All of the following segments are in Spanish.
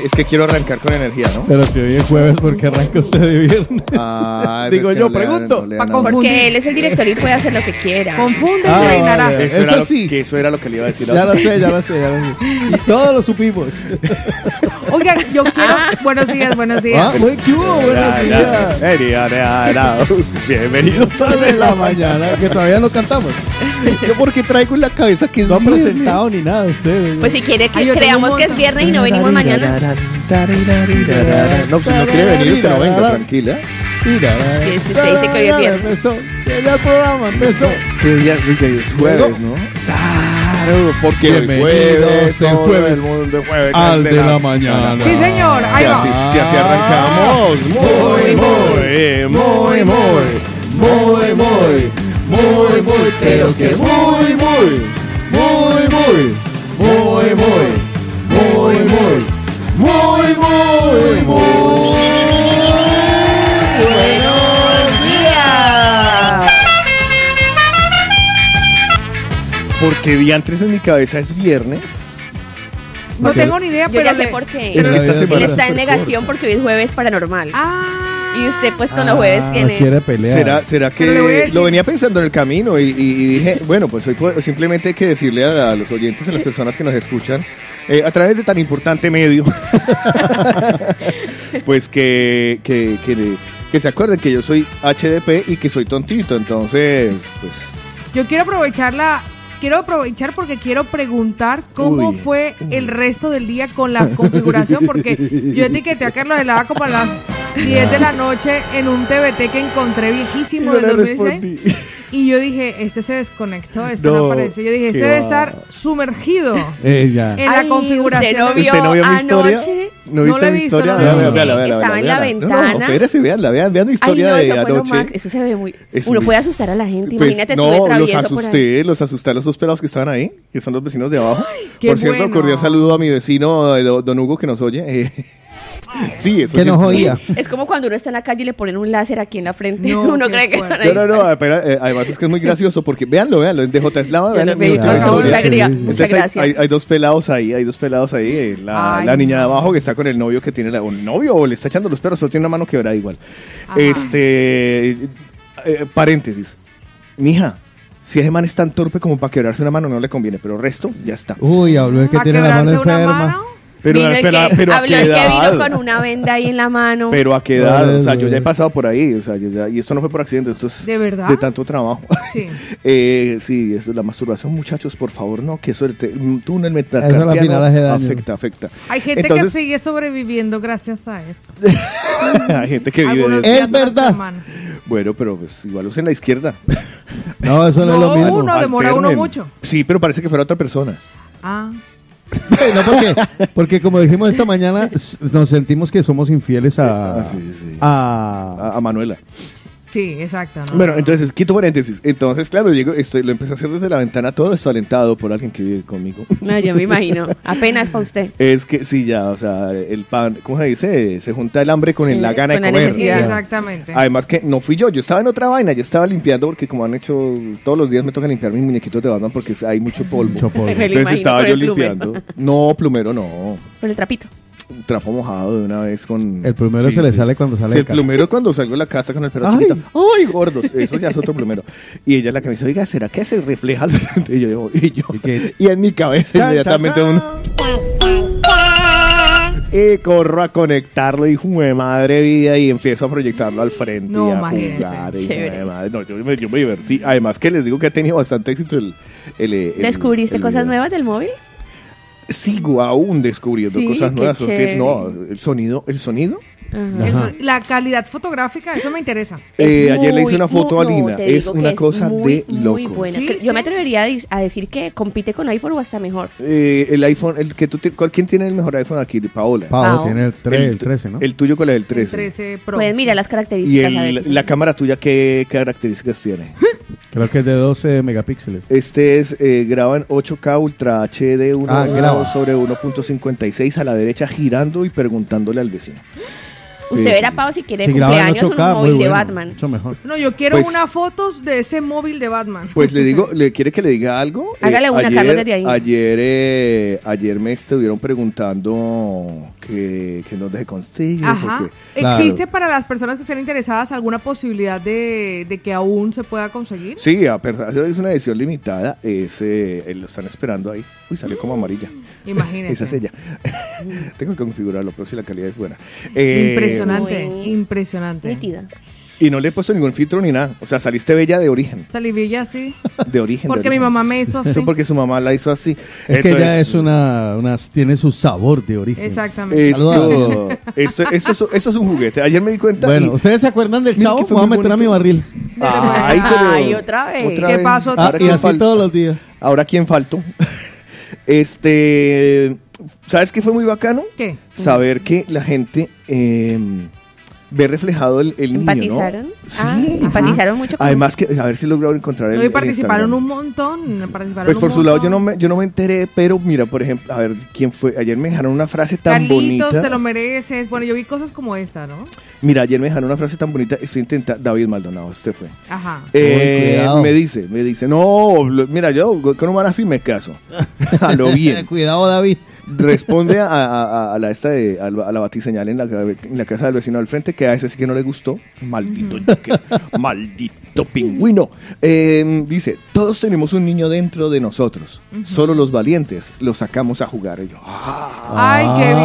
Que, es que quiero arrancar con energía, ¿no? Pero si hoy es jueves, ¿por qué arranca usted de viernes? Ah, Digo es que yo, no pregunto. no. Porque él es el director y puede hacer lo que quiera. Confunde Ah, y reinará. Eso, Eso era lo, sí. que eso era lo que le iba a decir. Ya lo sé, ya lo sé, ya lo sé. Y todos lo supimos. Oigan, yo quiero. Buenos días, buenos días. Ah, buen ¿qué hubo? Buenos días. Bienvenidos de la mañana, que todavía no cantamos. Yo porque traigo en la cabeza que es No ha presentado ni nada usted. Pues si quiere que creamos que es viernes y no venimos mañana. No, pues si no quiere venir, usted no venga, tranquila. Mira, Sí, que usted dice que hoy es viernes. Empezó, que ya el programa empezó. Que es jueves, ¿no? Claro, porque el jueves, el jueves el mundo jueves al de la mañana. Sí, señor. Ahí va. si así arrancamos. Muy, muy, muy, muy, muy, muy, muy, muy, pero que muy, muy, muy, muy, muy, muy, muy, muy, muy, muy, muy. Porque diantres en mi cabeza es viernes. No Porque- tengo ni idea, Yo pero. ya sé le- por qué. Es que esta Él semana Él está en negación porque hoy es jueves paranormal. Ah. Y usted, pues, con los jueves Ah, tiene. quiere pelear. ¿Será, será Pero le voy a que decir- lo venía pensando en el camino y, y- y dije, bueno, pues hoy puedo- simplemente hay que decirle a, a los oyentes, a las personas que nos escuchan, eh, a través de tan importante medio, pues que, que, que, que se acuerden que yo soy HDP y que soy tontito, entonces, pues... Yo quiero aprovechar la. Quiero aprovechar porque quiero preguntar cómo Uy. fue el resto del día con la configuración, porque yo etiqueté a Carlos Helada como a las 10 de la noche en un TBT que encontré viejísimo del 2016. Y yo dije, este se desconectó, este no, No, apareció. Yo dije, este debe va. estar sumergido Ella. en la Ay, configuración. ¿Usted no vio, ¿Usted no vio mi historia? anoche? ¿No viste mi historia? Estaba en la ventana. No, espérese, veanla, vean, vean la Ay, historia no, de anoche. max. Eso se ve muy. Es Uno muy- puede asustar a la gente. Pues, Imagínate tú no, de los travieso por ahí. asusté, los asusté a los dos pelados que estaban ahí, que son los vecinos de abajo. qué Por cierto, bueno. cordial saludo a mi vecino eh, do- Don Hugo que nos oye. Eh, sí, eso Que nos oía. Es como cuando uno está en la calle y le ponen un láser aquí en la frente. No, uno cree que. No, no, no, espera, eh, además es que es muy gracioso porque, véanlo, véanlo, en DJ Eslava, Yo vean lo el vi minuto con de Claro, mucha, historia. sí, gria- sí. mucha Entonces hay, gracia. hay- hay dos pelados ahí, hay dos pelados ahí. eh, La, Ay, la niña de no. abajo que está con el novio que tiene la, un novio o le está echando los perros, solo tiene una mano quebrada igual. Ajá. Este, eh, paréntesis, mija, si ese man es tan torpe como para quebrarse una mano no le conviene, pero resto ya está. Uy, habló el que ¿Pa' tiene la mano enferma. mano? Pero, Vino el pero- que, pero habló el que vino con una venda ahí en la mano. Pero a qué edad, Vale, o sea, yo ya he pasado por ahí, o sea, yo ya- y esto no fue por accidente, esto es ¿De verdad? de tanto trabajo. Sí. Eh, sí, eso es la masturbación, muchachos, por favor, no, que eso el túnel metacarpiano afecta, afecta. Hay gente Entonces- que sigue sobreviviendo gracias a eso. Hay gente que vive de Es verdad. Bueno, pero pues igual usen la izquierda. No, eso no, es lo No, mismo. uno. demora uno mucho. Sí, pero parece que fuera otra persona. Ah. No, porque, porque como dijimos esta mañana, nos sentimos que somos infieles a, Ah, sí, sí, sí. a, A, a Manuela. Sí, exacto. ¿no? Bueno, entonces, quito paréntesis. Entonces, claro, llego, estoy, lo empecé a hacer desde la ventana, todo esto alentado por alguien que vive conmigo. No, yo me imagino. Apenas para usted. Es que sí, ya, o sea, el pan, ¿cómo se dice? Se junta el hambre con el- la gana con de la comer. necesidad. Exactamente. Además que no fui yo, yo estaba en otra vaina, yo estaba limpiando porque como han hecho todos los días me toca limpiar mis muñequitos de Batman porque hay mucho polvo. Mucho Entonces imagino estaba yo plumero. limpiando. No, plumero no. Por el trapito. Trapo mojado de una vez con... El plumero Sí, se le sí. sale cuando sale Sí, el casa. plumero cuando salgo de la casa con el perro Ay. chiquito. ¡Ay, gordos! Eso ya es otro plumero. Y ella es la que me dice, oiga, ¿será que se refleja? y yo, digo, y yo, ¿Y qué? y en mi cabeza Chan, inmediatamente chan, un... Y corro a conectarlo, hijo de madre vida, y empiezo a proyectarlo al frente No, y a jugar. de madre. No, yo, me, yo me divertí. Además que les digo que ha tenido bastante éxito el... el- el- ¿Descubriste el cosas video. nuevas del móvil? Sigo aún descubriendo Sí, cosas nuevas. Usted-. No, el sonido, el sonido. Ajá. El Ajá. son- la calidad fotográfica, eso me interesa. Eh, ayer le hice una foto muy- a Lina. Es una cosa muy, de Muy loco. buena. Sí, Cre- Yo me atrevería a decir que compite con iPhone o hasta mejor. Eh, el iPhone, el que tú ti- ¿cuál- ¿quién tiene el mejor iPhone aquí? Paola. Pau. tiene el, tre- el 13, ¿no? El tuyo con el del 13. Pues, El 13 Pro. Pueden mirar las Y características. a ver el- si la son- cámara tuya, ¿qué características tiene? Creo que es de 12 megapíxeles. Este es, eh, graba en 8K Ultra HD 1 Ah, sobre 1.56 a la derecha girando y preguntándole al vecino. Usted Sí, verá, sí. Pau, si quiere Si cumpleaños, un 8K, muy móvil de Batman. Mucho mejor. No, yo quiero Pues- unas fotos de ese móvil de Batman. Pues le digo, ¿le quiere que le diga algo? Eh, Hágale una, ayer, Carlos, desde ahí. Ayer, eh, ayer me estuvieron preguntando que, que nos deje consigo. Ajá. porque- Claro. ¿Existe para las personas que estén interesadas alguna posibilidad de, de que aún se pueda conseguir? Sí, a pesar de que es una edición limitada, es, eh, eh, lo están esperando ahí. Uy, salió como amarilla. Imagínese. Esa es ella. Tengo que configurarlo, pero si la calidad es buena. Eh, Impresionante, Muy impresionante. Nítida. Y no le he puesto ningún filtro ni nada. O sea, saliste bella de origen. Salí bella así. De origen. Porque de mi mamá me hizo así. Eso porque su mamá la hizo así. Es que ella es una, una- tiene su sabor de origen. Exactamente. Esto, esto, esto, es, esto es un juguete. Ayer me di cuenta. Bueno, y- ¿ustedes se acuerdan del chavo? Voy a meter a mi barril. Ay, pero- Ay, otra vez. ¿Qué pasó? Ah, y así todos los días. Ahora, ¿quién faltó? este. ¿Sabes qué fue muy bacano? ¿Qué? Saber que la gente eh, ve reflejado el, el niño, ¿no? ¿Empatizaron? Ah, Sí, empatizaron mucho con Además que, a ver si lograron encontrar el y participaron un montón. Participaron Pues un por su lado yo no, montón. me, yo no me enteré, pero mira, por ejemplo, a ver, ¿quién fue? Ayer me dejaron una frase tan Carlitos, bonita. te lo mereces. Bueno, yo vi cosas como esta, ¿no? Mira, ayer me dejaron una frase tan bonita, estoy intentando, David Maldonado, este fue. Ajá. Eh, cuidado. me dice, me dice, no, lo- mira, yo con un man así me caso. a lo bien. Cuidado, David. Responde a, a- a- a la esta de, a, la- a la batiseñal en la, en la casa del vecino al frente, que a ese sí que no le gustó. Maldito Joker, maldito pingüino. Eh, dice, todos tenemos un niño dentro de nosotros. Solo los valientes los sacamos a jugar. Y yo, ah, Ay, qué bien.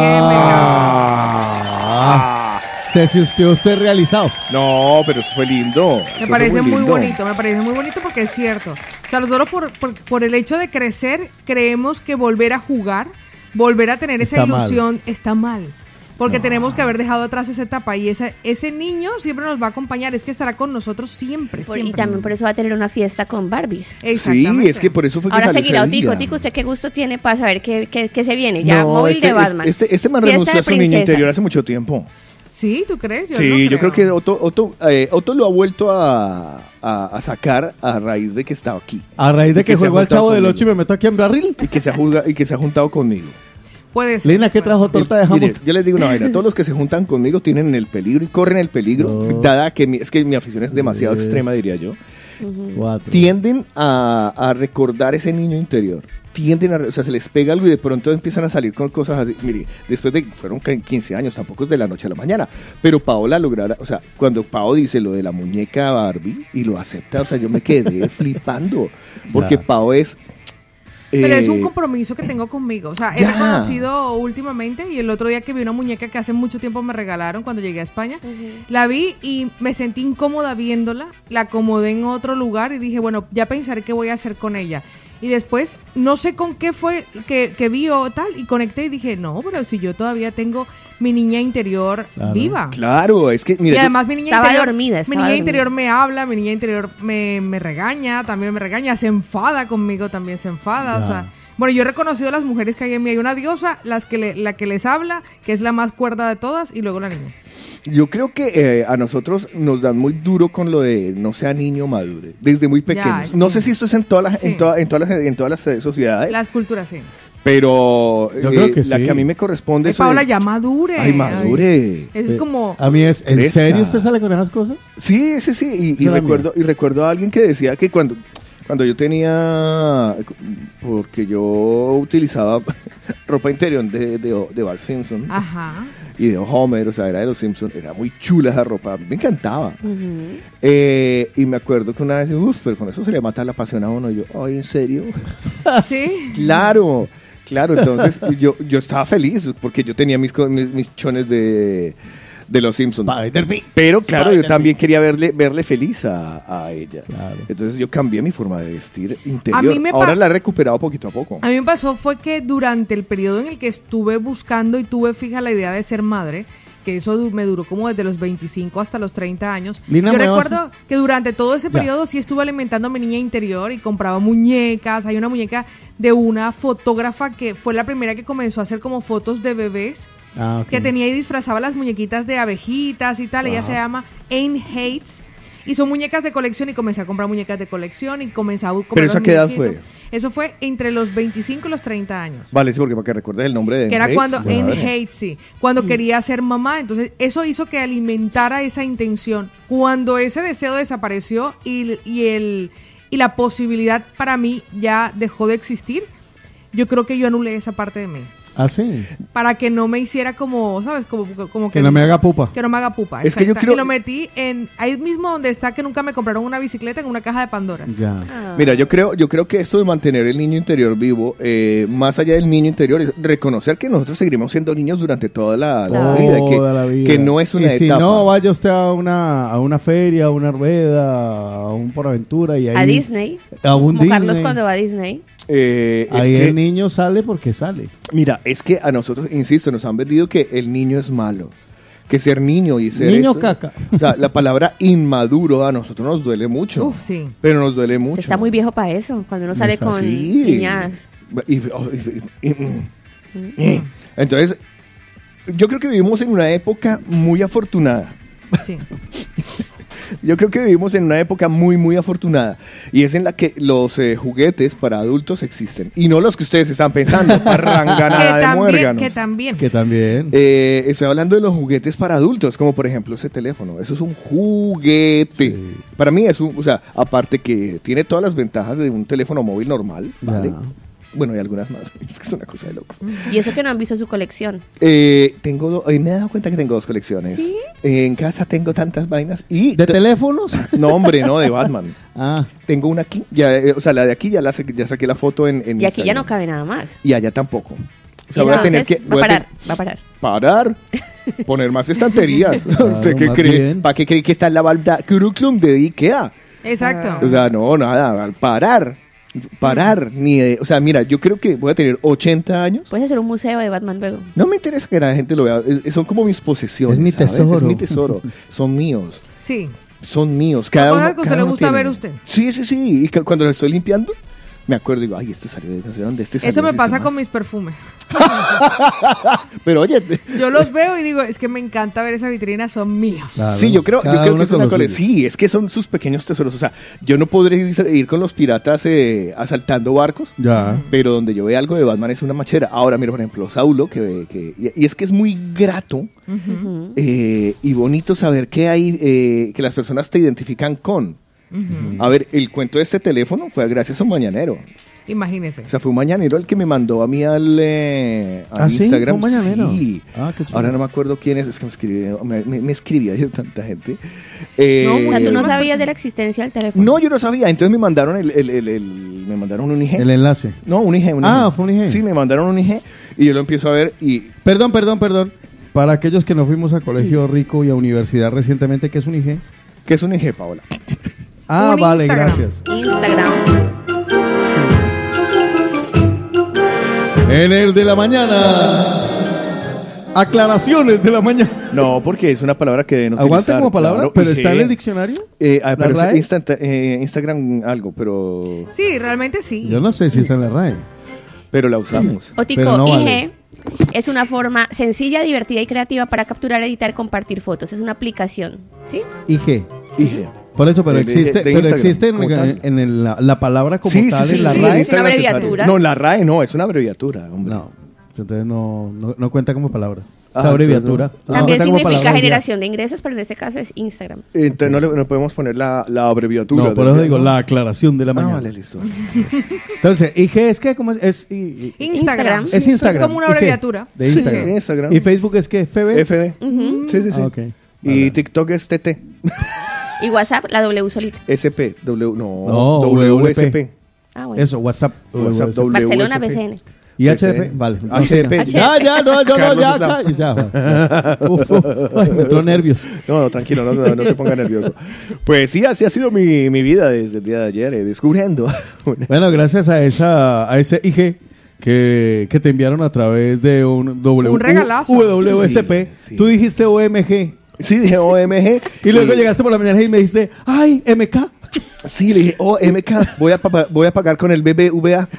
Ah, se sintió usted realizado. no, pero eso fue lindo. Me parece muy, lindo. bonito, me parece muy bonito porque es cierto. O sea, nosotros por, por, por el hecho de crecer creemos que volver a jugar, volver a tener esa mal. ilusión está mal. Porque tenemos que haber dejado atrás esa etapa y esa, ese niño siempre nos va a acompañar, es que estará con nosotros siempre. Por- y también por eso va a tener una fiesta con Barbies. Sí, es que por eso fue que Ahora seguirá ese Tico. Tico, ¿usted qué gusto tiene para saber qué, qué- qué se viene? Ya, No, móvil este, de Batman. Este, este man renunció de a su niño interior hace mucho tiempo. Sí, ¿tú crees? Yo sí, no yo creo que creo. Otto, Otto, eh, Otto lo ha vuelto a, a- a sacar a raíz de que estaba aquí. A raíz de que, se ha juego al chavo del conmigo. 8 y me meto aquí en barril. Y que se ha, y que se ha juntado conmigo. Puede ser. Lina, ¿qué trajo torta de jamón? mire, yo les digo una vaina, todos los que se juntan conmigo tienen el peligro y corren el peligro, No. dada que mi- es que mi afición es demasiado Yes. extrema, diría yo. Tienden a, a recordar ese niño interior. Tienden a, o sea, se les pega algo y de pronto empiezan a salir con cosas así. Mire, después de, fueron ca- 15 años, tampoco es de la noche a la mañana, pero Paola lograra, o sea, cuando Pao dice lo de la muñeca Barbie y lo acepta, o sea, yo me quedé flipando, porque Ya. Pao es... Pero eh, es un compromiso que tengo conmigo. O sea, he ya. reconocido últimamente y el otro día que vi una muñeca que hace mucho tiempo me regalaron cuando llegué a España, la vi y me sentí incómoda viéndola, la acomodé en otro lugar y dije, bueno, ya pensaré qué voy a hacer con ella. Y después, no sé con qué fue que, que vi o tal, y conecté y dije, no, pero si yo todavía tengo mi niña interior Claro. viva. Claro, es que, Y mira, yo- además mi niña Estaba interior, dormida, mi estaba niña dormida. interior me habla, mi niña interior me, me regaña, también me regaña, se enfada conmigo, también se enfada, o sea, bueno, yo he reconocido a las mujeres que hay en mí, hay una diosa, las que le- la que les habla, que es la más cuerda de todas, y luego la niña. Yo creo que eh, a nosotros nos dan muy duro con lo de no sea niño madure, desde muy pequeños. es no sé si esto es en todas las, en, toda- en todas las, en todas las eh, sociedades, Las culturas, sí. pero Yo eh, creo que la sí. que a mí me corresponde Ay, eso de- Paola, ya madure. Ay, madure. Es Eh, como... A mí es, ¿en serio usted sale con esas cosas? Sí, sí, sí. Y, y es recuerdo, y recuerdo a alguien que decía que cuando, Cuando yo tenía, porque yo utilizaba ropa interior de, de, de Bart Simpson Ajá. Y de Homer, o sea, era de los Simpsons, era muy chula esa ropa, me encantaba. Eh, y me acuerdo que una vez, uff, pero con eso se le mata la pasión a uno. Y yo, ay, ¿en serio? Sí. claro, claro. Entonces yo, yo estaba feliz porque yo tenía mis, mis chones de, de los Simpsons. Pero claro, yo también quería verle, verle feliz a, a ella. Claro. Entonces yo cambié mi forma de vestir interior. A mí me pa- Ahora la he recuperado poquito a poco. A mí me pasó fue que durante el periodo en el que estuve buscando y tuve fija la idea de ser madre, que eso du- me duró como desde los 25 hasta los 30 años. Lina, Yo ¿me vas recuerdo que durante todo ese Ya. periodo sí estuve alimentando a mi niña interior y compraba muñecas. Hay una muñeca de una fotógrafa que fue la primera que comenzó a hacer como fotos de bebés. Ah, que tenía y disfrazaba las muñequitas de abejitas y tal. Ella se llama Ain Hates. Y son muñecas de colección y comencé a comprar muñecas de colección y comencé a comprar ¿Pero eso los a qué edad fue? Eso fue entre los 25 y los 30 años. Vale, sí, porque para que recuerdes el nombre de Que era Hates, cuando en. Hate, sí, cuando quería ser mamá, entonces eso hizo que alimentara esa intención. Cuando ese deseo desapareció y, y el y la posibilidad para mí ya dejó de existir, yo creo que yo anulé esa parte de mí Ah, sí. para que no me hiciera como, ¿sabes? Como, como Que no me haga pupa. que no me haga pupa. Es que yo creo- Y lo metí en ahí mismo donde está que nunca me compraron una bicicleta en una caja de Pandora. Ya. Ah. Mira, yo creo, yo creo que esto de mantener el niño interior vivo, eh, más allá del niño interior, es reconocer que nosotros seguiremos siendo niños durante toda la, vida, que, Toda la vida. que no es una y si etapa. no, vaya usted a una, a una feria, a una rueda, a un por aventura y ahí... A Disney. A un Como Carlos Disney. cuando va a Disney. Eh, es Ahí que- el niño sale porque sale. Mira, es que a nosotros, insisto, nos han vendido que el niño es malo. Que ser niño y ser. Niño esto- caca. O sea, la palabra inmaduro a nosotros nos duele mucho. Uf, sí. Pero nos duele mucho. Está muy viejo para eso. Cuando uno sale con Sí. niñas. Y- oh, y- y- y- y- Entonces, yo creo que vivimos en una época muy afortunada. Sí. Yo creo que vivimos en una época muy, muy afortunada. Y es en la que los eh, juguetes para adultos existen. Y no los que ustedes están pensando. Parranganada de también, muérganos. que también. Que también. Eh, estoy hablando de los juguetes para adultos, como por ejemplo ese teléfono. Eso es un juguete. Sí. Para mí es un, o sea, aparte que tiene todas las ventajas de un teléfono móvil normal, ¿vale? Bueno, y algunas más. Es que es una cosa de locos. Y eso que no han visto su colección. Eh, tengo do- eh, me he dado cuenta que tengo dos colecciones. Eh, en casa tengo tantas vainas y ¿De te- teléfonos? no hombre, no de Batman. ah, Tengo una aquí, ya, eh, o sea, la de aquí ya la saqué- ya saqué la foto en, en Y aquí ya no cabe nada más. y allá tampoco. O sea, voy a tener que entonces, voy va a parar, va a parar. parar, poner más estanterías. Claro, ¿Usted qué más cree? bien. ¿Para qué cree que está en la balda curriculum de Ikea? Exacto. O sea, no, nada, al parar. Parar, ni de- o sea, mira, yo creo que voy a tener 80 años. Puedes hacer un museo de Batman luego. No me interesa que la gente lo vea, es- son como mis posesiones. Es mi ¿sabes? tesoro. Es mi tesoro. Son míos. Sí. Son míos. Cada uno, que a usted cada le uno gusta tiene ver usted. Sí, sí, sí. Y cu- cuando lo estoy limpiando, me acuerdo y digo, ay, este salió de no sé dónde, este salió Eso me pasa con mis perfumes. Pero oye, Yo los veo y digo, es que me encanta ver esa vitrina, son míos. claro. Sí, yo creo, yo creo que es una. Sí, es que son sus pequeños tesoros. O sea, yo no podré ir, con los piratas eh, asaltando barcos, Ya. pero donde yo vea algo de Batman es una machera. Ahora, mira, por ejemplo, Saulo, que, que- y, y es que es muy grato eh, y bonito saber que hay, eh, que las personas te identifican con. A ver, el cuento de este teléfono fue gracias a un mañanero. Imagínese. O sea, fue un mañanero el que me mandó a mí al, eh, al ¿Ah, sí? Instagram. ¿Fue un mañanero? Sí. Ah, qué. Ahora no me acuerdo quién es, es que me escribió, me, me, me escribía ayer tanta gente. Eh, No, O sea, tú no Muchísimas sabías de la existencia del teléfono. no, yo no sabía, entonces me mandaron el, el- el- el- me mandaron un IG. El enlace. no, un IG, un Ah, IG. fue un IG. Sí, me mandaron un IG y yo lo empiezo a ver y Perdón, perdón, perdón. Para aquellos que no fuimos a colegio rico y a universidad recientemente, ¿qué es un IG? ¿qué es un IG, Paola? Ah, Un vale, Instagram. gracias. Instagram. En el de la mañana. Aclaraciones de la mañana. No, porque es una palabra que deben Aguanta utilizar, como palabra, claro, pero está en el diccionario. Eh, ah, ¿La pero es RAE? instantá- eh, Instagram algo, pero Sí, realmente sí. Yo no sé si está en la RAE. pero la usamos. Otico, Pero no IG vale. es una forma sencilla, divertida y creativa para capturar, editar, compartir fotos. Es una aplicación, ¿sí? IG. IG. Por eso, pero De- existe, de pero existe en, el- la, la palabra como Sí, tal sí, sí, en la sí, RAE. Es una abreviatura. No, la RAE no, es una abreviatura, hombre. No, entonces no, no, no cuenta como palabra. esa Ah, abreviatura. entonces No, También no significa generación de ingresos, pero en este caso es Instagram. Entonces no, le, no podemos poner la, la abreviatura. No, por eso digo ¿no? la aclaración de la Ah, mañana. vale, listo. Entonces, ¿IG es qué? ¿Cómo es? Instagram. es Instagram. Es como una ¿Y qué? abreviatura. De Instagram. Sí, Instagram. ¿Y Facebook es qué? ¿FB? FB. Sí, sí, sí. Ah. Y TikTok es TT. Y WhatsApp, la W solita. SP. W, no, No, WSP. Ah, bueno. Eso, WhatsApp. WhatsApp. Barcelona, WSP. BCN. ¿Y HDP? Vale. HDP. Ya, ya, no, no, no, Carlos ya, Islam. ya, ya. Uf, uf. Ay, me entró nervios. No, no, tranquilo, no, no, no se ponga nervioso. Pues sí, así ha sido mi, mi vida desde el día de ayer, eh, descubriendo. Bueno, gracias a esa a ese IG que, que te enviaron a través de un W Un regalazo. WSP. Sí, sí. Tú dijiste OMG. Sí, dije OMG. Y luego llegaste por la mañana y me dijiste, ay, MK. Sí, le dije, oh, MK, voy a, voy a pagar con el BBVA.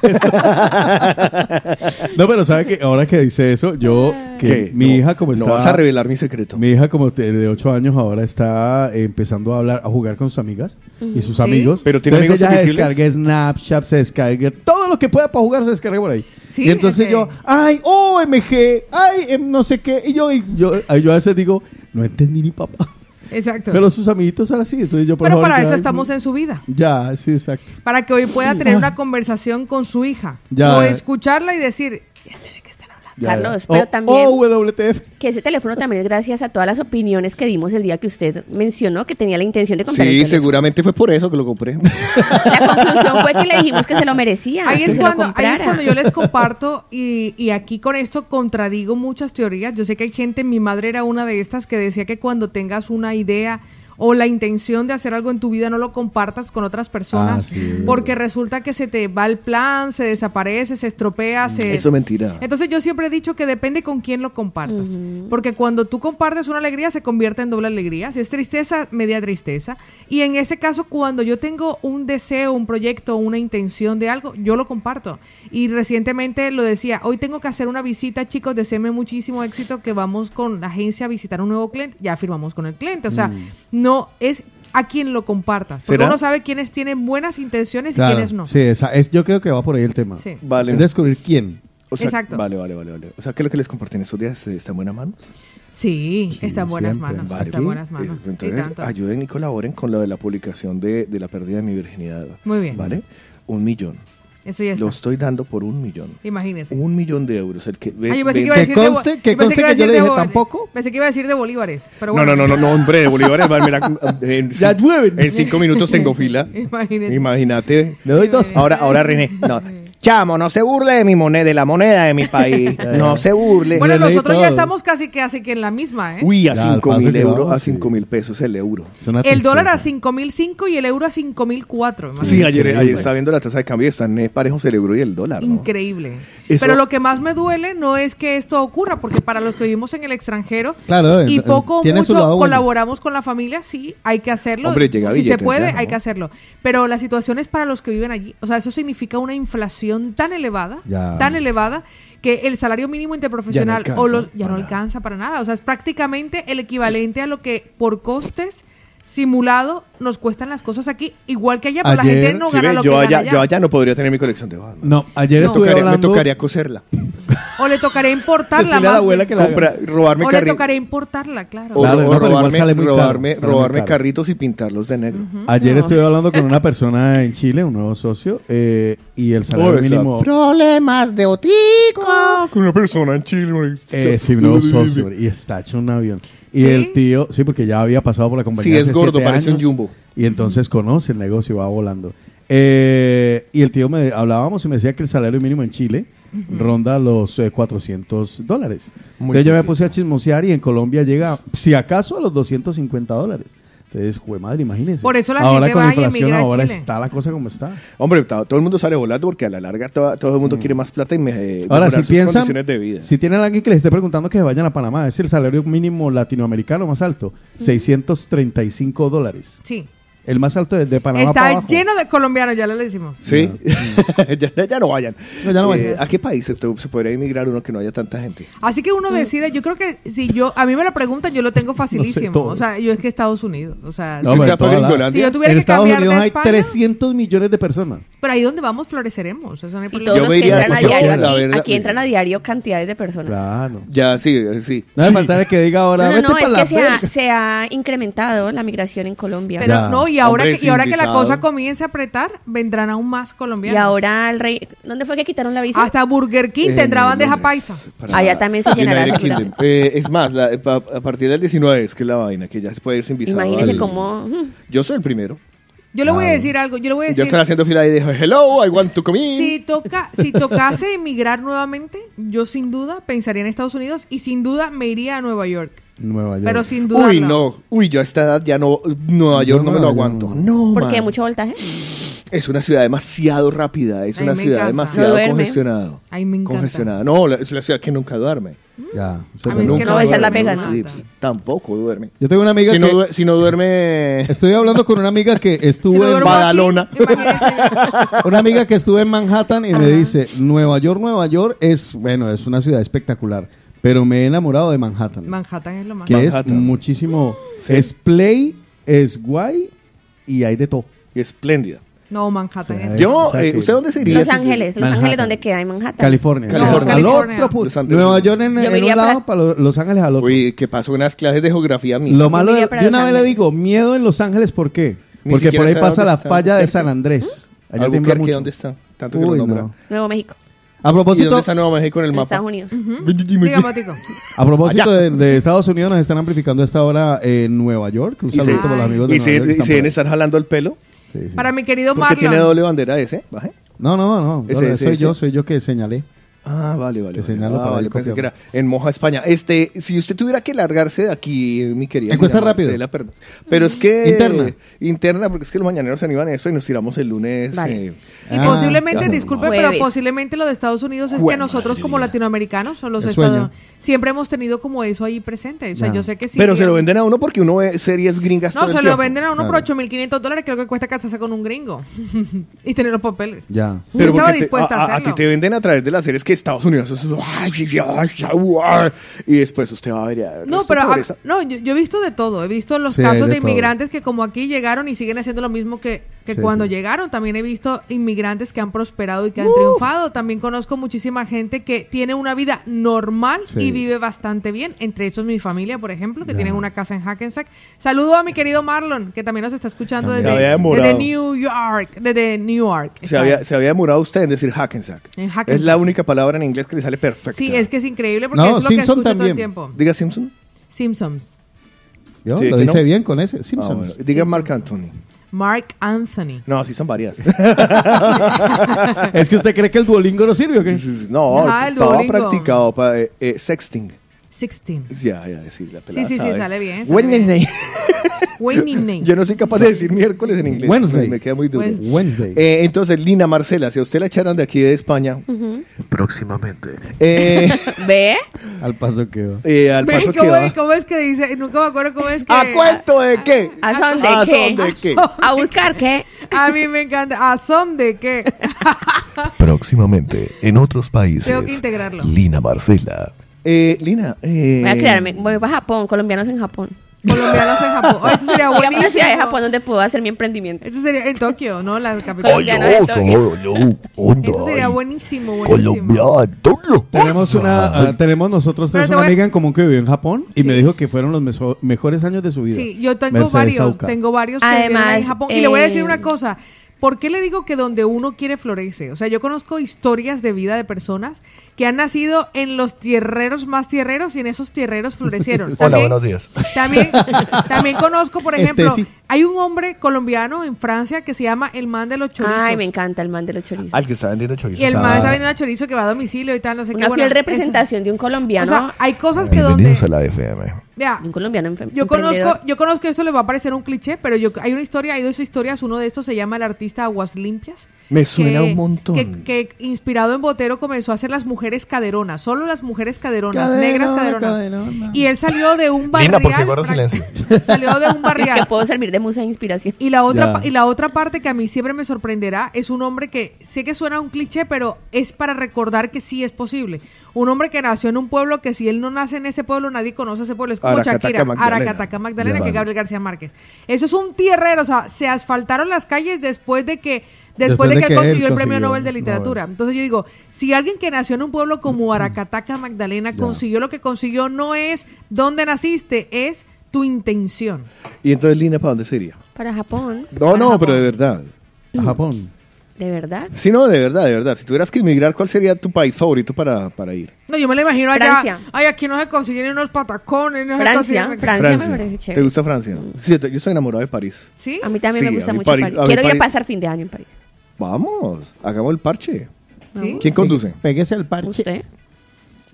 No, pero ¿sabe que Ahora que dice eso, yo, que ¿Qué? mi No, hija como está... No vas a revelar mi secreto. Mi hija como de 8 años ahora está eh, empezando a hablar, a jugar con sus amigas y sus Sí. amigos. Pero ¿tiene Entonces amigos ella descarga Snapchat, se descarga todo lo que pueda para jugar se descarga por ahí. Sí, y entonces yo, ay, OMG, ay, em, no sé qué. Y yo, y yo, yo a veces digo, no entendí ni papá. Exacto. Pero sus amiguitos son así. Entonces yo por Pero favor, para ya- eso estamos en su vida. Ya, sí, exacto. Para que hoy pueda tener una conversación con su hija. Ya. O escucharla y decir, ya Carlos, ya. pero también- O WTF. Que ese teléfono también es gracias a todas las opiniones que dimos el día que usted mencionó que tenía la intención de comprar Sí, seguramente fue por eso que lo compré. La conclusión fue que le dijimos que se lo merecía. Ahí que es, se lo cuando, ahí es cuando yo les comparto y, y aquí con esto contradigo muchas teorías. Yo sé que hay gente, mi madre era una de estas que decía que cuando tengas una idea o la intención de hacer algo en tu vida no lo compartas con otras personas Ah, sí, porque resulta que se te va el plan, se desaparece, se estropea, se... Eso es mentira. Entonces yo siempre he dicho que depende con quién lo compartas. Porque cuando tú compartes una alegría se convierte en doble alegría. Si es tristeza, media tristeza. Y en ese caso, cuando yo tengo un deseo, un proyecto, una intención de algo, yo lo comparto. Y recientemente lo decía, hoy tengo que hacer una visita, chicos, deseame muchísimo éxito que vamos con la agencia a visitar un nuevo cliente. Ya firmamos con el cliente. O sea, no es a quien lo compartas. Porque ¿Será? uno sabe quiénes tienen buenas intenciones y quiénes no. Sí, esa, es, yo creo que va por ahí el tema. Sí. Vale. Es descubrir quién. O sea, Exacto. Vale, vale, vale, vale. O sea, ¿qué es lo que les compartí en estos días? ¿Está en buenas manos? Sí, está en buenas siempre. manos. Vale. Está en buenas manos. Eh, Y Entonces, tanto. ayuden y colaboren con lo de la publicación de, de la pérdida de mi virginidad. Muy bien. ¿Vale? Un millón. Eso ya está. Lo estoy dando por un millón. Imagínese. Un millón de euros. El que, ve- Ah, yo pensé ve- que iba a Que decir de conste- que yo pensé conste a que yo le de dije tampoco. Pensé que iba a decir de bolívares. Pero No, bueno. no, no, no, no, hombre, de bolívares, mira, en, llueven. en cinco minutos tengo fila. Imagínese. Imagínate. Le doy dos. Ahora, ahora René, no. Chamo, no se burle de mi moneda, de la moneda de mi país. No se burle. Bueno, leí nosotros ya todo. estamos casi que así que en la misma, ¿eh? Uy, a cinco paso mil que euros, vamos, a sí. cinco mil pesos el euro. Es una el dólar a tristeza. 5005 y el euro a 5004. Sí, ayer, increíble. ayer estaba viendo la tasa de cambio y están eh, parejos el euro y el dólar, ¿no? Increíble. Eso- Pero lo que más me duele no es que esto ocurra, porque para los que vivimos en el extranjero Claro, y poco o tiene su mucho lado bueno. colaboramos con la familia, sí, hay que hacerlo. Hombre, llega si se billete, puede, ya, ¿no? hay que hacerlo. Pero la situación es para los que viven allí. O sea, eso significa una inflación tan elevada, Ya. tan elevada, que el salario mínimo interprofesional Ya no o los, ya no para alcanza para nada. O sea, es prácticamente el equivalente a lo que por costes simulado nos cuestan las cosas aquí, igual que allá, pero la gente no Sí, gana ve, lo yo, que allá, gana allá. yo allá no podría tener mi colección de Batman. No, ayer No. estuve Tocaría- hablando... Me tocaría coserla. O le tocaría importarla Decirle a la más abuela que la. Compra- robarme O le tocaría importarla, claro. o, Claro, o no, robarme, sale muy caro, robarme, sale robarme carritos y pintarlos de negro. Ayer No. estuve hablando con una persona en Chile, un nuevo socio, eh, y el salario Oh, mínimo... Problemas de Otico. Con una persona en Chile. Eh, sí, un nuevo socio, y está hecho un avión. Y ¿Sí? el tío, sí, porque ya había pasado por la compañía. Sí, es hace gordo, siete parece un jumbo. Y entonces conoce el negocio y va volando. Eh, y el tío me hablábamos y me decía que el salario mínimo en Chile ronda los eh, 400 dólares. Muy Entonces yo me puse a chismosear y en Colombia llega, si acaso, a los 250 dólares. Entonces, jue madre, imagínense. Por eso la ahora gente con va la y inflación, emigra a ahora Chile. está la cosa como está. Hombre, to- todo el mundo sale volando porque a la larga to- todo el mundo quiere más plata y me, eh, Ahora, si sus piensan, condiciones de vida. si tienen alguien que les esté preguntando que se vayan a Panamá, es el salario mínimo latinoamericano más alto, 635 dólares. Sí. El más alto de, de Panamá para Está abajo. lleno de colombianos, ya le decimos. Sí, ya, ya no vayan. No, ya no vayan. Eh, ¿A qué país se, se podría emigrar uno que no haya tanta gente? Así que uno decide, yo creo que si yo, a mí me lo preguntan, yo lo tengo facilísimo. todo. o sea, yo es que Estados Unidos. O sea, No, si- para la- si yo tuviera En que Estados cambiar Unidos de hay España, 300 millones de personas. pero ahí donde vamos floreceremos. Eso no hay Y todos Yo los que entran a diario la aquí, verdad- aquí entran a diario cantidades de personas. Claro. Ya, sí, eh, sí. No me falta que diga ahora. No, no, "Vete no, es la que se ha, verga". se ha incrementado la migración en Colombia. Pero no, y ahora, Hombre, que, y ahora que la cosa comience a apretar, vendrán aún más y colombianos. ahora el rey... ¿Dónde fue que quitaron la visa? Hasta Burger King En tendrá bandeja Londres, paisa. Allá también se llenará. Eh, es más, la- pa- a partir del 19 es que es la vaina, que ya se puede ir sin visado. Imagínese al- cómo... mm, Yo soy el primero. Yo le voy a decir algo, yo le voy a Ya decir... están haciendo fila y dijo, hello, I want to come in. Si, toca, si tocase emigrar nuevamente, yo sin duda pensaría en Estados Unidos y sin duda me iría a Nueva York. Nueva York. Pero sin duda. Uy, no. Uy, yo a esta edad ya no. Nueva York no me lo aguanto. no. No, ¿Por qué? ¿Mucho voltaje? Es una ciudad demasiado rápida. Es Ay, una ciudad encanta. demasiado No duerme. congestionada. Ay, me encanta. Congestionada. No, la- es la ciudad que nunca duerme. Ya. A mí es que nunca no, es la duerme, pega, no sleeps. Tampoco duerme. Yo tengo una amiga Si que... no, si no duerme. Estoy hablando con una amiga que Si estuvo no en aquí, Badalona. una amiga que estuvo en Manhattan y me dice, Nueva York, Nueva York es, bueno, es una ciudad espectacular, pero me he enamorado de Manhattan, Manhattan es lo más. que es Manhattan. muchísimo, Sí. es play, es guay y hay de todo. Y espléndida. No, Manhattan Sí, es. Es- Yo, o sea eh, ¿usted dónde se iría? Los Ángeles. Los. Ángeles, ¿dónde queda? En Manhattan. California. California. Al California. otro punto. Nueva York en, Yo en un lado, para- para Lo- Los Ángeles al otro. Uy, que pasó unas clases de geografía a mí. Lo malo, de, Los una vez le Ángeles. digo, miedo en Los Ángeles, ¿por qué? Ni Porque por ahí pasa la falla de. San Andrés. Allá tiembla mucho. ¿dónde está? Tanto que Uy, lo no. Nuevo México. A ¿Y propósito, dónde está Nuevo México en el mapa? Estados Unidos. A propósito de, de Estados Unidos, nos están amplificando a esta hora en Nueva York. Un Y saludo se- para los amigos de ¿Y Nueva se, York. y están se deben estar jalando el pelo? Sí, sí. Para mi querido Porque tiene Marlon. doble bandera ese. Baje. No, no, no. Ese, no, ese, soy ese. yo, soy yo que señalé. Ah, vale, vale. Que vale. Ah, para vale, el pensé que copiador. era en Moja, España. Este, si usted tuviera que largarse de aquí, mi querida. Encuesta rápido. Marcela, Pero, pero es que. Interna. Interna, porque es que los mañaneros se animan a esto y nos tiramos el lunes. Vale. eh, Y Ah, posiblemente, claro. disculpe, pero posiblemente lo de Estados Unidos es que nosotros madre como mía. latinoamericanos o los sueño. siempre hemos tenido como eso ahí presente. O sea, yo sé que sí. pero se lo venden a uno porque uno ve series gringas No, todo el se lo tiempo. venden a uno por Claro. 8.500 dólares, creo que cuesta casarse con un gringo y tener los papeles. Ya. Estaba te- a a, a hacerlo. ti te venden a través de las series que Estados Unidos es y después usted va a ver No, pero no, yo, yo he visto de todo. He visto los Sí, casos de de todo. inmigrantes que como aquí llegaron y siguen haciendo lo mismo que, que Sí, cuando sí. llegaron. También he visto inmigrantes que han prosperado y que han triunfado. También conozco muchísima gente que tiene una vida normal Sí. y vive bastante bien. Entre esos mi familia, por ejemplo, que Ya. tienen una casa en Hackensack. Saludo a mi querido Marlon, que también nos está escuchando desde, New York. Desde New York. se había, se había demorado usted en decir Hackensack. En Es la única palabra en inglés que le sale perfecta. Sí, es que es increíble porque No, es lo Simpson que escucho todo también. el tiempo. Diga Simpson. Simpsons. ¿Yo? Sí, lo dice no. bien con ese. Ah, Simpsons. bueno. Diga Mark Anthony. Mark Anthony. No, sí son varias. es que usted cree que el Duolingo no sirve o qué? no, Ajá, el estaba Duolingo. practicado para eh, eh, sexting. 16. Ya, ya, sí, la pelada Sí, sí, sí, sale bien, sale Wednesday. bien. Wednesday. Yo no soy capaz de decir miércoles en inglés. Wednesday. Me, queda muy duro. Wednesday. Eh, entonces, Lina Marcela, si a usted la echaran de aquí de España, Próximamente. eh, ¿Ve? Al paso que va. eh, al que ¿cómo, va. es, cómo es que dice? Nunca me acuerdo cómo es que... ¿A cuento de qué? ¿A son de ¿A qué? son de qué? ¿A buscar qué? A mí me encanta. ¿A son de qué? Próximamente en otros países. Tengo que integrarlo. Lina Marcela. Eh, Lina, eh, Voy a crearme. Voy para Japón. Colombianos en Japón. Colombianos en Japón. Oh, eso sería buenísimo. una ciudad de Japón donde puedo hacer mi emprendimiento. Eso sería en Tokio, ¿no? La capital. De Tokio. Eso sería buenísimo, buenísimo. Tokio. Tenemos una, ah, tenemos nosotros tres te una voy a- amiga en común que vivió en Japón y Sí. me dijo que fueron los mejores años de su vida. Sí, yo tengo Mercedes varios, Sauca. tengo varios que Además, en Japón. Y le voy a decir eh, una cosa. ¿Por qué le digo que donde uno quiere florece? O sea, yo conozco historias de vida de personas que han nacido en los tierreros más tierreros y en esos tierreros florecieron. Hola, También- buenos días. También, también conozco, por Este ejemplo, sí. hay un hombre colombiano en Francia que se llama el man de los chorizos. Ay, me encanta el man de los chorizos. Al que está vendiendo chorizo. Y el man Ah, está vendiendo chorizo que va a domicilio y tal, no sé qué. Una bueno, fiel eso. representación de un O colombiano. sea, hay cosas que donde... Bienvenidos a la FM. Vea, un colombiano yo conozco, yo conozco esto le va a parecer un cliché, pero yo hay una historia, hay dos historias, uno de estos se llama el artista Aguas Limpias, Me suena que- un montón. Que, que inspirado en Botero comenzó a hacer las mujeres caderonas, solo las mujeres caderonas, Caderona, negras caderonas. caderona. Y él salió de un barrial. Porque guarda pra- silencio. Salió de un Es barrial. que puedo servir de musa de inspiración. Y la otra Ya. y la otra parte que a mí siempre me sorprenderá es un hombre que sé que suena un cliché, pero es para recordar que sí es posible. Un hombre que nació en un pueblo que si él no nace en ese pueblo nadie conoce ese pueblo, es como Aracataca, Shakira, Magdalena. Aracataca Magdalena, Ya, que vale. Gabriel García Márquez. Eso es un tierrero, o sea, se asfaltaron las calles después de que después, Después de de que que él él consiguió el premio consiguió Nobel de literatura. Nobel. Entonces yo digo, si alguien que nació en un pueblo como Aracataca Magdalena consiguió lo que consiguió no es dónde naciste, es tu intención. Y entonces, Lina, ¿para dónde sería? Para Japón. No, Para no, Japón. pero de verdad. A Japón. ¿De verdad? Sí, no, de verdad, de verdad. Si tuvieras que emigrar, ¿cuál sería tu país favorito para, para ir? No, yo me lo imagino allá. Francia. Ay, aquí no se consiguen unos patacones. No se Francia, me parece ¿Te chévere. gusta Francia? Sí, yo estoy enamorado de París. ¿Sí? A mí también Sí, me gusta mucho París- París. Quiero ir a París- pasar fin de año en París. Vamos, hagamos el parche. ¿Sí? ¿Quién conduce? Péguese al parche. ¿Usted?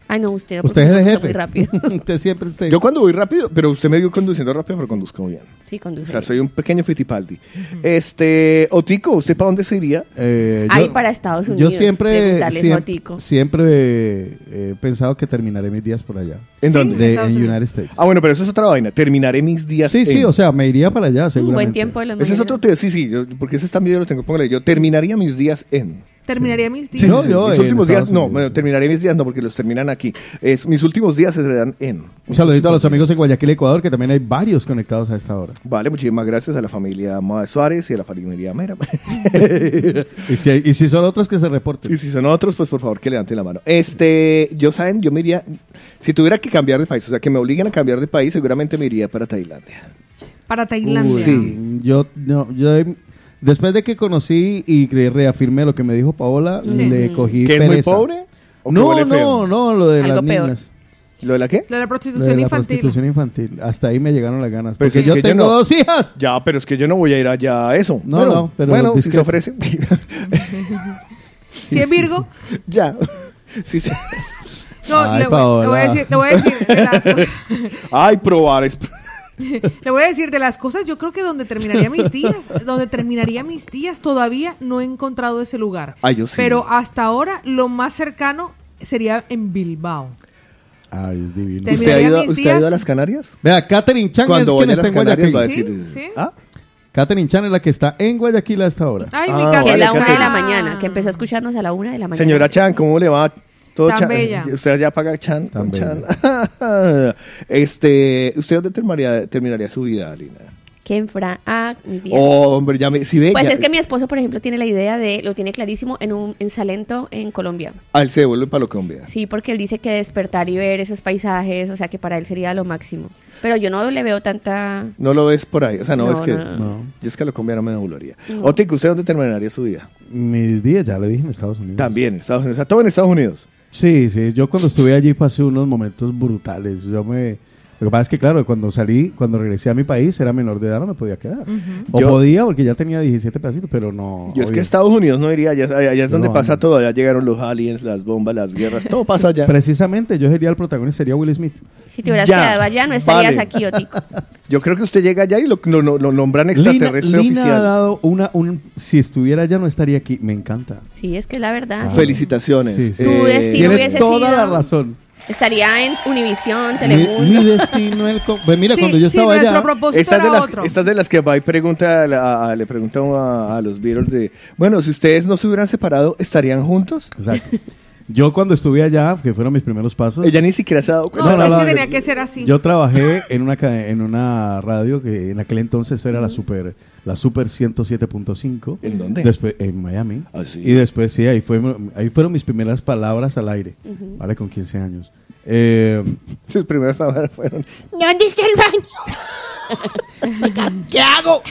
Ay, no, usted. Usted es el jefe. Muy rápido. usted siempre. Yo cuando voy rápido, pero usted me vio conduciendo rápido, pero conduzco bien. Sí, O conduce. sea, soy un pequeño Fittipaldi. Este, Otico, ¿usted para dónde se iría? Eh, Ahí para Estados Yo Unidos, siempre, a siempre, siempre eh, he pensado que terminaré mis días por allá. ¿En Sí. dónde? De, en. United States. Ah, bueno, pero eso es otra vaina. Terminaré mis días sí, sí, en- o sea, me iría para allá, Un seguramente. buen tiempo de los Ese es otro tema. Sí, sí, yo- porque ese también lo tengo. Póngale yo. Terminaría mis días en. Terminaría mis Sí, días. No, sí, sí, yo mis últimos días. No, bueno, terminaría mis días no, porque los terminan aquí. Es, mis últimos días se serán en. Un saludito a los amigos de Guayaquil, Ecuador, que también hay varios conectados a esta hora. Vale, muchísimas gracias a la familia Moa Suárez y a la familia Mera. Y si, hay- y si son otros que se reporten. y si son otros, pues por favor que levanten la mano. Este, yo saben, yo me iría, si tuviera que cambiar de país, o sea, que me obliguen a cambiar de país, seguramente me iría para Tailandia. Para Tailandia. Uy, Sí. Yo, no, yo, después de que conocí y re- reafirmé lo que me dijo Paola, Sí. le cogí ¿Que es muy pobre? ¿O que No, no, no, lo de Algo las peor. niñas. ¿Lo de la qué? Lo de la Lo prostitución de la infantil. prostitución infantil. Hasta ahí me llegaron las ganas. Pues porque es yo que yo tengo no. dos hijas. Ya, pero es que yo no voy a ir allá a eso. No, bueno, no, pero bueno, si se ofrece. Si es Virgo, ya. Sí, sí. no, Ay, le, voy, le voy a Paola. decir, le voy a decir de las cosas, Ay, probar es. le voy a decir de las cosas, yo creo que donde terminaría mis días, donde terminaría mis días, todavía no he encontrado ese lugar. Ay, yo sí. Pero hasta ahora lo más cercano sería en Bilbao. Ay, es divino. Te- ¿Usted ha, ido, mis ¿Usted ha ido a las Canarias? Vea, Catherine Chan Cuando es quien está las en Canarias va a Guayaquil. decir. ¿Sí? Sí. ¿Ah? Catherine Chan es la que está en Guayaquil a esta hora. Ay, Ah, mi vale, Que es la Catherine. una de la Ah. mañana, que empezó a escucharnos a la una de la mañana. Señora Chan, ¿cómo le va? Todo Tan Chan. bella. Usted ya paga Chan. Tan con Chan. este, ¿Usted dónde terminaría, terminaría su vida, Alina? Que en Fra... Ah. Oh, hombre, ya me. Si ve, Pues ya- es que mi esposo, por ejemplo, tiene la idea de, lo tiene clarísimo, en un en Salento, en Colombia. Ah, él se devuelve para Colombia. Sí, porque él dice que despertar y ver esos paisajes, o sea, que para él sería lo máximo. Pero yo no le veo tanta... No lo ves por ahí. O sea, no, No, es que. no, no. No. Yo es que a Colombia no me devolvería. No. Otic, ¿usted dónde terminaría su vida? Mis días, ya le dije, en Estados Unidos. También, en Estados Unidos. O sea, todo en Estados Unidos. Sí, sí. Yo cuando estuve allí pasé unos momentos brutales. Yo me... Lo que pasa es que, claro, cuando salí, cuando regresé a mi país, era menor de edad, no me podía quedar. O Yo- podía, porque ya tenía 17 pedacitos, pero no... Yo es que. Estados Unidos no iría. Allá, allá es donde No, pasa no. todo. Allá llegaron los aliens, las bombas, las guerras. Todo pasa allá. Precisamente, yo sería el protagonista, sería Will Smith. Si te hubieras Ya, quedado allá, no estarías vale. aquí, Otico. Yo creo que usted llega allá y lo, lo- lo- lo nombran Lina, extraterrestre Lina ha oficial. dado una... Un, si estuviera allá, no estaría aquí. Me encanta. Sí, es que es la verdad. Ah. Felicitaciones. Sí, sí. Tu destino Tiene hubiese toda sido- la razón. Estaría en Univisión, Mi, Telemundo. mi destino, el... Pues mira, Sí, cuando yo sí, estaba allá... Estas de, las, otro. estas de las que va y pregunta, a la- a- le pregunta a, a los Beatles de, bueno, si ustedes no se hubieran separado, ¿estarían juntos? Exacto. Yo cuando estuve allá, que fueron mis primeros pasos, Ella ni siquiera se ha dado No, cuenta. No, no, es no, que no, tenía yo- que ser así. yo trabajé en una en una radio que en aquel entonces era la super la super 107.5 ¿En dónde? después en Miami Ah, sí. y después sí ahí fue ahí fueron mis primeras palabras al aire vale con 15 años Eh, Sus primeras palabras fueron, ¿Dónde está el baño? ¿Qué hago?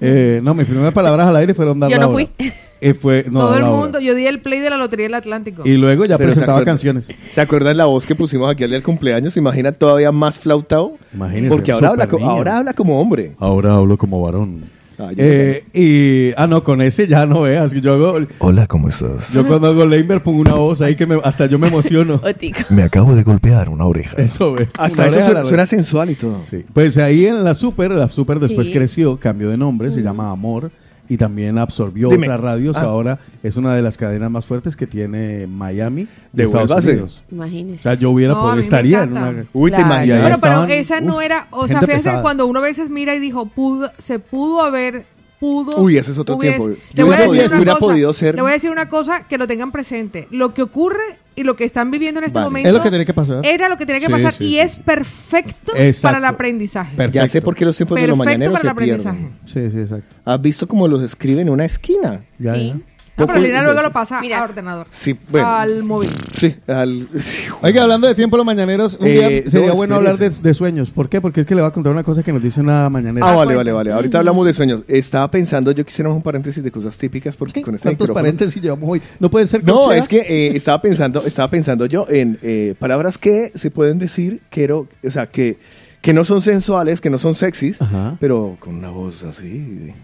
eh, no mis primeras palabras al aire fueron dar Yo la no hora. fui. Eh, fue, no, Todo el mundo, yo di el play de la Lotería del Atlántico. y luego ya Pero se presentaba acuerda- canciones ¿Se acuerdan la voz que pusimos aquí al día del cumpleaños? ¿Se imagina todavía más flautado? Imagínese, Porque ahora habla, niño. ahora habla como hombre. ahora hablo como varón Ah, Eh, y ah no con ese ya no veas que yo hago Hola, ¿cómo estás? yo cuando hago Leiber pongo una voz ahí que me- hasta yo me emociono. Me acabo de golpear una oreja. Eso, ve. Hasta Una eso oreja suena, sensual y todo. Sí. Pues ahí en la Super, la Super después Sí. creció, cambió de nombre, se llama Amor. Y también absorbió Dime. otras radios. Ah. Ahora es una de las cadenas más fuertes que tiene Miami de Estados. Unidos. O Imagínese. sea, yo hubiera No, podido, estaría en una... Uy, te Claro. Bueno, pero estaban, esa no uf, era, o sea, pesada. cuando uno a veces mira y dijo, pudo, se pudo haber, pudo. Uy, ese es otro hubiese- tiempo. Le Yo voy a hubiera decir podido- una cosa, podido ser- Le voy a decir una cosa que lo tengan presente. Lo que ocurre y lo que están viviendo en este Vale. momento Es lo que tiene que pasar. era lo que tenía que Sí, pasar sí, y sí. es perfecto Exacto. para el aprendizaje. Perfecto. Ya sé por qué los tiempos de los mañaneros para el se pierden. aprendizaje. Sí, sí, exacto. ¿Has visto cómo los escriben en una esquina? Ya, Sí. ya. No, pero Lina luego lo pasa Mira. a ordenador. Sí, bueno. Al móvil. Sí, al... sí. Oiga, hablando de tiempo los mañaneros, un Eh, día sería no, bueno hablar de, espérese. de sueños. ¿Por qué? Porque es que le voy a contar una cosa que nos dice una mañanera. Ah, vale, vale, vale. Ahorita hablamos de sueños. Estaba pensando, yo quisiera un paréntesis de cosas típicas porque con este ¿Cuántos micrófono- paréntesis llevamos hoy? No pueden ser No, corcheas? es que eh, estaba pensando, estaba pensando yo en eh, palabras que se pueden decir, quiero, o sea, que, que no son sensuales, que no son sexys, Ajá. pero con una voz así.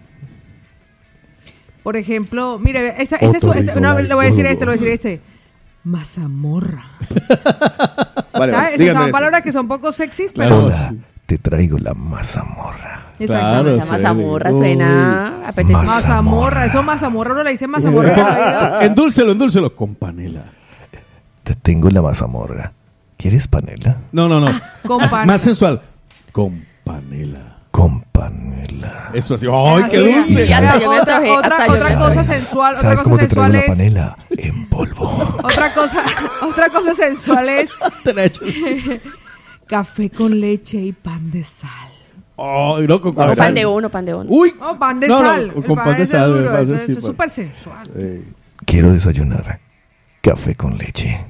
Por ejemplo, mire, esta, esta es su- esta- no, le voy a decir este, le voy a decir este. Mazamorra. Vale, ¿Sabes? Esas son eso. palabras que son poco sexys, pero. Hola, te traigo la mazamorra. Exactamente. La mazamorra suena apetecible. Mazamorra, eso mazamorra, uno le dice mazamorra. endúlcelo, endúlcelo con panela. Te tengo la mazamorra. ¿Quieres panela? No, no, no. Con panela. Más sensual. Con panela. Con panela. Eso así. ¡Ay, qué es. dulce! Ya, Otra, yo me otra, antojé, otra, hasta yo otra me cosa ¿Sabes- sensual, otra ¿Sabes cosa cómo te traigo la panela? En polvo. otra cosa, otra cosa sensual es café con leche y pan de sal. Ay, no, con pan sal. de uno, pan de uno. ¡Uy! No, pan de No, no, sal. con el pan de sal, duro, eso sí, es pan. súper sensual. Eh, Quiero desayunar. Café con leche.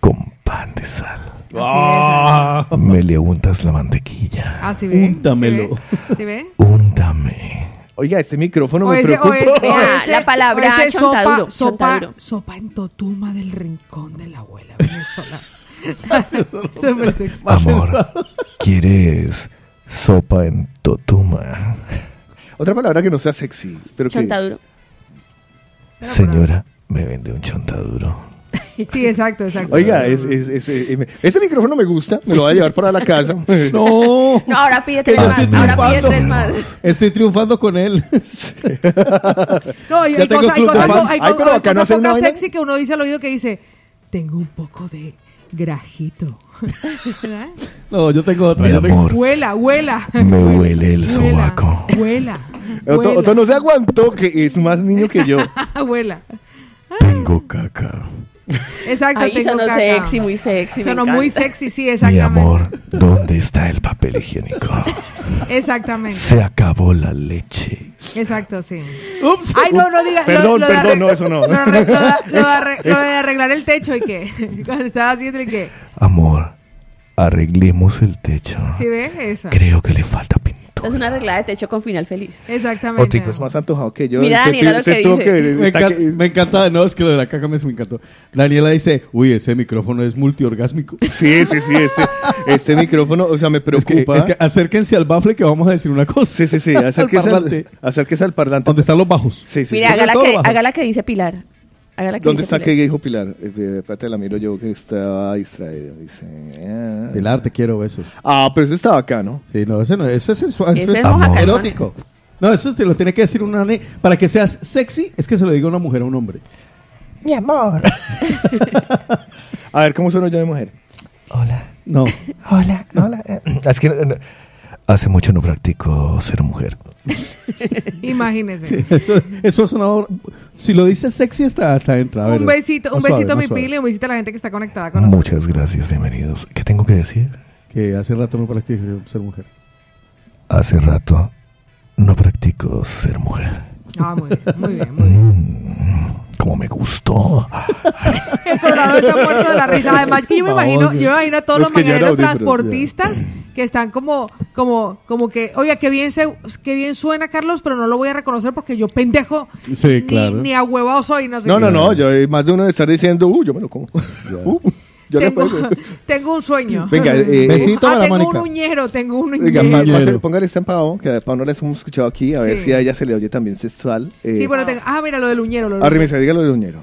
Con pan de sal. Ah, Me le untas la mantequilla. Así ve. Úntamelo. ¿Sí ve? Úntame. Oiga, este micrófono O me ese, o preocupa. ese, o Ah, ese- la palabra o ese chontaduro, sopa, sopa, chontaduro. sopa en totuma del rincón de la abuela venezolana. Súper sexy. Amor, ¿quieres sopa en totuma? Otra palabra que no sea sexy, pero que... Chontaduro. Señora, me vende un chontaduro. Sí, exacto, exacto. Oiga, es, es- es- eh, me- ese micrófono me gusta, me lo voy a llevar para la casa. No. No, ahora pide tres más. estoy Ahora pide triunfando. tres más. Estoy triunfando con él. No, y hay cosas, hay cosas, hay hay acá no cosas vaina. sexy que uno dice al oído que dice, tengo un poco de grajito. ¿Verdad? No, yo tengo otra. Mi yo tengo- Huela, huela. me huele el sobaco. Huela. Otto, huela, Otto no se aguantó, que es más niño que yo. huela. Tengo caca. Exacto, Ahí tengo sonó caca. sexy, muy sexy. me Sonó muy sexy, sí, Mi exactamente. amor, ¿dónde está el papel higiénico? Exactamente. Se acabó la leche. Exacto, sí. Ups. Ay, no, no digas. Perdón, de perdón, arreg- no, eso no. Lo, de lo lo lo arreglar el techo y qué. Cuando estaba haciendo y qué. Amor, arreglemos el techo. ¿Sí ve? Eso. Creo que le falta Es una arreglada de techo con final feliz. Exactamente. Otico es más antojado que yo. Mira, Se Daniela, lo se que tuvo dice. que- Me, encanta, que- me encanta, no, es que lo de la caca me, me encantó. Daniela dice, uy, ese micrófono es multiorgásmico. Sí, sí, sí, este, este micrófono, o sea, me Es que, preocupa. es que acérquense al bafle que vamos a decir una cosa. Sí, sí, sí, acérquese Al al, parlante. acérquese al parlante. ¿Dónde están los bajos? Sí, sí, Mira, sí. haga la, que, haga la que dice Pilar. Haga la que ¿Dónde está que Pilar. dijo Pilar? Eh, de- Espérate, la miro yo que estaba distraído. Dice. ah. Pilar, te quiero besos. Ah, pero eso estaba acá, ¿no? Sí, no, ese no, eso es sensual. Eso es moja erótico. No, eso se lo tiene que decir una ne- para que seas sexy, es que se lo diga una mujer a un hombre. Mi amor. A ver, ¿cómo sueno yo de mujer? Hola. No. Hola, hola. Eh, Es que eh, hace mucho no practico ser mujer. Imagínese. Eso es una hor- Si lo dices sexy, hasta, hasta entra. Un besito, un suave, besito a mi suave. pili, un besito a la gente que está conectada con nosotros. Muchas gracias, bienvenidos. ¿Qué tengo que decir? Que hace rato no practico ser, mujer. Hace rato no practico ser mujer. Ah, muy bien, muy bien, muy bien. Mm, como me gustó. El programa está muerto de la risa. Además que yo me imagino, yo me imagino a todos Es los mañaneros transportistas que están como, como, como que, oiga, qué bien se, qué bien suena Carlos, pero no lo voy a reconocer porque yo pendejo Sí, ni, claro. ni a huevado soy, no sé No, qué. no, no. Yo eh, más de uno de estar diciendo, uh, yo me lo como. Uh, yo Tengo, tengo un sueño. Venga, eh, Besito ah, para tengo Mónica. un uñero, tengo un Venga, uñero. pa- póngale este empado, que a Pau no les hemos escuchado aquí, a ver si a ella se le oye también sexual. Eh, Sí, bueno, tengo, ah, mira lo del uñero. Lo del Arrímese, dígalo de uñero.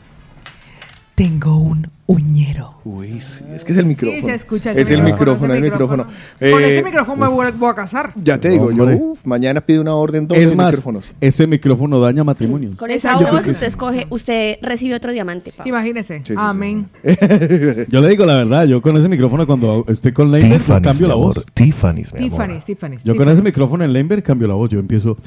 Tengo un uñero. Uy, sí, es que es el micrófono. Sí, se escucha ese Es el micrófono, ese el micrófono. Con Eh, ese micrófono me voy voy a casar. Ya te digo, yo uf, mañana pido una orden doble Es más, micrófonos. ese micrófono daña matrimonios. Con esa voz usted escoge, usted recibe otro diamante, Pau. Imagínese. Sí, sí, sí. Amén. Yo le digo la verdad, yo con ese micrófono cuando estoy con Leinberg Tiffany's, cambio la voz. Tiffany's, mi amor. Tiffany, Tiffany. Yo con ese micrófono en Leinberg cambio la voz, yo empiezo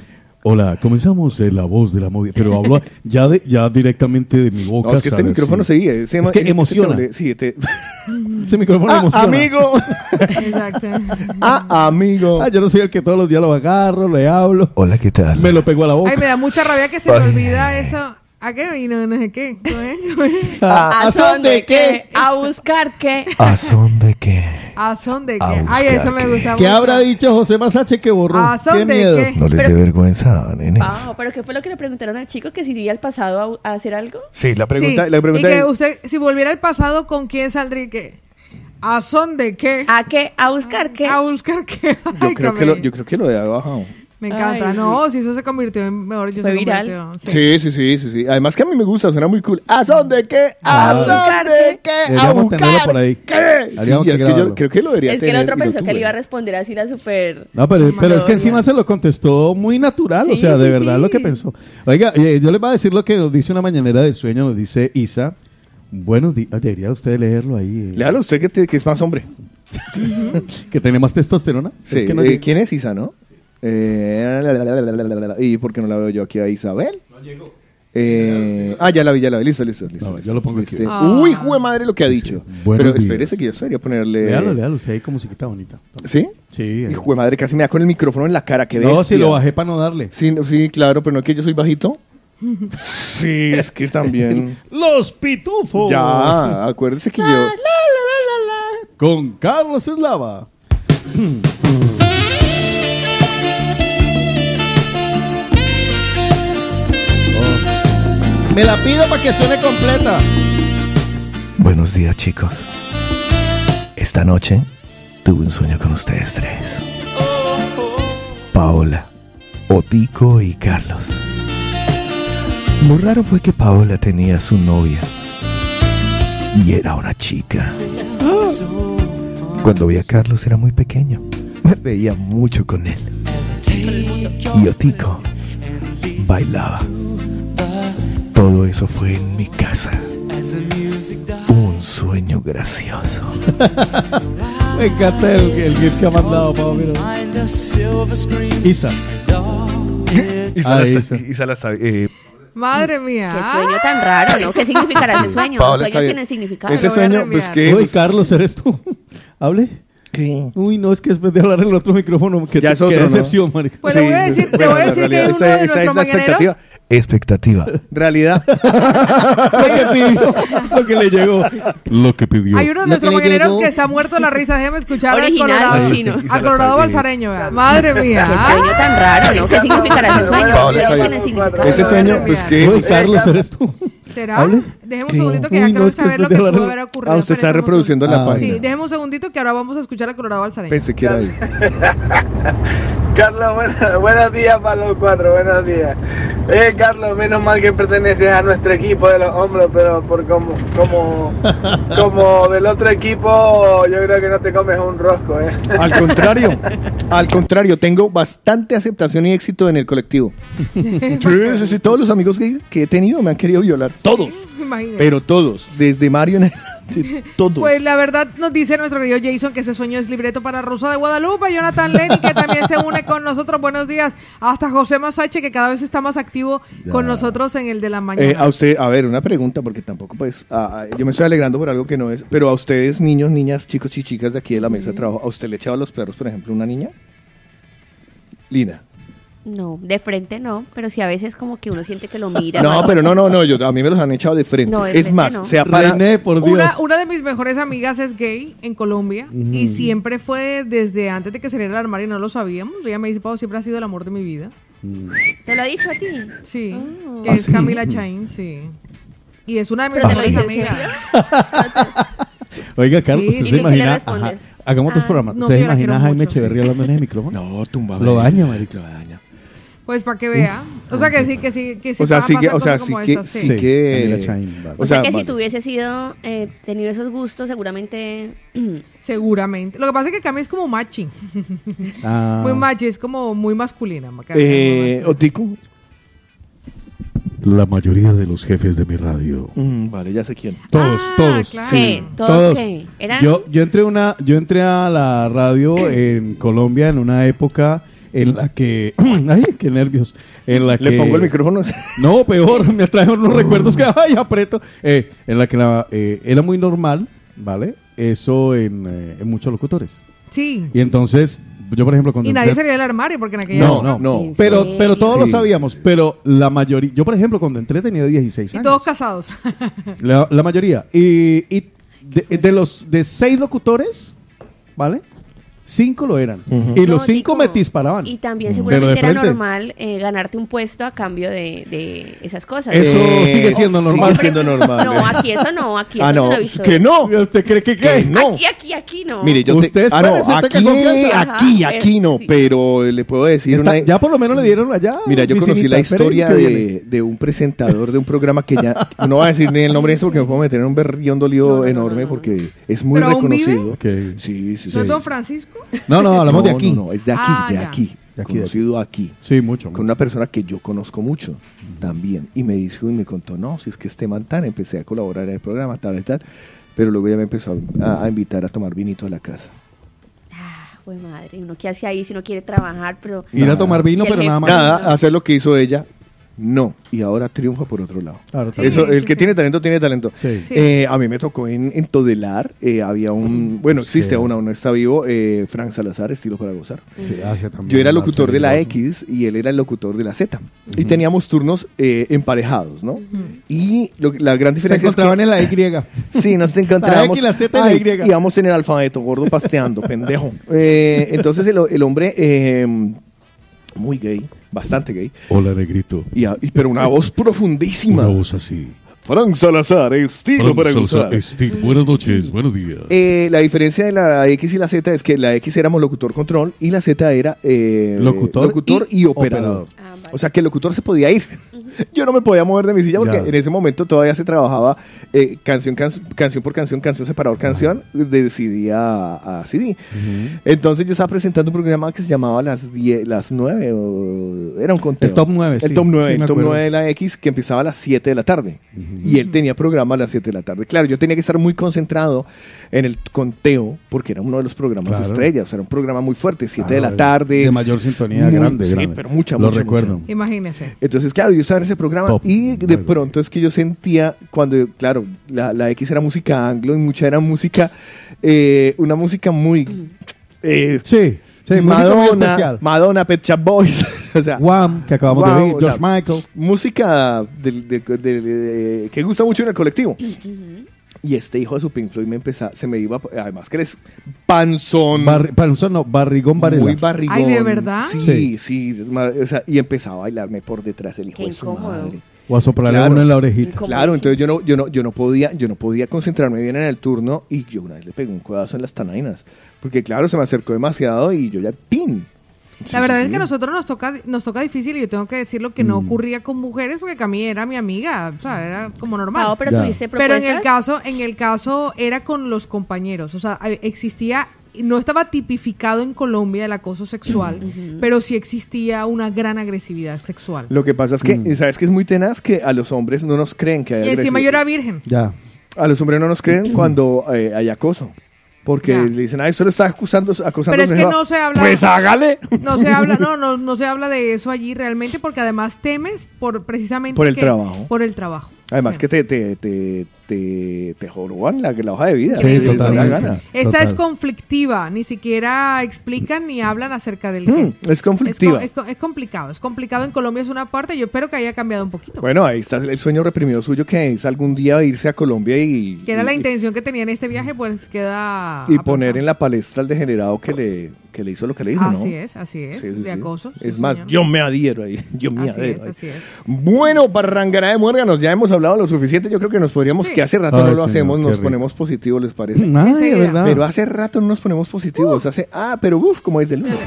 Hola, comenzamos eh, la voz de la movida, pero hablo ya de, ya directamente de mi boca. No, es que este micrófono Sí. seguía. Ese, Es que ese emociona. te- sí, te- Ese micrófono ah, emociona. amigo. Exacto. ah, amigo. Ah, yo no soy el que todos los días lo agarro, le hablo, Hola, ¿qué tal? me lo pego a la boca. Ay, me da mucha rabia que se me olvida eso. ¿A qué vino? No sé qué. Ah, ¿A son de qué? A buscar qué. ¿A son de qué? ¿A son de qué? A Ay, eso me qué. gusta ¿Qué mucho. habrá dicho José Masache que borró? ¿A son ¡Qué de miedo! qué? ¿No les dé vergüenza, nenes? Pau, pero ¿qué fue lo que le preguntaron al chico? Que si iría al pasado a, a hacer algo. Sí, la pregunta, Sí, la pregunta y que usted, si volviera al pasado, ¿con quién saldría qué? ¿A son de qué? ¿A qué? A buscar qué. A buscar qué. yo, creo que lo, yo creo que lo de bajado. Me encanta. Ay, no, si eso se convirtió en mejor, yo Fue se viral. sí. Sí, sí, sí, sí, sí. Además que a mí me gusta, suena muy cool. ¿A son de qué? Ah. ¿A son de qué? ¿A buscar por ahí. qué? Sí, que es que yo creo que lo debería Es que el otro pensó que le iba a responder así la super... No, pero, pero es que encima se lo contestó muy natural, o Sí, sea, de verdad sí. lo que pensó. Oiga, eh, yo les voy a decir lo que nos dice una mañanera de sueño, nos dice Isa. Buenos días, debería usted leerlo ahí. eh, Léalo usted que, te- que es más hombre. Que tiene más testosterona. Sí, Es que no eh. ¿Quién es Isa, no? Eh, ¿Y por qué no la veo yo aquí a Isabel? No llegó. Eh, ah, ya la vi, ya la vi. Listo, listo, listo. Yo lo pongo este. ah. Uy, hijo de madre lo que ha dicho. Pero espérese días. que yo sería ponerle. Léalo, léalo. Usted ahí como musiquita bonita. ¿Sí? Sí. Hijo de madre, casi me da con el micrófono en la cara. que No, si lo bajé para no darle. Sí, sí, claro, pero no es que yo soy bajito. sí, es que también. Los pitufos. Ya, acuérdese que yo. Con Carlos Eslava. Me la pido para que suene completa. Buenos días, chicos. Esta noche tuve un sueño con ustedes tres. Paola, Otico y Carlos. Lo raro fue que Paola tenía su novia. Y era una chica. Cuando vi a Carlos era muy pequeño. Me reía mucho con él. Y Otico bailaba. Todo eso fue en mi casa. Un sueño gracioso. Me encanta el, el gif que ha mandado, Pau, mira. Isa. Isa Ah, la está- Isa. Isa la está- eh, Madre mía. Qué sueño tan raro, ¿no? ¿Qué significará ese sueño? Paola Los está sueños bien. tienen significado. Ese Lo voy a sueño, pues reenviar. que. Uy, Carlos, ¿eres tú? ¿Hable? ¿Qué? Uy, no, es que después de hablar en el otro micrófono, que Ya es otro, decepción, marica. Pues le voy a decir, le voy a decir que realidad, uno esa, de esa es nuestros la mañaneros expectativa. Expectativa. Realidad. Lo que pidió, lo que le llegó. Lo que pidió. Hay uno de nuestros que llegó. que está muerto de la risa. Déjeme escuchar al Original Colorado. chino. Sí, sí, Al Colorado sí, sí. balsareño. Madre Qué mía. sueño tan raro, ¿no? ¿Qué significará ese sueño? Ese sueño, pues que. Uy, Carlos, ¿eres tú? ¿Será? ¿Hable? Dejemos ¿Qué? un segundito que Uy, ya no, quiero es que saber lo que pudo haber ocurrido. Ah, usted está reproduciendo Ah, la Sí, página. dejemos un segundito que ahora vamos a escuchar al Colorado balsareño. Pensé que era ahí. Carlos, buenos días para los cuatro, buenos días. Eh, Carlos, menos mal que perteneces a nuestro equipo de los hombros, pero por como, como, como del otro equipo, yo creo que no te comes un rosco, eh. Al contrario, al contrario, tengo bastante aceptación y éxito en el colectivo. Sí, sí, sí, todos los amigos que, que he tenido me han querido violar. Todos. Imagínate. Pero todos. Desde Mario en todos. Pues la verdad nos dice nuestro querido Jason que ese sueño es libreto para Rosa de Guadalupe, Jonathan Lenny que también se une con nosotros, buenos días, hasta José Masache que cada vez está más activo con nosotros en el de la mañana. Eh, a usted, a ver, una pregunta, porque tampoco pues, ah, yo me estoy alegrando por algo que no es, pero a ustedes, niños, niñas, chicos y chicas de aquí de la mesa de trabajo, ¿a usted le echaba los perros, por ejemplo, una niña? Lina. No, de frente no, pero sí a veces como que uno siente que lo mira. No, pero no, no, no, yo, a mí me los han echado de frente. No, de es frente más, no. se apara... René, por Dios. Una, una de mis mejores amigas es gay en Colombia y siempre fue desde antes de que saliera del armario y no lo sabíamos. Ella me dice, Pau, siempre ha sido el amor de mi vida. ¿Te lo ha dicho a ti? Sí, Oh. que es Camila Chain, sí. Y es una de mis mejores amigas. Oiga, Carlos, Sí. ¿usted ¿Y se imagina? Ajá, hagamos Ah, programa. no, ¿Usted se imagina a Jaime mucho, Echeverría hablando en ese micrófono? No, tumba. Lo daña, marica. Lo daña. Pues para que vea. O sea que sí, que sí, que sí. O sea, van a sí que, pasar o sea, cosas sí como que, sí Sí, que. O, sea, que vale. si tuviese sido, eh, tenido esos gustos, seguramente... Seguramente. Lo que pasa es que Cami es como machi. Ah, Muy machi, es como muy masculina. Eh, Otico. La mayoría de los jefes de mi radio. Mm, vale, ya sé quién. Todos, Ah, todos. claro. ¿Qué? ¿Todos qué? ¿Eran? Yo, yo entré una, yo entré a la radio en Colombia en una época en la que, ay, qué nervios, en la Le que pongo el micrófono. No, peor, me trae unos recuerdos que ay aprieto, eh, en la que la, eh, era muy normal, ¿vale? Eso en, eh, en muchos locutores. Sí. Y entonces, yo por ejemplo cuando Y nadie entré- salía del armario porque en aquella no, época- no, no. ¿En Pero, pero todos lo sabíamos, pero la mayoría, yo por ejemplo cuando entré tenía 16 Y años. todos casados. La, la mayoría. Y, y de, de los de seis locutores, ¿vale? Cinco lo eran. Y No, los cinco me disparaban. Y también seguramente era normal eh, ganarte un puesto a cambio de, de esas cosas. Eso Eh, sigue siendo normal. Sigue siendo normal. No, aquí eso no, aquí ah, eso no, no. Que no. ¿Usted cree que qué? no. Aquí, aquí, aquí no. Mire, yo Usted te... Ah, no, aquí, aquí, Ajá, aquí no, sí. pero le puedo decir Está- una... ya por lo menos le dieron allá. Mira, yo conocí la historia de, de un presentador de un programa que ya... No voy a decir ni el nombre de eso porque me puedo meter en un berrión dolido No, no, no, enorme no, no. porque es muy reconocido. Sí, sí, sí. ¿No es Don Francisco? No, no, hablamos de aquí. No, no, es de aquí, Ah, de ya. aquí. De aquí, conocido aquí. Sí, mucho. Con mucho. una persona que yo conozco mucho también. Y me dijo y me contó, no, si es que este man tan, empecé a colaborar en el programa, tal y tal. Pero luego ya me empezó a, a invitar a tomar vinito a la casa. Ah, jue madre, uno qué hace ahí si no quiere trabajar, pero... Ir a tomar vino, Y el pero nada jefe- más. Nada, hacer lo que hizo ella, no. Y ahora triunfa por otro lado. Claro, Sí. Eso, el sí, que sí. tiene talento, tiene talento. Eh, a mí me tocó en, en Todelar, eh, había un, bueno, existe Sí. aún, aún no está vivo, eh, Frank Salazar, estilo para gozar. También Yo era una locutor de la X y él era el locutor de la Z. Y teníamos turnos eh, emparejados, ¿no? Y lo- la gran Se diferencia es que... encontraban en la Y. Sí, nos encontrábamos. La X, la Z y la Y. Íbamos en el alfabeto, gordo pasteando, pendejo. Eh, entonces el, el hombre, eh, muy gay, bastante gay, Hola, negrito. y, a- y- pero una voz profundísima. voz así. Frank Salazar, estilo para gozar. buenas noches, buenos días. Eh, la diferencia de la X y la Z es que la X éramos locutor control y la Z era eh, Locutor y, y operador. operador. Ah, vale. O sea que el locutor se podía ir. Yo no me podía mover de mi silla porque Ya. en ese momento todavía se trabajaba eh, canción, can- canción por canción, canción separador, canción, de CD a, a CD. Entonces yo estaba presentando un programa que se llamaba Las 10, las 9, o- era un conteo. El Top 9, El sí. Top 9, Sí, me el Top acuerdo. 9 de la X que empezaba a las 7 de la tarde. Y él tenía programa a las 7 de la tarde. Claro, yo tenía que estar muy concentrado en el conteo porque era uno de los programas Claro. estrellas. O sea, era un programa muy fuerte, 7 de la tarde. De mayor sintonía, Muy- grande, sí, grande. pero mucha, Lo mucha, recuerdo. mucha. Imagínese. Entonces, claro, yo estaba en ese programa Top y de pronto es que yo sentía, cuando, claro, la, la X era música anglo y mucha era música, eh, una música muy... eh, Sí, sí, Madonna. Madonna, Pet Shop Boys, o sea, Wham, que acabamos Wow, de ver, o George sea, Michael. música del- de- de- de- que gusta mucho en el colectivo. Y este hijo de su Pink Floyd me empezaba, se me iba, además que él es panzón, Barri- panzón, no, barrigón Varela. muy barrigón. Ay, ¿de verdad? Sí, sí, ma- o sea, y empezaba a bailarme por detrás el hijo Qué de su incómodo. madre. O a soplarle Claro. uno en la orejita. Claro, entonces yo no, yo no, yo no podía, yo no podía concentrarme bien en el turno y yo una vez le pegué un codazo en las tanainas. Porque claro, se me acercó demasiado y yo ya ¡pin! Sí, La verdad sí, es que a sí. nosotros nos toca, nos toca difícil y yo tengo que decir lo que Mm. no ocurría con mujeres porque Cami era mi amiga, o sea, era como normal. Pao, pero tuviste Pero en el caso, en el caso era con los compañeros, o sea, existía no estaba tipificado en Colombia el acoso sexual, pero sí existía una gran agresividad sexual. Lo que pasa es que, Mm. ¿sabes que es muy tenaz? Que a los hombres no nos creen que hay Y encima yo era virgen. Ya. A los hombres no nos creen cuando eh, hay acoso. Porque Ya. le dicen, ay, solo está acusando, acosando Pero es a que jefa". no se habla- Pues hágale. No se habla, no, no, no se habla de eso allí realmente porque además temes por precisamente Por el que- trabajo. Por el trabajo. Además Sí. que te, te, te, te, te joroban la, la hoja de vida. Sí, si les da gana. Esta Total. es conflictiva, ni siquiera explican ni hablan acerca del Mm, es Es, co- conflictiva. es co- es complicado, es complicado en Colombia es una parte, yo espero que haya cambiado un poquito. Bueno, ahí está el sueño reprimido suyo que es algún día irse a Colombia y, que era la intención que tenía en este viaje, pues queda... y poner en la palestra al degenerado que le, que le hizo lo que le hizo, ¿no? Así es, así es, Sí, sí, de sí. acoso. sí, Es más, señor. yo me adhiero ahí. Yo me Así adhiero es, ahí. así es. Bueno, Barrangará de Muérganos, ya hemos hablado lo suficiente. Yo creo que nos podríamos, Sí. que hace rato Ay, no lo señor, hacemos, nos rico. ponemos positivos, ¿les parece? Ay, verdad. Pero hace rato no nos ponemos positivos. Hace, ah, pero uff, como es del lunes.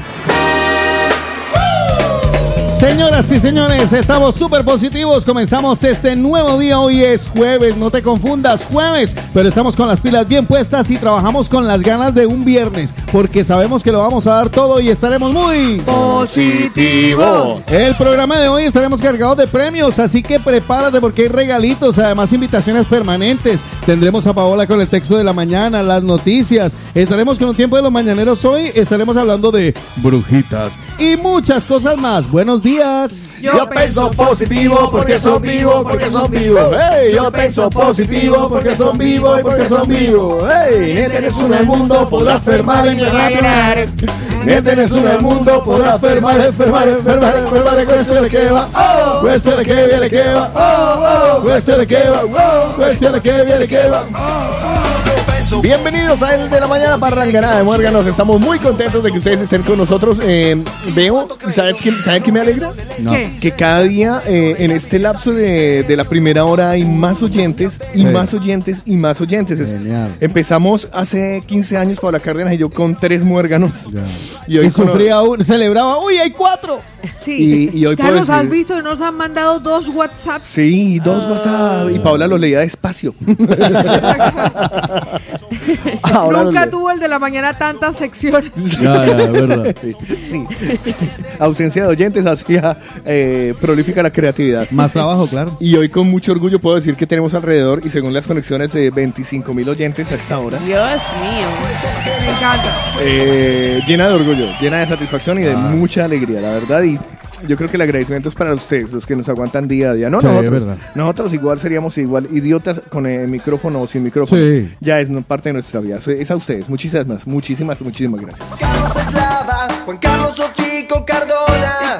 Señoras y señores, estamos súper positivos. Comenzamos este nuevo día. Hoy es jueves, no te confundas, jueves. Pero estamos con las pilas bien puestas y trabajamos con las ganas de un viernes. Porque sabemos que lo vamos a dar todo y estaremos muy Positivo. El programa de hoy estaremos cargados de premios, así que prepárate porque hay regalitos, además invitaciones permanentes. Tendremos a Paola con el texto de la mañana, las noticias. Estaremos con un tiempo de los mañaneros hoy. Estaremos hablando de brujitas y muchas cosas más. Buenos días. Yo pienso positivo porque son vivos, porque son vivos. Hey, yo pienso positivo porque son vivos y porque son vivos. Hey, gente nessuno al mundo podrá fermare, fermare. Gente nessuno al mundo podrá fermare, fermare, fermare, fermare. Questo è il che va, oh, questo è il che viene che va, oh, oh, il che va, oh, questo è il che viene che va. Bienvenidos a El de la Mañana para de Muérganos. Estamos muy contentos de que ustedes estén con nosotros. Eh, veo, ¿y ¿sabes qué, ¿saben qué me alegra? ¿Qué? Que cada día eh, en este lapso de, de la primera hora hay más oyentes y Sí. más oyentes y más oyentes. Es- Genial. empezamos hace 15 años, Paula Cárdenas y yo, con tres muérganos. Y Y hoy con- sufría un, celebraba, uy, hay cuatro. Sí. Y- y hoy Carlos, ¿has decir- visto que nos han mandado dos WhatsApp? Sí, dos WhatsApp. Y Paula los leía despacio. Ahora Nunca tuvo el de la mañana tantas secciones. Ya, ya, verdad. Sí, sí. Ausencia de oyentes hacía eh, prolífica la creatividad. Más trabajo, claro. Y hoy con mucho orgullo puedo decir que tenemos alrededor, y según las conexiones, de 25 mil oyentes a esta hora. Dios mío. Me encanta. Eh, llena de orgullo, llena de satisfacción y de Ah. mucha alegría, la verdad. Y yo creo que el agradecimiento es para ustedes, los que nos aguantan día a día. No Sí, nosotros. verdad. Nosotros igual seríamos igual idiotas con el micrófono o sin micrófono. Sí. Ya es parte de nuestra vida. Es- a ustedes. Muchísimas, muchísimas, muchísimas gracias. Carlos Eslava, Juan Carlos Otico Cardona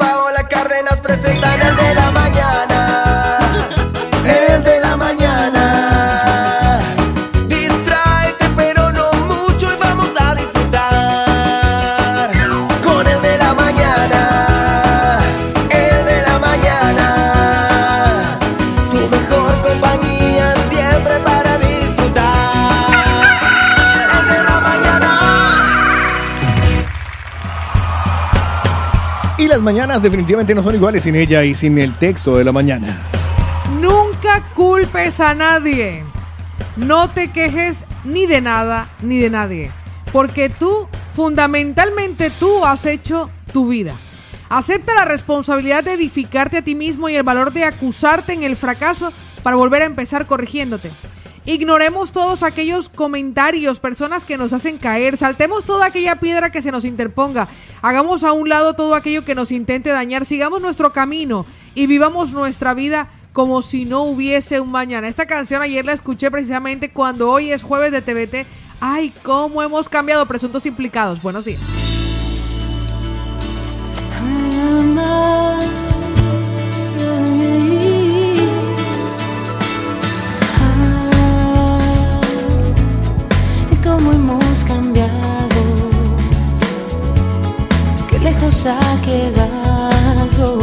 mañanas definitivamente no son iguales sin ella y sin el texto de la mañana. Nunca culpes a nadie. No te quejes ni de nada ni de nadie. Porque tú, fundamentalmente tú has hecho tu vida. Acepta la responsabilidad de edificarte a ti mismo y el valor de acusarte en el fracaso para volver a empezar corrigiéndote. Ignoremos todos aquellos comentarios, personas que nos hacen caer, saltemos toda aquella piedra que se nos interponga, hagamos a un lado todo aquello que nos intente dañar, sigamos nuestro camino y vivamos nuestra vida como si no hubiese un mañana. Esta canción ayer la escuché precisamente cuando hoy es jueves de TVT. Ay, cómo hemos cambiado presuntos implicados. Buenos días. Lejos ha quedado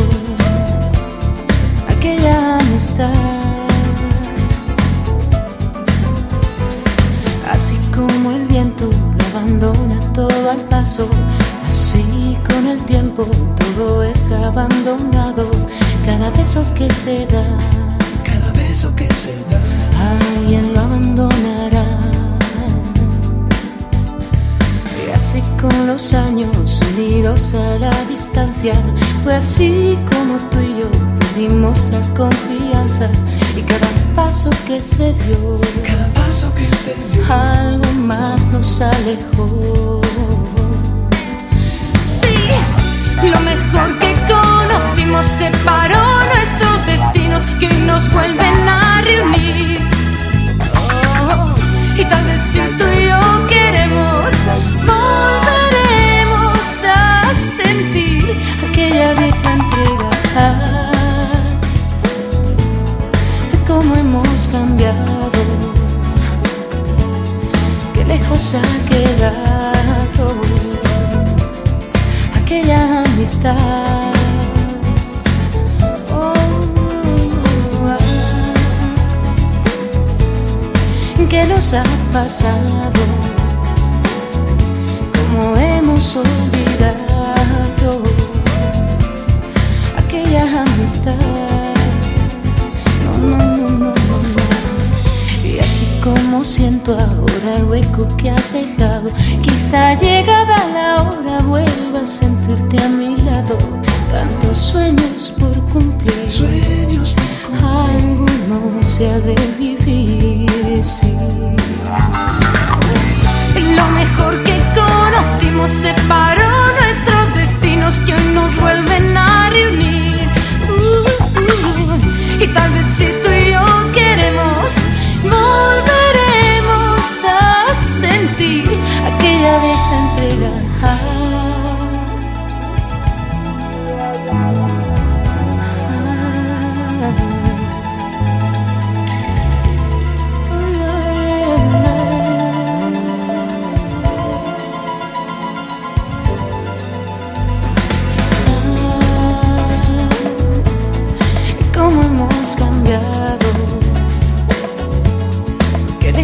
aquella amistad. Así como el viento lo abandona todo al paso, así con el tiempo todo es abandonado. Cada beso que se da, Cada beso que se da. alguien lo abandonará. Y así con los años unidos a la distancia, fue así como tú y yo perdimos la confianza. Y cada paso que se dio, Cada paso que se dio. algo más nos alejó. Sí, lo mejor que conocimos separó nuestros destinos que hoy nos vuelven a reunir. Oh, y tal vez si tú y yo queremos, sentir aquella vieja entrega. Cómo hemos cambiado, qué lejos ha quedado aquella amistad. Oh, ah. ¿Qué nos ha pasado? ¿Cómo hemos olvidado aquella amistad. No, no, no, no, no. Y así como siento ahora el hueco que has dejado, quizá llegada la hora vuelva a sentirte a mi lado. Tantos sueños por cumplir, sueños por se ha de vivir. Y lo mejor que conocimos separó destinos que hoy nos vuelven a reunir.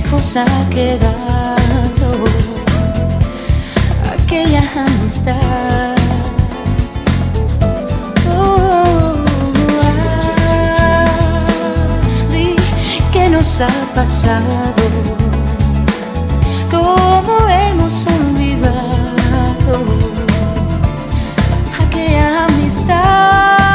Lejos ha quedado aquella amistad. Oh, ah, di, ¿Qué nos ha pasado? ¿Cómo hemos olvidado aquella amistad?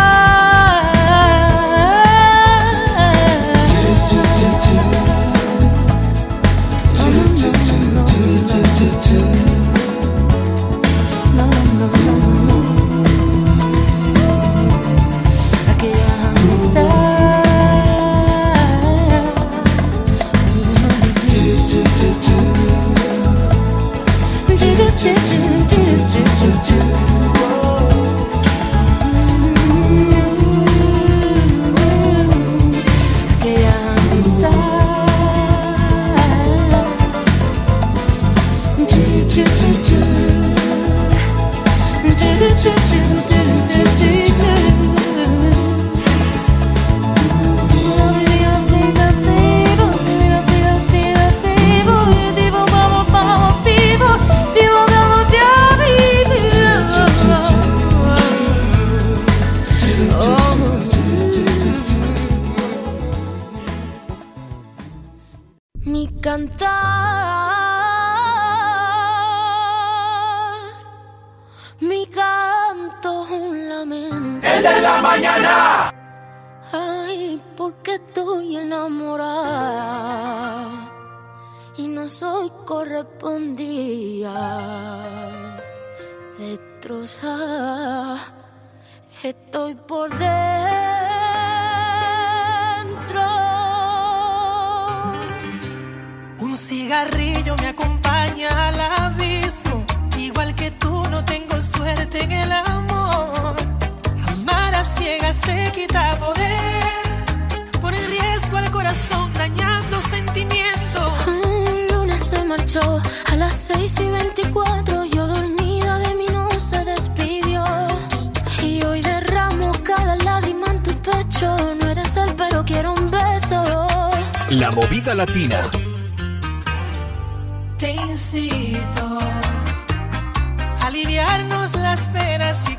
Estoy por dentro. Un cigarrillo me acompaña al abismo. Igual que tú, no tengo suerte en el amor. Amar a ciegas te quita poder. Pone en riesgo al corazón, dañando sentimientos. Un lunes se marchó a las 6 y 24. Movida latina. Te incito a aliviarnos las penas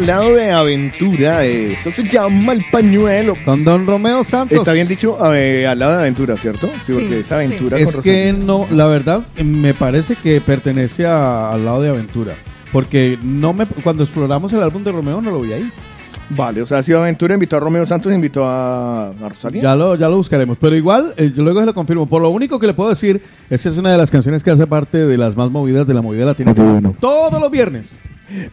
Rosalía al lado de Aventura. Eso se llama el pañuelo. Con Don Romeo Santos. Está bien dicho eh, al lado de Aventura, ¿cierto? Sí, porque es Aventura Es con que Rosalía. no, la verdad, me parece que pertenece a- al lado de Aventura. Porque no me, cuando exploramos el álbum de Romeo no lo vi ahí. Vale, o sea, si Aventura invitó a Romeo Santos, invitó a, a Rosalía. Ya lo, ya lo buscaremos. Pero igual, eh, yo luego se lo confirmo. Por lo único que le puedo decir, esa es una de las canciones que hace parte de las más movidas de la movida latina. Todos los viernes.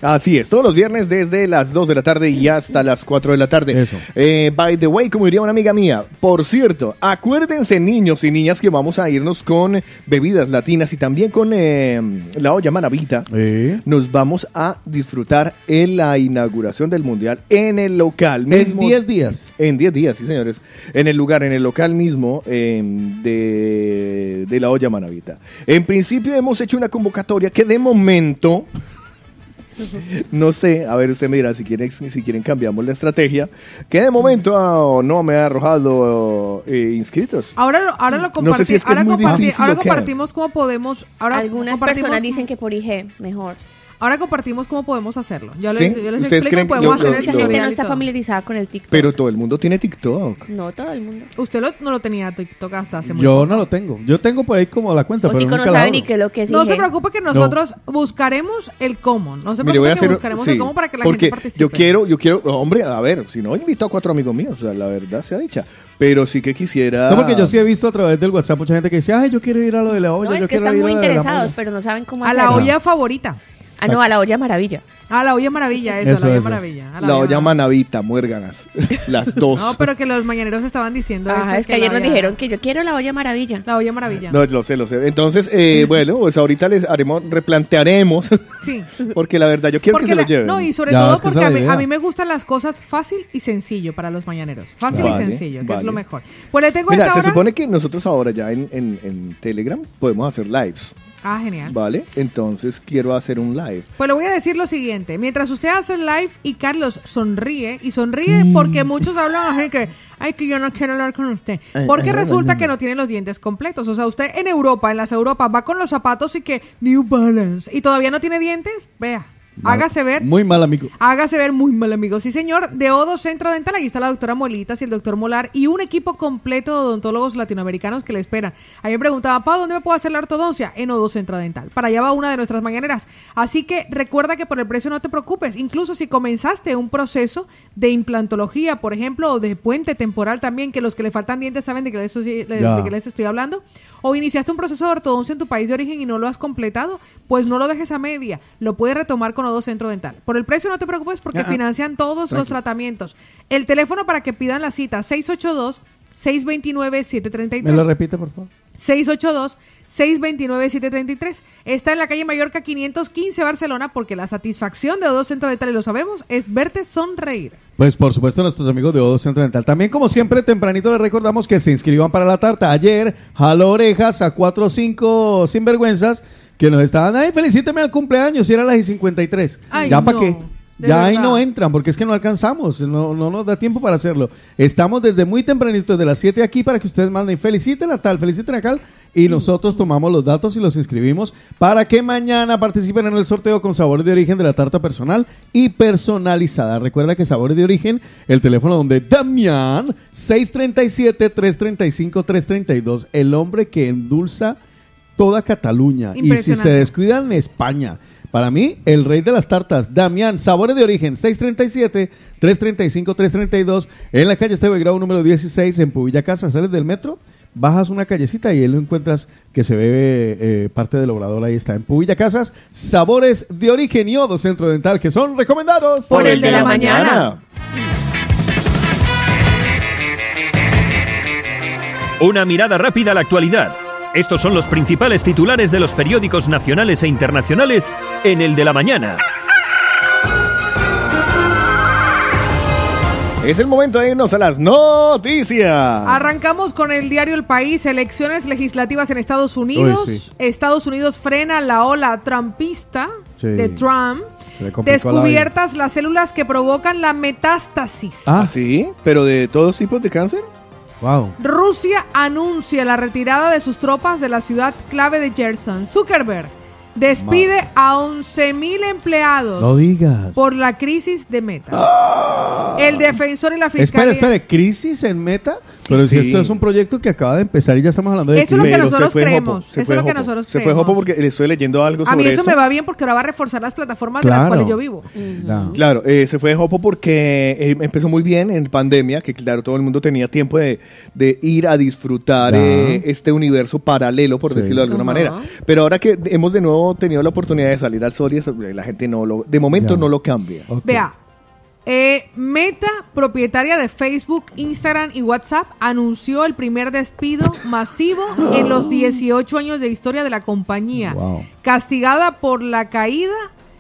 Así es, todos los viernes desde las 2 de la tarde y hasta las 4 de la tarde. Eso. Eh, by the way, como diría una amiga mía, por cierto, acuérdense niños y niñas que vamos a irnos con bebidas latinas y también con eh, la olla manavita. Eh. Nos vamos a disfrutar en la inauguración del Mundial en el local En mismo. 10 días. En 10 días, sí señores. En el lugar, en el local mismo eh, de, de la olla manavita. En principio hemos hecho una convocatoria que de momento... No sé, a ver, usted me dirá si quieren, si quieren cambiamos la estrategia. Que de momento ah, no me ha arrojado eh, inscritos. Ahora lo, ahora lo No sé si comparti- es que es ahora muy comparti- difícil ahora o qué. compartimos cómo podemos. Ahora Algunas compartimos personas dicen que por IG mejor. Ahora compartimos cómo podemos hacerlo. Yo ¿Sí? les, yo les ¿Ustedes explico creen que podemos lo- hacer lo- el Mucha lo- gente no está familiarizada con el TikTok. Pero todo el mundo tiene TikTok. No todo el mundo. Usted lo- no lo tenía TikTok hasta hace muy Yo no lo tengo. Yo tengo por ahí como la cuenta, pero no sabe ni qué es lo que es No se preocupe que nosotros buscaremos el cómo. No se preocupe que hacer. buscaremos sí, el cómo para que la porque gente participe. yo quiero, yo quiero, hombre, a ver, si no invito a cuatro amigos míos, o sea, la verdad sea dicha. Pero sí que quisiera. No, porque yo sí he visto a través del WhatsApp mucha gente que dice, ay, yo quiero ir a lo de la olla. No, es yo que están muy interesados, moda". pero no saben cómo A la hacerlo. olla favorita. Ah, no, a la olla maravilla. A la olla maravilla, eso, Eso, la olla eso. maravilla. a La olla manavita, muérganas. Las dos. No, pero que los mañaneros estaban diciendo eso. Ajá, es que la ayer nos olla- dijeron que yo quiero la olla maravilla. La olla maravilla. No, lo sé, lo sé. Entonces, eh, bueno, pues ahorita les haremos, replantearemos. Sí. porque la verdad, yo quiero Porque que se lo la- lleven. No, y sobre Ya, todo es que porque es a la mí, a mí me gustan las cosas fácil y sencillo para los mañaneros. Fácil Vale, y sencillo, que es vale. lo mejor. Pues le tengo Mira, esta se hora- supone que nosotros ahora ya en, en- en Telegram podemos hacer lives, Ah, genial. ¿vale? Entonces quiero hacer un live. Pues le voy a decir lo siguiente. Mientras usted hace el live y Carlos sonríe, y sonríe porque muchos hablan así que, ay, que yo no quiero hablar con usted. Porque resulta que no tiene los dientes completos. O sea, usted en Europa, en las Europas, va con los zapatos y que New Balance y todavía no tiene dientes, vea. Hágase ver. Muy mal, amigo. Hágase ver muy mal, amigo. Sí, señor. De Odo Centro Dental, aquí está la doctora Molitas y el doctor Molar y un equipo completo de odontólogos latinoamericanos que le esperan. A mí me preguntaba, ¿para dónde me puedo hacer la ortodoncia? En Odo Centro Dental. Para allá va una de nuestras mañaneras. Así que recuerda que por el precio no te preocupes. Incluso si comenzaste un proceso de implantología, por ejemplo, o de puente temporal también, que los que le faltan dientes saben de qué les, de les estoy hablando, o iniciaste un proceso de ortodoncia en tu país de origen y no lo has completado, pues no lo dejes a media. Lo puedes retomar con Odo Centro Dental. Por el precio no te preocupes porque financian todos los tratamientos. El teléfono para que pidan la cita, 682-629-733. ¿Me lo repite, por favor? 682-629-733. Está en la calle Mallorca 515 Barcelona porque la satisfacción de Odo Centro Dental, y lo sabemos, es verte sonreír. Pues por supuesto nuestros amigos de Odo Centro Dental. También como siempre tempranito les recordamos que se inscriban para la tarta. Ayer jaló orejas a cuatro o cinco sinvergüenzas que nos estaban ahí. Felicíteme al cumpleaños y era las y 53. Ay, ¿Ya para no, qué? de Ya ahí no entran porque es que no alcanzamos, no, no nos da tiempo para hacerlo. Estamos desde muy tempranito, desde las 7 aquí para que ustedes manden feliciten a tal, feliciten a tal y nosotros tomamos los datos y los inscribimos para que mañana participen en el sorteo con sabores de origen de la tarta personal y personalizada. Recuerda que sabores de origen, el teléfono donde Damián 637-335-332, el hombre que endulza toda Cataluña y si se descuidan España. Para mí, el rey de las tartas, Damián, sabores de origen, 637-335-332, en la calle Esteve Grau número 16, en Pubilla Casa, sales del metro, bajas una callecita y ahí lo encuentras que se ve eh, parte del obrador, ahí está, en Pubilla Casas, sabores de origen y Odo Centro Dental que son recomendados Por el de la mañana. Una mirada rápida a la actualidad. Estos son los principales titulares de los periódicos nacionales e internacionales en el de la mañana. Es el momento de irnos a las noticias. Arrancamos con el diario El País, elecciones legislativas en Estados Unidos. Uy, sí. Estados Unidos frena la ola trumpista Sí. de Trump. Complicó la Descubiertas las células que provocan la metástasis. Ah, ¿Sí? ¿Pero de todos tipos de cáncer? Rusia anuncia la retirada de sus tropas de la ciudad clave de Gerson. Zuckerberg despide a 11.000 empleados No digas. por la crisis de Meta. El defensor y la fiscalía. Espera, espera, crisis en meta. Pero es que Sí. esto es un proyecto que acaba de empezar y ya estamos hablando de Eso es lo que nosotros creemos. Eso fue es lo que nosotros Se fue. Jopo porque le estoy leyendo algo A mí sobre eso, eso. me va bien porque ahora va a reforzar las plataformas de Claro. las cuales yo vivo. Claro. Claro, eh, se fue de Jopo porque eh, empezó muy bien en pandemia, que claro, todo el mundo tenía tiempo de, de ir a disfrutar eh, este universo paralelo, por Sí. decirlo de alguna manera. Pero ahora que hemos de nuevo tenido la oportunidad de salir al sol y eso, eh, la gente no lo, de momento Ya. no lo cambia. Vea, eh, Meta, propietaria de Facebook, Instagram y WhatsApp, anunció el primer despido masivo en los 18 años de historia de la compañía, Wow. castigada por la caída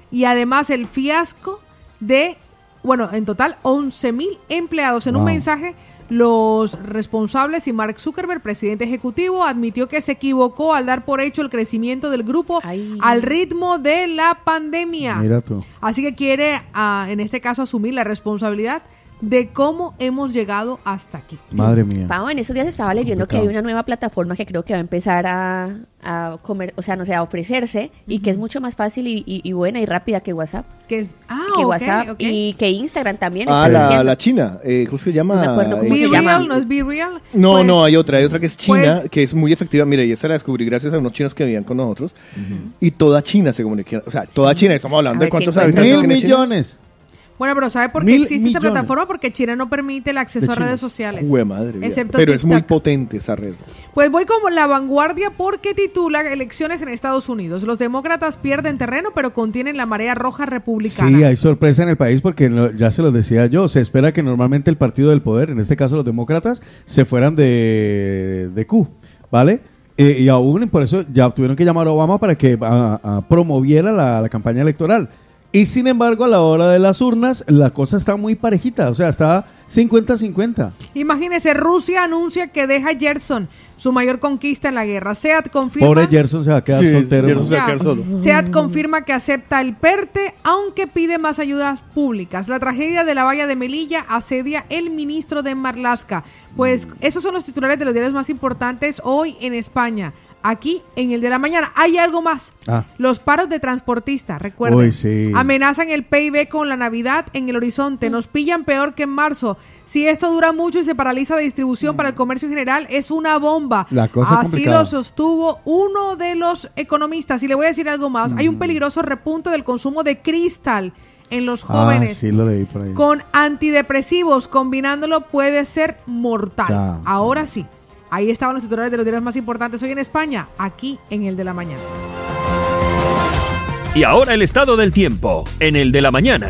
y además el fiasco de, bueno, en total 11 mil empleados. En un mensaje, los responsables y Mark Zuckerberg, presidente ejecutivo, admitió que se equivocó al dar por hecho el crecimiento del grupo Ay. al ritmo de la pandemia. Mira tú. Así que quiere, ah, en este caso, asumir la responsabilidad de cómo hemos llegado hasta aquí. Madre mía. Pau, en esos días estaba leyendo que hay una nueva plataforma que creo que va a empezar a, a comer, o sea, no sé, a ofrecerse y que es mucho más fácil y, y- y buena y rápida que WhatsApp. Que es, ah, que ok, WhatsApp y que Instagram también. Ah, la, la China, eh, ¿cómo se llama? No me acuerdo cómo Be se llama? Real, no es Be Real. No, Pues, no, hay otra, hay otra que es China, pues- que es muy efectiva. Mire, y esa la descubrí gracias a unos chinos que vivían con nosotros. Y toda China se comunica. O sea, toda China, estamos hablando A de cuántos habitantes Mil China. Bueno, pero ¿sabe por qué Mil existe esta plataforma? Porque China no permite el acceso De a China. redes sociales. Jue madre. Excepto Pero es muy potente esa red. Pues voy como la vanguardia porque titula elecciones en Estados Unidos. Los demócratas pierden terreno, pero contienen la marea roja republicana. Sí, hay sorpresa en el país porque no- ya se los decía yo, se espera que normalmente el partido del poder, en este caso los demócratas, se fueran de, de Q, ¿vale? Eh, y aún por eso ya tuvieron que llamar a Obama para que promoviera la, la campaña electoral. Y sin embargo, a la hora de las urnas, la cosa está muy parejita, o sea, está 50-50. Imagínese, Rusia anuncia que deja Gerson, su mayor conquista en la guerra. SEAT confirma... Pobre Gerson se va a quedar Sí, soltero. Gerson ¿no? se va a quedar solo. SEAT confirma que acepta el PERTE, aunque pide más ayudas públicas. La tragedia de la valla de Melilla asedia el ministro de Marlaska. Pues esos son los titulares de los diarios más importantes hoy en España. Aquí en el de la mañana. Hay algo más. Ah. Los paros de transportistas, recuerden. Uy, sí. Amenazan el PIB con la Navidad en el horizonte. Nos pillan peor que en marzo. Si esto dura mucho y se paraliza la distribución para el comercio en general, es una bomba. La cosa Así lo sostuvo uno de los economistas. Y le voy a decir algo más. Mm. Hay un peligroso repunte del consumo de cristal en los Ah, jóvenes. sí, lo leí por ahí. Con antidepresivos, combinándolo puede ser mortal. Ya. Ahora sí. Ahí estaban los titulares de los diarios más importantes hoy en España, aquí en el de la mañana. Y ahora el estado del tiempo, en el de la mañana.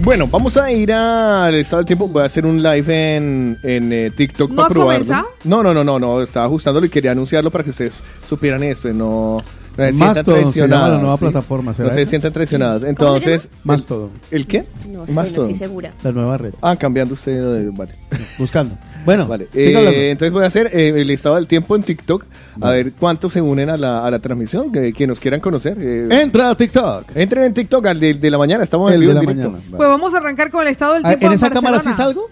Bueno, vamos a ir al estado del tiempo. Voy a hacer un live en, en eh, TikTok ¿No para probarlo. No, no, no, no, no. Estaba ajustándolo y quería anunciarlo para que ustedes supieran esto. y No, no se sientan se llama traicionados, la nueva ¿sí? plataforma, ¿será No se esa? sientan traicionados. ¿Cómo se Entonces, Mastodon. ¿el qué? No sé, no estoy segura. La nueva red. Ah, cambiando usted. Vale. Buscando. Bueno, Vale. Eh, entonces voy a hacer eh, el estado del tiempo en TikTok. A ver cuántos se unen a la, a la transmisión. Que, que nos quieran conocer. eh, Entra a TikTok. Entren en TikTok al de, de la mañana. Estamos en El vivo de en la directo. mañana. Pues vamos a arrancar con el estado del Ah, tiempo ¿En esa cámara sí salgo?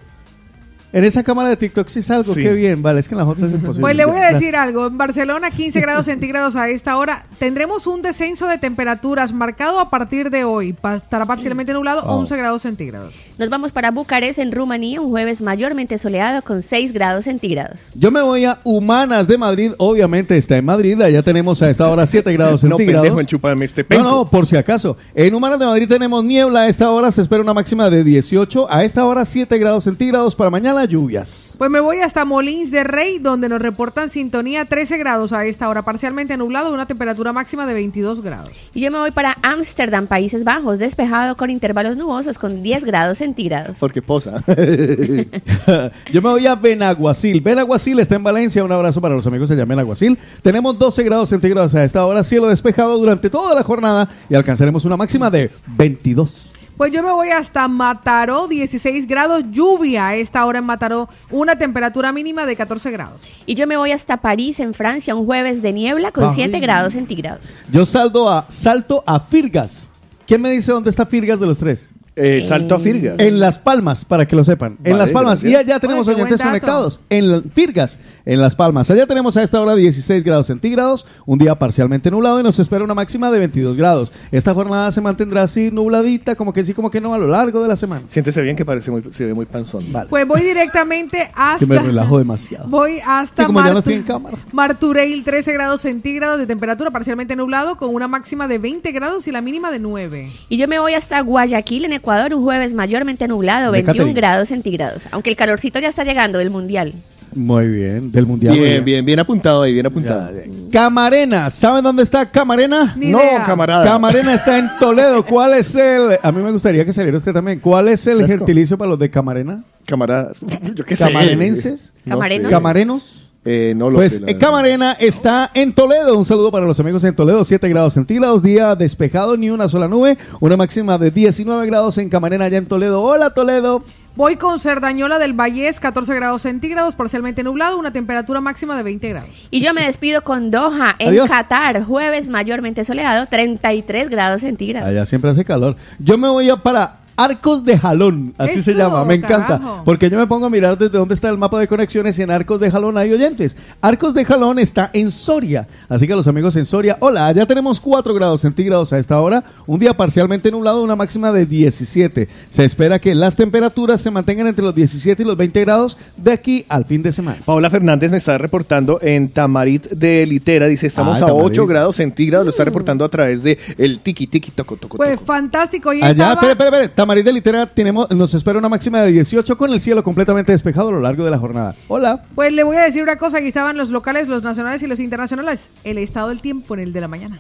En esa cámara de TikTok sí salgo, Sí. qué bien, vale, es que en las otras es imposible. Pues le voy a decir algo. En Barcelona, 15 grados centígrados a esta hora. Tendremos un descenso de temperaturas marcado a partir de hoy. Estará parcialmente nublado, Oh. 11 grados centígrados. Nos vamos para Bucarest, en Rumanía, un jueves mayormente soleado con 6 grados centígrados. Yo me voy a Humanas de Madrid, obviamente está en Madrid, allá tenemos a esta hora 7 grados No, centígrados. pendejo, este No, penco. no, por si acaso. En Humanas de Madrid tenemos niebla, a esta hora se espera una máxima de 18, a esta hora 7 grados centígrados, para mañana lluvias. Pues me voy hasta Molins de Rey, donde nos reportan sintonía 13 grados a esta hora, parcialmente nublado, una temperatura máxima de 22 grados. Y yo me voy para Ámsterdam, Países Bajos, despejado con intervalos nubosos con 10 grados centígrados. Porque posa. Yo me voy a Benaguacil. Benaguacil está en Valencia. Un abrazo para los amigos de Benaguacil. Tenemos 12 grados centígrados a esta hora, cielo despejado durante toda la jornada y alcanzaremos una máxima de 22. Pues yo me voy hasta Mataró, 16 grados, lluvia a esta hora en Mataró, una temperatura mínima de 14 grados. Y yo me voy hasta París, en Francia, un jueves de niebla con Ay. 7 grados centígrados. Yo saldo a, salto a Firgas. ¿Quién me dice dónde está Firgas de los tres? Eh, salto a Firgas. En Las Palmas, para que lo sepan. en Las Palmas. gracias. Y allá tenemos Oye, qué oyentes buen dato. conectados. En la- Firgas, en Las Palmas. Allá tenemos a esta hora 16 grados centígrados, un día parcialmente nublado y nos espera una máxima de 22 grados. Esta jornada se mantendrá así nubladita, como que sí, como que no, a lo largo de la semana. Siéntese bien que parece muy, se ve muy panzón. Vale. Pues voy directamente hasta... que me relajo demasiado. Voy hasta Que como ya no Martu- estoy en cámara. Martureil, 13 grados centígrados de temperatura parcialmente nublado con una máxima de 20 grados y la mínima de 9. Y yo me voy hasta Guayaquil, en Ecuador, un jueves mayormente nublado, De 21 Catherine. grados centígrados. Aunque el calorcito ya está llegando del mundial. Muy bien, del mundial. Bien, bien, bien apuntado ahí, bien apuntado. Camarena, ¿saben dónde está Camarena? Ni no, idea. camarada. Camarena está en Toledo. ¿Cuál es el.? A mí me gustaría que saliera usted también. ¿Cuál es el Fresco. gentilicio para los de Camarena? Camaradas. Yo qué sé. ¿Camarenenses? No ¿Camarenos? sé. ¿Camarenos? Eh, no lo Pues sé. Camarena está en Toledo. Un saludo para los amigos en Toledo. 7 grados centígrados, día despejado, ni una sola nube. Una máxima de 19 grados en Camarena, allá en Toledo. Hola, Toledo. Voy con Cerdañola del Vallés, 14 grados centígrados, parcialmente nublado, una temperatura máxima de 20 grados. Y yo me despido con Doha, en Adiós. Qatar, jueves mayormente soleado, 33 grados centígrados. Allá siempre hace calor. Yo me voy a para Arcos de Jalón, así se llama, me encanta. carajo. Porque yo me pongo a mirar desde dónde está el mapa de conexiones y en Arcos de Jalón hay oyentes. Arcos de Jalón está en Soria, así que los amigos en Soria, hola, ya tenemos 4 grados centígrados a esta hora, un día parcialmente nublado, una máxima de 17. Se espera que las temperaturas se mantengan entre los 17 y los 20 grados de aquí al fin de semana. Paola Fernández me está reportando en Tamarit de Litera. Dice, estamos Ah, a Tamarit. 8 grados centígrados. Lo está reportando a través de el tiki tiki toco toco Pues toco. fantástico. Y Allá, estaba- espere, espere, espere. Tamarit de Litera tenemos, nos espera una máxima de 18 con el cielo completamente despejado a lo largo de la jornada. Hola. Pues le voy a decir una cosa, aquí estaban los locales, los nacionales y los internacionales. El estado del tiempo en el de la mañana.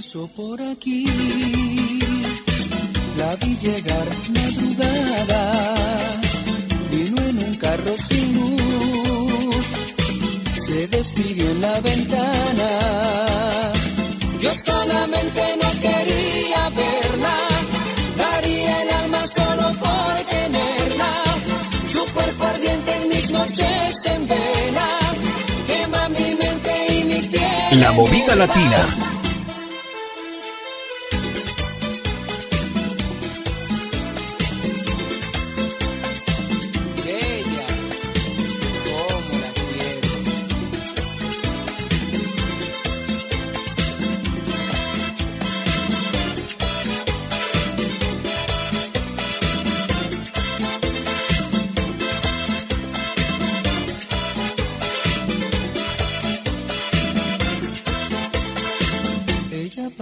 Pasó por aquí, la vi llegar madrugada, vino en un carro sin luz, se despidió en la ventana. Yo solamente no quería verla, daría el alma solo por tenerla. Su cuerpo ardiente en mis noches en vela, quema mi mente y mi piel. La movida latina.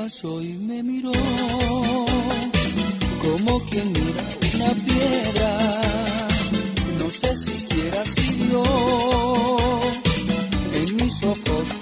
Pasó y me miró como quien mira una piedra. No sé siquiera si vio en mis ojos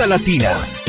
Latina.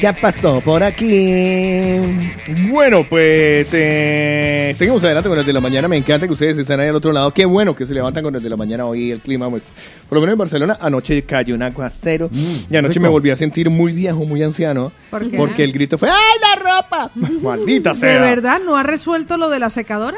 Ya pasó por aquí. Bueno, pues eh, seguimos adelante con el de la mañana. Me encanta que ustedes están ahí al otro lado. Qué bueno que se levantan con el de la mañana hoy. El clima, pues, por lo menos en Barcelona, anoche cayó un aguacero. y anoche rico. me volví a sentir muy viejo, muy anciano. ¿Por qué? Porque el grito fue: ¡Ay, la ropa! Maldita sea. ¿De verdad no ha resuelto lo de la secadora?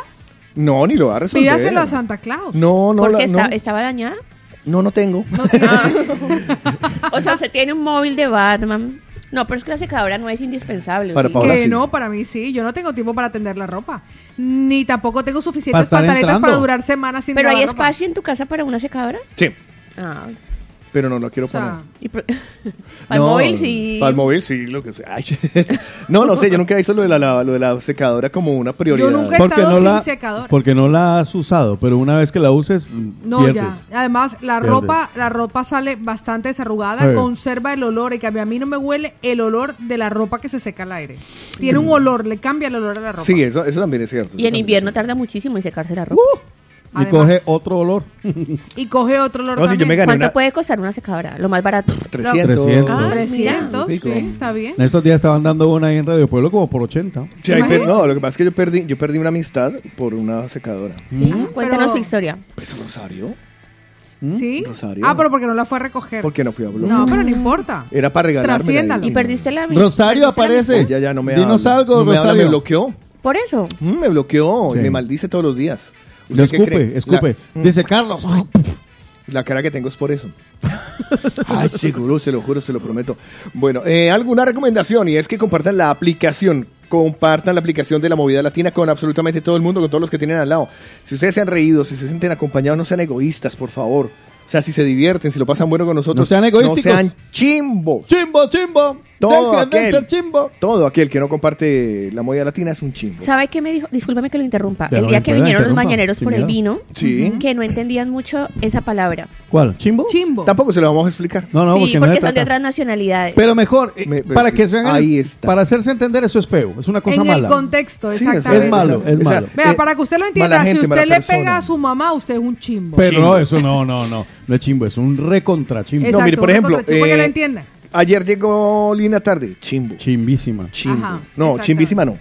No, ni lo va a resolver. Pídaselo a Santa Claus. No, no, Porque la- está- no, estaba dañada. no, no tengo. O sea, usted tiene un móvil de Batman. No, pero es que la secadora no es indispensable. Para ¿sí? Paola, que sí. no, para mí sí. Yo no tengo tiempo para tender la ropa. Ni tampoco tengo Para suficientes pantaletas entrando. para durar semanas sin Pero hay ropa. espacio en tu casa para una secadora. Sí, Ah, pero no lo quiero O sea, poner. y pro- para el móvil sí. Para el móvil sí, lo que sea. Ay, no, no sé, yo nunca hice lo de la, la- lo de la secadora como una prioridad. Yo nunca he Porque estado no, sin la, secadora. porque no la has usado, pero una vez que la uses, mm, No, pierdes. ya. Además, la Pierdes. ropa, la ropa sale bastante desarrugada, conserva el olor y que a mí no me huele el olor de la ropa que se seca al aire. Tiene un olor, le cambia el olor a la ropa. Sí, eso, eso también es cierto. Y en invierno tarda muchísimo en secarse la ropa. Y Además. coge otro olor. Y coge otro olor No, si yo me gané ¿Cuánto una- puede costar una secadora? Lo más barato. 300. 300. Ah, 300, mira. sí, está bien. En estos días estaban dando una ahí en Radio Pueblo como por 80. Sí, hay per- Imagínese. no, lo que pasa es que yo perdí, yo perdí una amistad por una secadora. Sí, Cuéntanos Pero- tu historia. Pues Rosario, ¿Sí? Rosario. Ah, pero porque no la fue a recoger. ¿por qué no fui a hablar? No, pero no importa. Era para regalarme. Trasciéndalo. ¿Y perdiste la Rosario aparece. Ella ya no me Dinos habla. algo, no me habla, Rosario. me bloqueó. Por eso. Mm, me bloqueó y me maldice todos los días. Le ¿Usted qué cree? escupe, escupe. La, mm, Dice Carlos. la cara que tengo es por eso. Ay, seguro, se lo juro, se lo prometo. Bueno, eh, alguna recomendación y es que compartan la aplicación. Compartan la aplicación de la movida latina con absolutamente todo el mundo, con todos los que tienen al lado. Si ustedes se han reído, si se sienten acompañados, no sean egoístas, por favor. O sea, si se divierten, si lo pasan bueno con nosotros, No sean egoísticos. No sean chimbo. Chimbo, chimbo. Todo Dejen de aquel, ser chimbo. todo aquel que no comparte la movida latina es un chimbo. ¿Sabe qué me dijo? Discúlpame que lo interrumpa. Pero el día que vinieron los mañaneros por el vino, Sí. que no entendían mucho esa palabra. ¿Cuál? ¿Chimbo? Chimbo. Tampoco se lo vamos a explicar. No, no, sí, porque, porque, no se son de otras nacionalidades. Pero mejor, eh, Me- pero para sí, que se hagan, ahí está. para hacerse entender eso es feo, es una cosa en mala. el contexto, Sí, exactamente. Es malo, es malo. Vea, Eh, para que usted lo entienda, si gente, usted le persona. pega a su mamá, usted es un chimbo. Pero no, eso no, no, no. No es chimbo, es un recontra chimbo. No, mire, por ejemplo, que eh, lo entienda. Ayer llegó Lina tarde, chimbo. Chimbísima. Chimbo. Ajá, no, chimbísima no.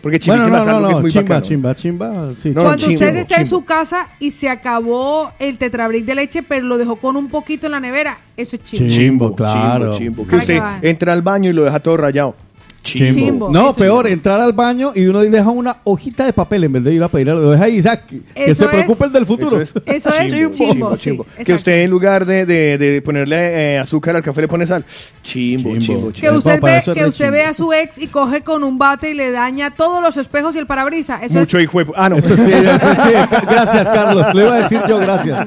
Porque Bueno, chimbísima no, es no, algo que no, es muy chimba, bacano. chimba, chimba, sí. No, Cuando chimbo, usted está en su casa y se acabó el tetrabric de leche, pero lo dejó con un poquito en la nevera, eso es chimbo. Chimbo, claro. Chimbo, chimbo. Que usted entra al baño y lo deja todo rayado. Chimbo. Chimbo. No, Eso peor, es. entrar al baño y uno deja una hojita de papel en vez de ir a pedir, lo deja ahí, Isaac, que Eso se es- preocupen del futuro. Eso es. Eso es Chimbo, chimbo, chimbo, sí. Que usted en lugar de, de- de ponerle eh, azúcar al café le pone sal. Chimbo, Chimbo. chimbo, Que usted, ve, que usted chimbo. ve a su ex y coge con un bate y le daña todos los espejos y el parabrisas. Eso Mucho es, hijo de... Ah, no. Eso sí, eso sí. Gracias, Carlos. Lo iba a decir yo, gracias.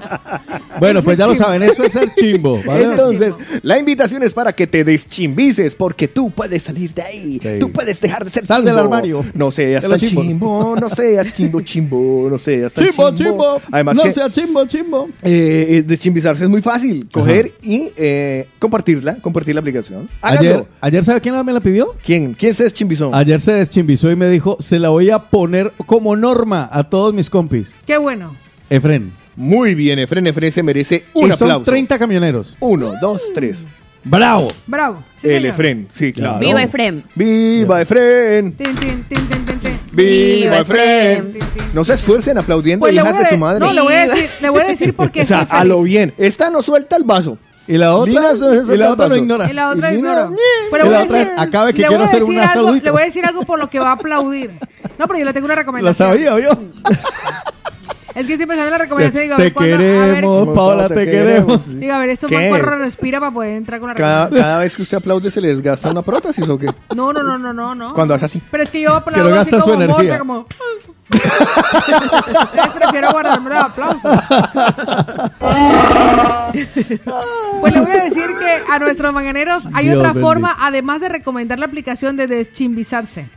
Bueno, pues es ya lo saben, eso es el chimbo. ¿vale? Entonces, la invitación es para que te deschimbices, porque tú puedes salir de ahí. Sí. Tú puedes dejar de ser Sal del armario. No seas tan chimbo, no seas chimbo, chimbo, no seas tan Chimbo, chimbo. Además no que sea chimbo, chimbo. eh, eh, deschimbizarse es muy fácil. Coger y eh, compartirla, compartir la aplicación. Hágalo. Ayer, ayer, ¿sabe quién me la pidió? ¿Quién? ¿Quién se deschimbizó? Ayer se deschimbizó y me dijo, se la voy a poner como norma a todos mis compis. qué bueno. Efren. Muy bien, Efren. Efren se merece un y son aplauso. 30 camioneros. Uno, dos, tres. Bravo. Bravo. sí, el señor. Efren, sí, claro. Viva Efrem. ¡Viva Efren! Tin, tin, tin, tin, tin, tin. ¡Viva Efren! No se esfuercen aplaudiendo, Pues hijas de su madre. No, le voy a decir, le voy a decir porque o sea, a lo bien. Esta no suelta el vaso. Y la otra, Lina y suelta la el otra lo vaso. ignora. Y la otra ignoro. ñe. Pero la a otra decir, acabe que le quiero voy a hacer decir un algo, saludito. Le voy a decir algo por lo que va a aplaudir. No, pero yo le tengo una La recomendación. sabía, ¿vio? Es que pensando en la recomendación y digo, a Te a ver, queremos, Paola, te queremos. digo, a ver, esto ¿Qué? mancuerno respira para poder entrar con la Cada, recomendación. cada vez que usted aplaude se le desgasta una prótesis o qué? No, no, no, no, no, no. Cuando hace así. Pero es que yo Que no aplaudo así gasta su como energía. morsa, como... Prefiero guardarme los aplausos. Pues le voy a decir que a nuestros mañaneros hay Dios otra bendito. forma, además de recomendar la aplicación de deschimbizarse.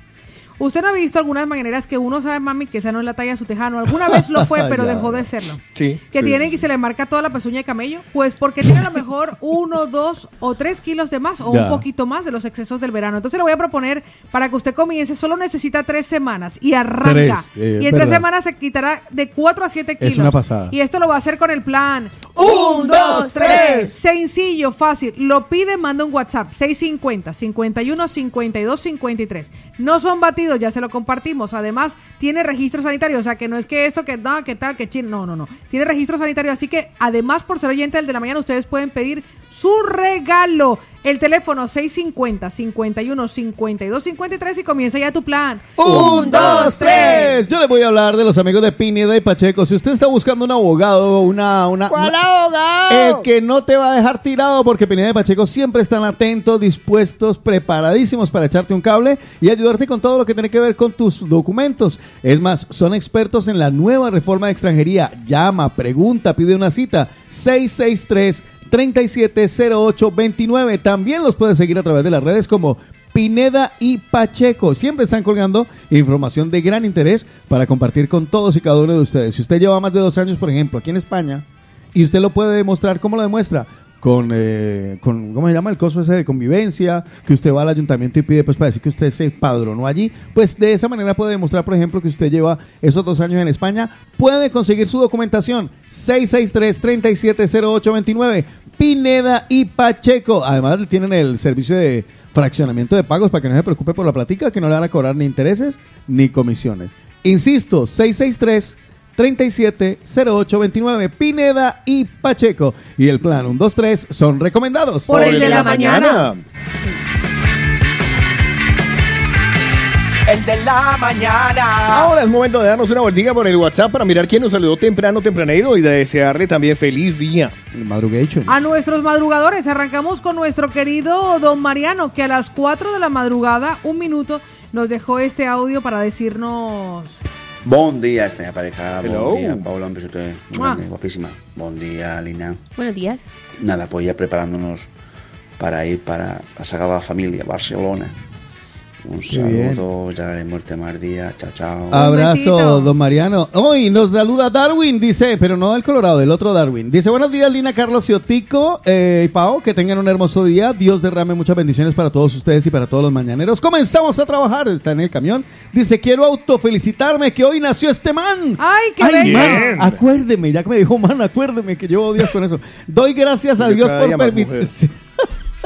Usted no ha visto algunas mañaneras que uno sabe, mami, que esa no es la talla de su tejano. Alguna vez lo fue, pero dejó de serlo. Sí. Que sí. tienen y se le marca toda la pezuña de camello. Pues porque tiene a lo mejor uno, dos o tres kilos de más o Ya. un poquito más de los excesos del verano. Entonces le voy a proponer para que usted comience, solo necesita tres semanas y arranca. Tres, eh, y en tres semanas se quitará de cuatro a siete Es kilos. una pasada. Y esto lo va a hacer con el plan. Un, dos, tres. Sencillo, fácil. Lo pide, manda un WhatsApp. 650 51 52 53. No son batidos, ya se lo compartimos. Además, tiene registro sanitario. O sea, que no es que esto, que no, que tal, que chin. No, no, no. Tiene registro sanitario. Así que, además, por ser oyente del de la mañana, ustedes pueden pedir su regalo. El teléfono 650 51 52 53 y comienza ya tu plan. Un, dos, tres. Yo le voy a hablar de los amigos de Pineda y Pacheco. Si usted está buscando un abogado, una... una ¿Cuál una- abogado? El que no te va a dejar tirado porque Pineda y Pacheco siempre están atentos, dispuestos, preparadísimos para echarte un cable y ayudarte con todo lo que tiene que ver con tus documentos. Es más, son expertos en la nueva reforma de extranjería. Llama, pregunta, pide una cita. 663 370829. También los puedes seguir a través de las redes como Pineda y Pacheco. Siempre están colgando información de gran interés para compartir con todos y cada uno de ustedes. Si usted lleva más de dos años, por ejemplo, aquí en España, y usted lo puede demostrar, ¿cómo lo demuestra? Con, eh, con, ¿cómo se llama? El coso ese de convivencia, que usted va al ayuntamiento y pide, pues, para decir que usted se padronó allí. Pues de esa manera puede demostrar, por ejemplo, que usted lleva esos dos años en España. Puede conseguir su documentación. 663-370829. Pineda y Pacheco. Además, tienen el servicio de fraccionamiento de pagos para que no se preocupe por la platica, que no le van a cobrar ni intereses ni comisiones. Insisto, 663 370829 Pineda y Pacheco. Y el plan 1, 2, 3 son recomendados. Por el de la mañana. El de la mañana. Ahora es momento de darnos una vueltica por el WhatsApp para mirar quién nos saludó temprano, tempranero y de desearle también feliz día. El madrugation. A nuestros madrugadores, arrancamos con nuestro querido don Mariano, que a las 4 de la madrugada, un minuto, nos dejó este audio para decirnos... Bon dia, esta pareja. Hello. Bon dia, Paula, un besote muy Mua. grande, guapísima. Bon día, Lina. Buenos días. Nada, pues ya preparándonos para ir para la Sagrada Familia, Barcelona. Un saludo, ya haremos el tema día. Chao, chao. Abrazo, don Mariano. Hoy nos saluda Darwin, dice, pero no del Colorado, del otro Darwin. Dice, buenos días, Lina, Carlos y Otico eh, y Pao, que tengan un hermoso día. Dios derrame muchas bendiciones para todos ustedes y para todos los mañaneros. Comenzamos a trabajar, está en el camión. Dice, quiero autofelicitarme que hoy nació este man. ¡Ay, qué Ay, man, acuérdeme, ya que me dijo, man, acuérdeme que llevo días con eso. Doy gracias a Dios por día más permitir... mujer.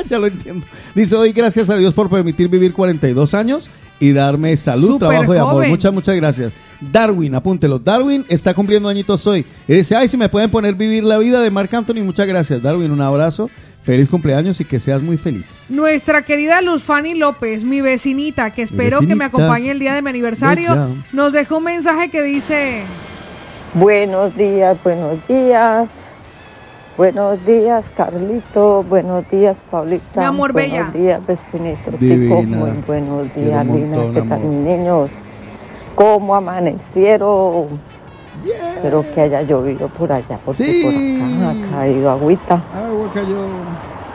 ya lo entiendo. Dice, doy gracias a Dios por permitir vivir 42 años y darme salud, trabajo y amor. Muchas, muchas gracias. Darwin, apúntelo. Darwin está cumpliendo añitos hoy. Y dice, ay, si me pueden poner vivir la vida de Marc Anthony, muchas gracias. Darwin, un abrazo. Feliz cumpleaños y que seas muy feliz. Nuestra querida Luz Fanny López, mi vecinita, que espero que me acompañe el día de mi aniversario, nos dejó un mensaje que dice... Buenos días, buenos días. Buenos días, Carlito. Buenos días, Paulita. Mi amor, buenos bella. días, vecinito. Divina. Muy buenos días, Lina. montón, ¿Qué tal, amor. mis niños? ¿Cómo amanecieron? Espero que haya llovido por allá, porque Sí. por acá ha caído agüita. Agua cayó.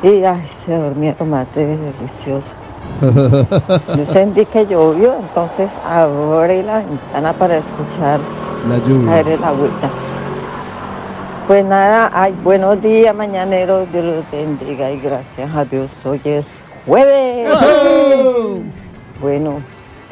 Y ay, se durmieron más de delicioso. Yo sentí que llovió, entonces abrí la ventana para escuchar La caer lluvia. el agüita. Pues nada, ay, buenos días, mañaneros, Dios los bendiga y gracias a Dios, hoy es jueves. ¡Eso! Bueno,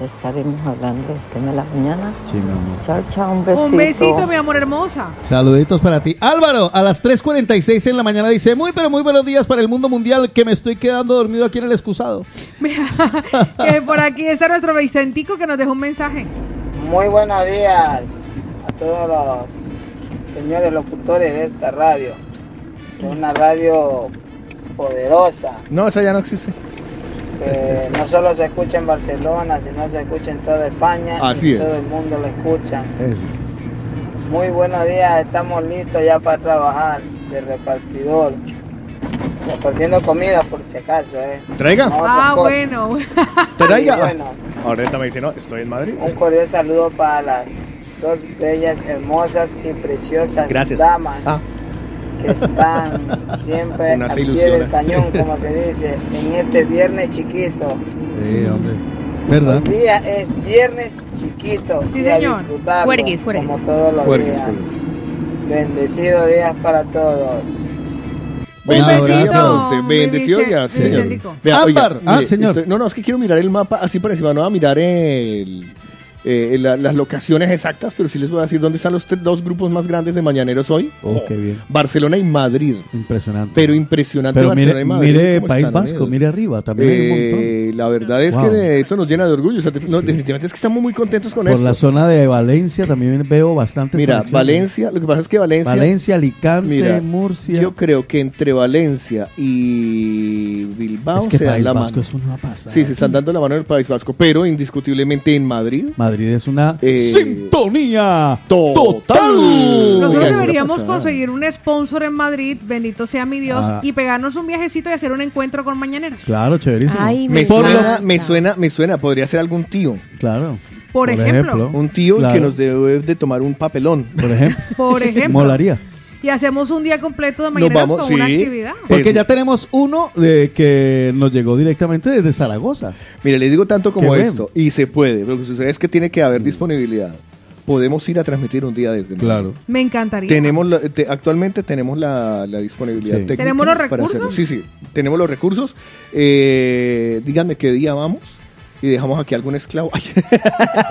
estaremos hablando del tema de la mañana. Sí, mi amor. Chao, chao, un besito. Un besito, mi amor hermosa. Saluditos para ti. Álvaro, a las 3.46 en la mañana dice, muy pero muy buenos días para el mundo mundial que me estoy quedando dormido aquí en el excusado. Que por aquí está nuestro Vicentico que nos dejó un mensaje. Muy buenos días a todos los señores locutores de esta radio. Una radio poderosa, No, esa ya no existe. que no solo se escucha en Barcelona, sino se escucha en toda España Así y es. todo el mundo lo escucha. Eso. Muy buenos días, estamos listos ya para trabajar de repartidor. Repartiendo comida por si acaso, eh. Traiga. No Ah, cosas. bueno. Traiga. Bueno, Ahorita me dice, no, estoy en Madrid. un cordial saludo para las dos bellas, hermosas y preciosas Gracias. damas Ah. que están siempre al pie del cañón, como se dice, en este viernes chiquito. Sí, hombre. ¿Verdad? El día es viernes chiquito. Sí, señor. Juerguis, juerguis. Como todos los días. Bendecido días para todos. Bendición Vice- ya, señor. Vea, oiga. Ah, mire, señor. estoy- no, no, es que quiero mirar el mapa así por encima. No voy a mirar el, eh, la- las locaciones exactas, pero sí les voy a decir dónde están los dos grupos más grandes de mañaneros hoy. Oh, qué bien. Barcelona y Madrid. Impresionante. Pero impresionante Pero Barcelona mire, y Madrid. mire ¿cómo País Vasco, mire arriba, también hay un montón. Eh, la verdad es Wow. que eso nos llena de orgullo. o sea, definitivamente es que estamos muy contentos con Por esto. la zona de Valencia también veo bastante. Mira, Valencia, lo que pasa es que Valencia. Valencia, Alicante, Mira, Murcia. Yo creo que entre Valencia y Bilbao es que se dan País la Vasco mano. es una pasada. Sí, se están dando la mano en el País Vasco, pero indiscutiblemente en Madrid. Madrid es una Eh, sintonía total. total. Nosotros deberíamos conseguir un sponsor en Madrid, bendito sea mi Dios, Ah. y pegarnos un viajecito y hacer un encuentro con mañaneros. Claro, chéverísimo. Ay, Me lo- suena, me suena, me suena, podría ser algún tío. Claro. Por ejemplo. Un tío Claro. que nos debe de tomar un papelón. Por ejemplo. Por ejemplo. Molaría. Y hacemos un día completo de mañaneros vamos, con una actividad. Porque Eh, ya tenemos uno de que nos llegó directamente desde Zaragoza. Mire, le digo tanto como Qué esto, y se puede, lo que sucede es que tiene que haber disponibilidad. Podemos ir a transmitir un día desde. Claro. Me encantaría. Tenemos la- te- actualmente tenemos la, la disponibilidad Sí. técnica. ¿Tenemos los para recursos? hacerlo. Sí, sí, tenemos los recursos. Eh, díganme qué día vamos y dejamos aquí algún esclavo.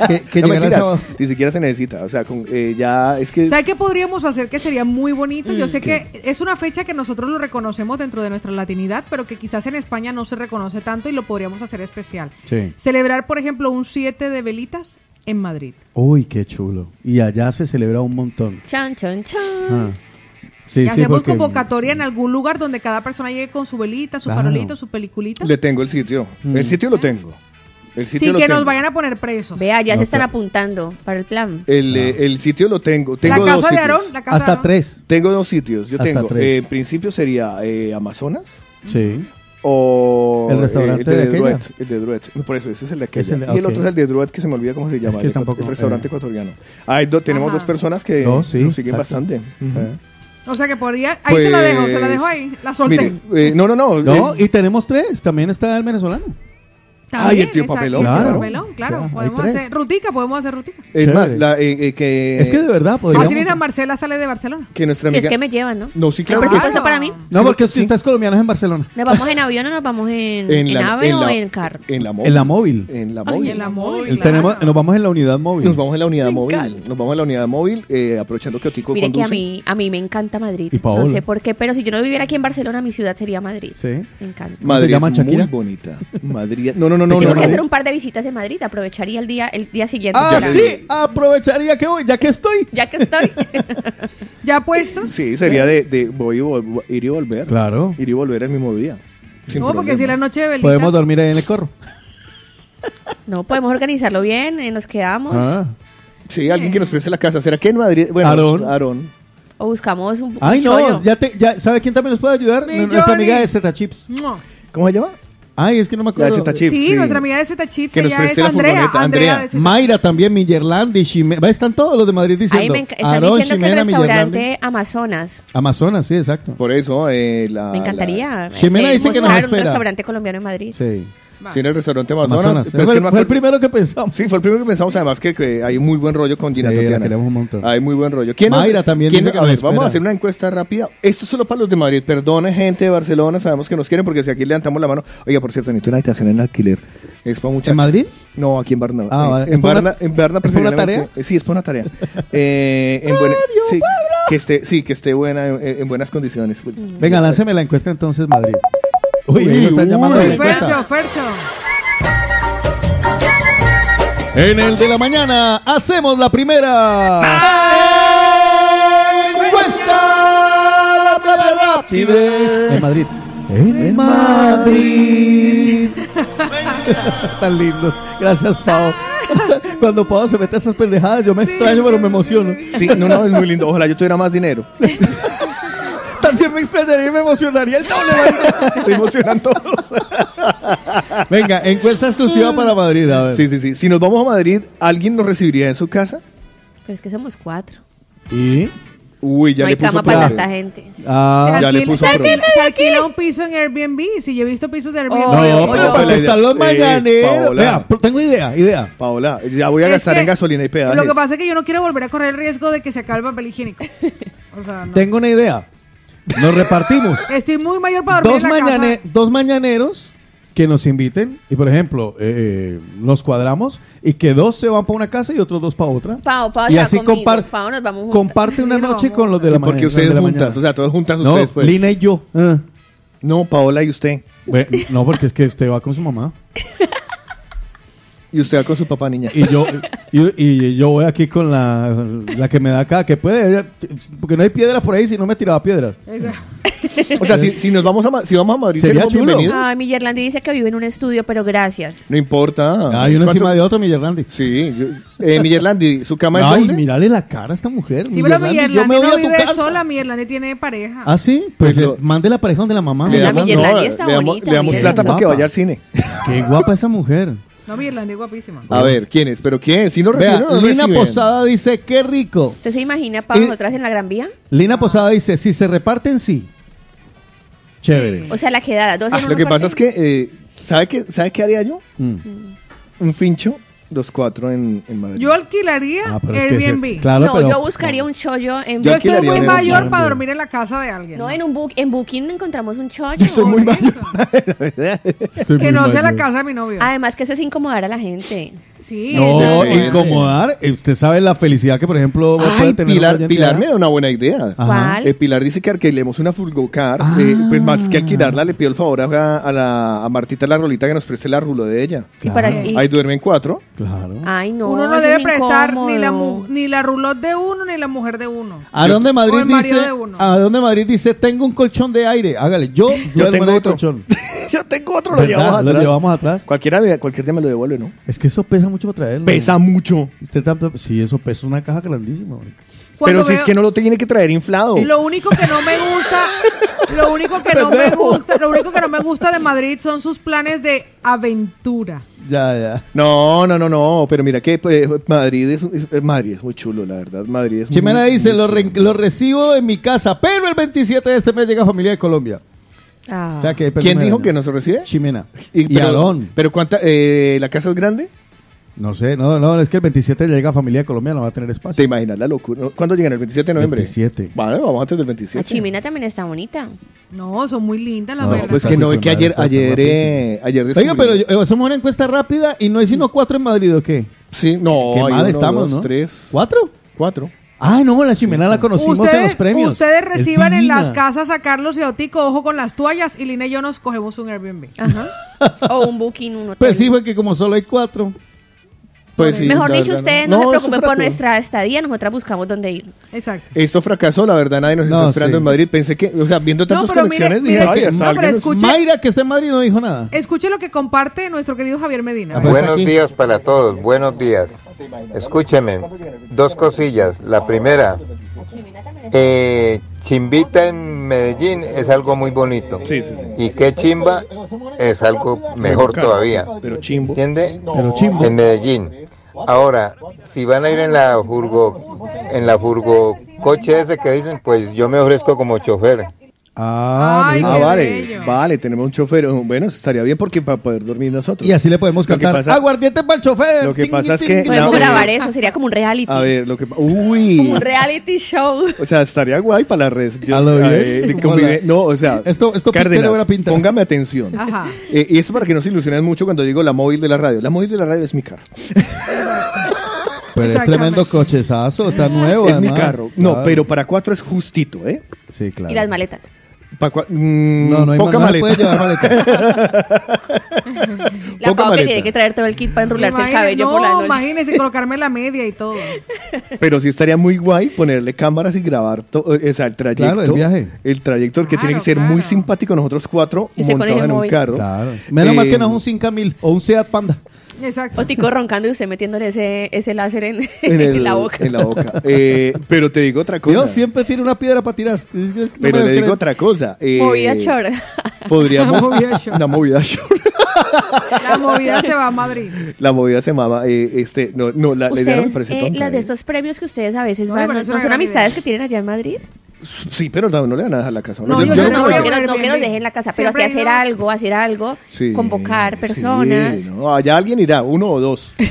Que, que No, llegara mentiras, sábado. ni siquiera se necesita. O sea, con, eh, ya es que... ¿Sabes qué podríamos hacer que sería muy bonito? Yo Mm. sé que es una fecha que nosotros lo reconocemos dentro de nuestra latinidad, pero que quizás en España no se reconoce tanto y lo podríamos hacer especial. Sí. Celebrar, por ejemplo, un 7 de velitas en Madrid. Uy, qué chulo. Y allá se celebra un montón. Chan, chan, chan. Ah. Sí, y sí, hacemos porque- convocatoria en algún lugar donde cada persona llegue con su velita, su Claro. farolito, su peliculita. Le tengo el sitio. Mm. El sitio lo tengo. El sitio Sin lo que tengo. nos vayan a poner presos. Vea, ya No, se están apuntando para el plan. El, eh, el sitio lo tengo. Tengo la dos casa de sitios. Aarón, la casa de Hasta Aarón. tres. Tengo dos sitios. Yo Hasta tengo. tres. eh, en principio sería eh, Amazonas Sí. o El restaurante eh, de el de, aquella. Druet, el de Druet. Por eso, ese es el de aquella. Es el de- y el ok. otro es el de Druet que se me olvida cómo se llama. que el, tampoco, el restaurante eh. ecuatoriano. Hay do- tenemos Ajá. dos personas que Dos, sí, nos siguen exacto. bastante. Ujú. O sea que podría... Ahí se la dejo, se la dejo ahí. La solté. Mire, eh, no, no, no. No, eh, y tenemos tres. También está el venezolano. También, Ay, el tío Papelón, claro. Papelón, claro. O sea, hay podemos hacer rutica, podemos hacer rutica. es Chévere. más, la, eh, eh, que, Es que de verdad podríamos. ir a Marcela sale de Barcelona. que nuestra Si es que me llevan, ¿no? No, sí, claro. que sí. presupuesto para mí. No, porque sí. si ustedes colombianos en Barcelona. ¿Nos vamos en avión o nos vamos en, en, la- ave o la- en carro? En la móvil. En la móvil. En la Ay, móvil. en la móvil, El claro. tenemos, nos vamos en la unidad móvil. Nos vamos en la unidad Me móvil. encanta. Nos vamos en la unidad móvil, eh, aprovechando que Otico Mire que a mí, a mí me encanta Madrid. Y Paola. No sé por qué, pero si yo no viviera aquí en Barcelona, mi ciudad sería Madrid. Sí. Me encanta. Madrid ¿Te llaman es muy bonita. Madrid. No, no, no, no. Tengo no, que no. hacer un par de visitas en Madrid. Aprovecharía el día, el día siguiente. Ah, para- sí, aprovecharía que voy, ya que estoy. Ya que estoy. ¿Ya puesto? Sí, sería de, de voy y vol- ir y volver. Claro. Ir y volver el mismo día. Sin No, porque si la noche de velitas... Podemos dormir ahí en el corro. No, podemos organizarlo bien, eh, nos quedamos. Ah. Sí, alguien que nos preste la casa. ¿Será que en Madrid? Bueno, Aarón. Aarón. O buscamos un, un Ay, chollo. no, ya te, ya, ¿sabe quién también nos puede ayudar? Mi Nuestra Johnny. amiga de Zeta Chips. ¿Cómo se llama? Ay, es que no me La de acuerdo. Zeta Chips. Sí, nuestra amiga de Z Chips, Que nos ella es la Andrea. Andrea, Andrea. de Zeta Mayra también, Millerlandi, Ximena. Están todos los de Madrid diciendo. Ahí me están Aarón, diciendo que el restaurante Amazonas. Amazonas, sí, exacto. Por eso, eh, la. Me encantaría. Ximena eh, dice que nos buscar un espera. restaurante colombiano en Madrid. Sí. Sí, en el restaurante Amazonas. Amazonas. pero es Fue que el- no me fue el acuerdo- primero que pensamos. Sí, fue el primero que pensamos. Además que, que hay muy buen rollo con Gina Sí, la Tatiana. queremos un montón. Hay muy buen rollo. ¿Quién nos- Mayra también quién- dice que a nos ver, vamos a hacer una encuesta rápida. Esto es solo para los de Madrid. Perdone, gente de Barcelona. Sabemos que nos quieren porque si aquí levantamos la mano. Oiga, por cierto, necesito una habitación en alquiler. ¿Es para muchachos? ¿En Madrid? No, aquí en Barna. Ah, en, vale. en ¿Es por Barna, una- en Barna es una preferiblemente- eh, Sí, es por una tarea. Eh, en buena- sí, que esté, sí, que esté buena, en, en buenas condiciones. Venga, lánceme la encuesta entonces, Madrid. Uy, Uy, están uy. llamando encuesta. Fercho, Fercho. En el de la mañana hacemos la primera encuesta rápida. En Madrid. En Madrid. Tan lindos. Gracias, Pau. Cuando Pau se mete a estas pendejadas, yo me extraño, pero me emociono. Sí, no, no, es muy lindo. Ojalá yo tuviera más dinero. También me extrañaría y me emocionaría el doble. Se emocionan todos. Venga, encuesta exclusiva para Madrid. A ver. Sí, sí, sí. Si nos vamos a Madrid, ¿alguien nos recibiría en su casa? Pero es que somos cuatro. ¿Y? Uy, ya no le hay puso cama para tanta gente. Ah, ya le puso se alquila- un piso en Airbnb. Si yo he visto pisos de Airbnb. No, pero para que están los mañaneros. Paola. Vea, tengo idea, idea. Paola, ya voy a Es gastar que en gasolina y peajes. Lo que pasa es que yo no quiero volver a correr el riesgo de que se acabe el papel higiénico. O sea, no. Tengo una idea. Nos repartimos. Estoy muy mayor para dormir dos, en la mañane- casa. dos mañaneros que nos inviten y, por ejemplo, eh, nos cuadramos y que dos se van para una casa y otros dos para otra. Pau, Pau y así conmigo. Pau, nos vamos juntas. comparte una noche vamos. con los de la Porque mañana. ustedes de la juntas, mañana. o sea, todos juntas No, ustedes pues. Lina y yo. Ah. No, Paola y usted. Bueno, no, porque es que usted va con su mamá. Y usted va con su papá, niña. Y yo, y, y yo voy aquí con la, la que me da acá, que puede. porque no hay piedras por ahí, si no me tiraba piedras. O sea, si, si nos vamos a, si vamos a Madrid, Sería chulo. bienvenidos. Ay, mi Yerlandi dice que vive en un estudio, pero gracias. No importa. Hay uno ¿Cuántos- encima de otro, Miguel Randy. Sí. yo- eh, Miguel Landy, ¿su cama es Ay, doble? mírale la cara a esta mujer. Sí, pero mi Miguel Randy, yo me voy no a tu vive casa. sola. Mi Irlanda tiene pareja. ¿Ah, sí? Pues Pues es- mande la pareja donde la mamá. Mi Randy. Irlanda está le damos, bonita, le damos plata para que vaya al cine. Qué guapa esa mujer. No, mi Irlanda es guapísima. A ver, ¿quién es? ¿Pero quién es? Si no Vea, reciben no Lina reciben? Posada dice, qué rico. ¿Usted se imagina para Y- nosotras en la Gran Vía? Lina Posada dice, si se reparten, sí. Chévere. O sea, la quedada, dos en Ah, lo que pasa es que, eh, ¿sabe qué, ¿sabe qué haría yo? Mm. Un fincho, los cuatro en, en Madrid. Yo alquilaría Ah, pero es que Airbnb. claro, no, pero- yo buscaría un chollo en Yo Yo estoy alquilaría muy un mayor Airbnb. para dormir en la casa de alguien. No, en un book, en Booking encontramos un chollo. Yo soy muy mayor. Estoy Que muy no sea la mayor. casa de mi novio. Además que eso es incomodar a la gente. Sí, No, incomodar. eh, Usted sabe la felicidad que, por ejemplo, Ay, puede tener Pilar, Pilar me da una buena idea. Eh, Pilar dice que alquilemos una furgocar. Ah. eh, pues más que alquilarla, le pido el favor a, a la, a Martita la rolita que nos preste la rulo de ella. Y para- Claro. y- Ahí duermen cuatro. Claro. Ay, no. uno no debe es prestar ni la, ni la roulotte de uno ni la mujer de uno. Aarón de Madrid dice, de Madrid dice, tengo un colchón de aire. Hágale, yo, duermo tengo otro. colchón. Yo tengo otro, lo llevamos Lo atrás. llevamos atrás. Cualquiera, cualquier día me lo devuelve, ¿no? Es que eso pesa mucho para traerlo. Pesa mucho. Usted tanto- sí, eso pesa una caja grandísima. marica. Cuando Pero si es veo- que no lo tiene que traer inflado. Lo único que no me gusta, lo único que no me Pendejo. gusta, lo único que no me gusta de Madrid son sus planes de aventura. Ya, ya. No, no, no, no. Pero mira que pues, Madrid es, es- Madrid es muy chulo, la verdad. Madrid es Chimena muy, dice, muy lo, chulo. lo recibo en mi casa, pero el 27 de este mes llega familia de Colombia. Ah. O sea, que ¿Quién dijo que nos recibe? Chimena. Y, Y pero, Aarón. pero cuánta, eh, ¿la casa es grande? No sé, no, no, es que el 27 llega familia de Colombia, no va a tener ¿Te espacio. imaginas la locura? ¿Cuándo llegan? ¿El 27 de noviembre? 27. Vale, vamos antes del La 27. chimina también está bonita. No, son muy lindas las No. Pues que no, es que ayer, ayer, eh, ayer Oiga, pero yo- eh, hacemos una encuesta rápida y no hay sino cuatro en Madrid, ¿o qué? Sí, no, Qué hay mal uno, estamos, dos, ¿no? tres, ¿Cuatro? cuatro. Ah, no, la chimena la conocimos en los premios. ustedes Es reciban en las casas a Carlos y a Otico, ojo con las toallas, y Lina y yo nos cogemos un Airbnb. Ajá. o un Booking, un hotel. Pues sí, porque como solo hay cuatro. Pues sí, Mejor dicho, verdad, ustedes no, No, se preocupen por nuestra estadía, nosotras buscamos dónde ir. Exacto. Esto fracasó, la verdad, nadie nos No, está esperando sí. en Madrid. Pensé que, o sea, viendo tantas mire, conexiones, mire dije, que- ay, hasta pero escuche- Mayra, que está en Madrid, no dijo nada. Escuche lo que comparte nuestro querido Javier Medina. Ah, pues Buenos aquí. días para todos, buenos días. Escúcheme, dos cosillas. La primera, eh, Chimbita en Medellín es algo muy bonito. Sí, sí, sí. Y qué chimba es algo mejor Pero, todavía. Pero chimbo. ¿Entiende? Pero chimbo. En Medellín. Ahora, si van a ir en la furgo, en la furgo coche ese que dicen, pues yo me ofrezco como chofer. Ah. Ah, vale, vale, tenemos un chofer. Bueno, eso estaría bien porque para poder dormir nosotros. Y así le podemos cantar. pasa- Aguardiente para el chofer. Lo que Ting, pasa es que-. Podemos No, grabar eh, eso, sería como un reality. A ver, lo que pa- Como Uy. un reality show. O sea, estaría guay para la red. Eh, de ¿Cómo convive- la- No, o sea, Esto- esto Cárdenas, buena pinta. póngame atención. Ajá. Eh, y eso para que no se ilusionen mucho cuando digo la móvil de la radio. La móvil de la radio es mi carro. Pero es tremendo cochezazo, está nuevo. es mi carro. No, Claro. pero para cuatro es justito, ¿eh? Sí, claro. Y las maletas. Pa' cua- mm, No, no hay poca maleta. puede llevar maleta. La Poca Pau que tiene que traer todo el kit para enrolarse el Imagine- cabello no, por la noche. imagínese colocarme la media y todo. Pero sí estaría muy guay ponerle cámaras y grabar to- o sea, el trayecto. Claro, el viaje. El trayecto que tiene que Claro, ser muy simpático nosotros cuatro montados el en un móvil. carro. Claro. Menos mal Eh, que no es un 5000 o un Seat Panda. Exacto. O Tico roncando y usted metiéndole ese, ese láser en, en, el- en la boca. en la boca. Eh, pero te digo otra cosa. Yo siempre tiene una piedra para tirar. No pero le digo otra cosa. eh, Movida short. Podríamos. La movida short. La movida short. La movida se va a Madrid. La movida se llamaba. eh, este, no, no, la, la idea no me Ustedes, parece eh, tonta. de eh. estos premios que ustedes a veces No, van, pero ¿no, son amistades idea. que tienen allá en Madrid? Sí, pero no, no le dan nada a la casa. No, yo no, no no, que nos, no que nos Airbnb. dejen en la casa, pero Siempre hacer algo, hacer algo, Sí, convocar sí, personas. no, allá alguien irá, uno o dos.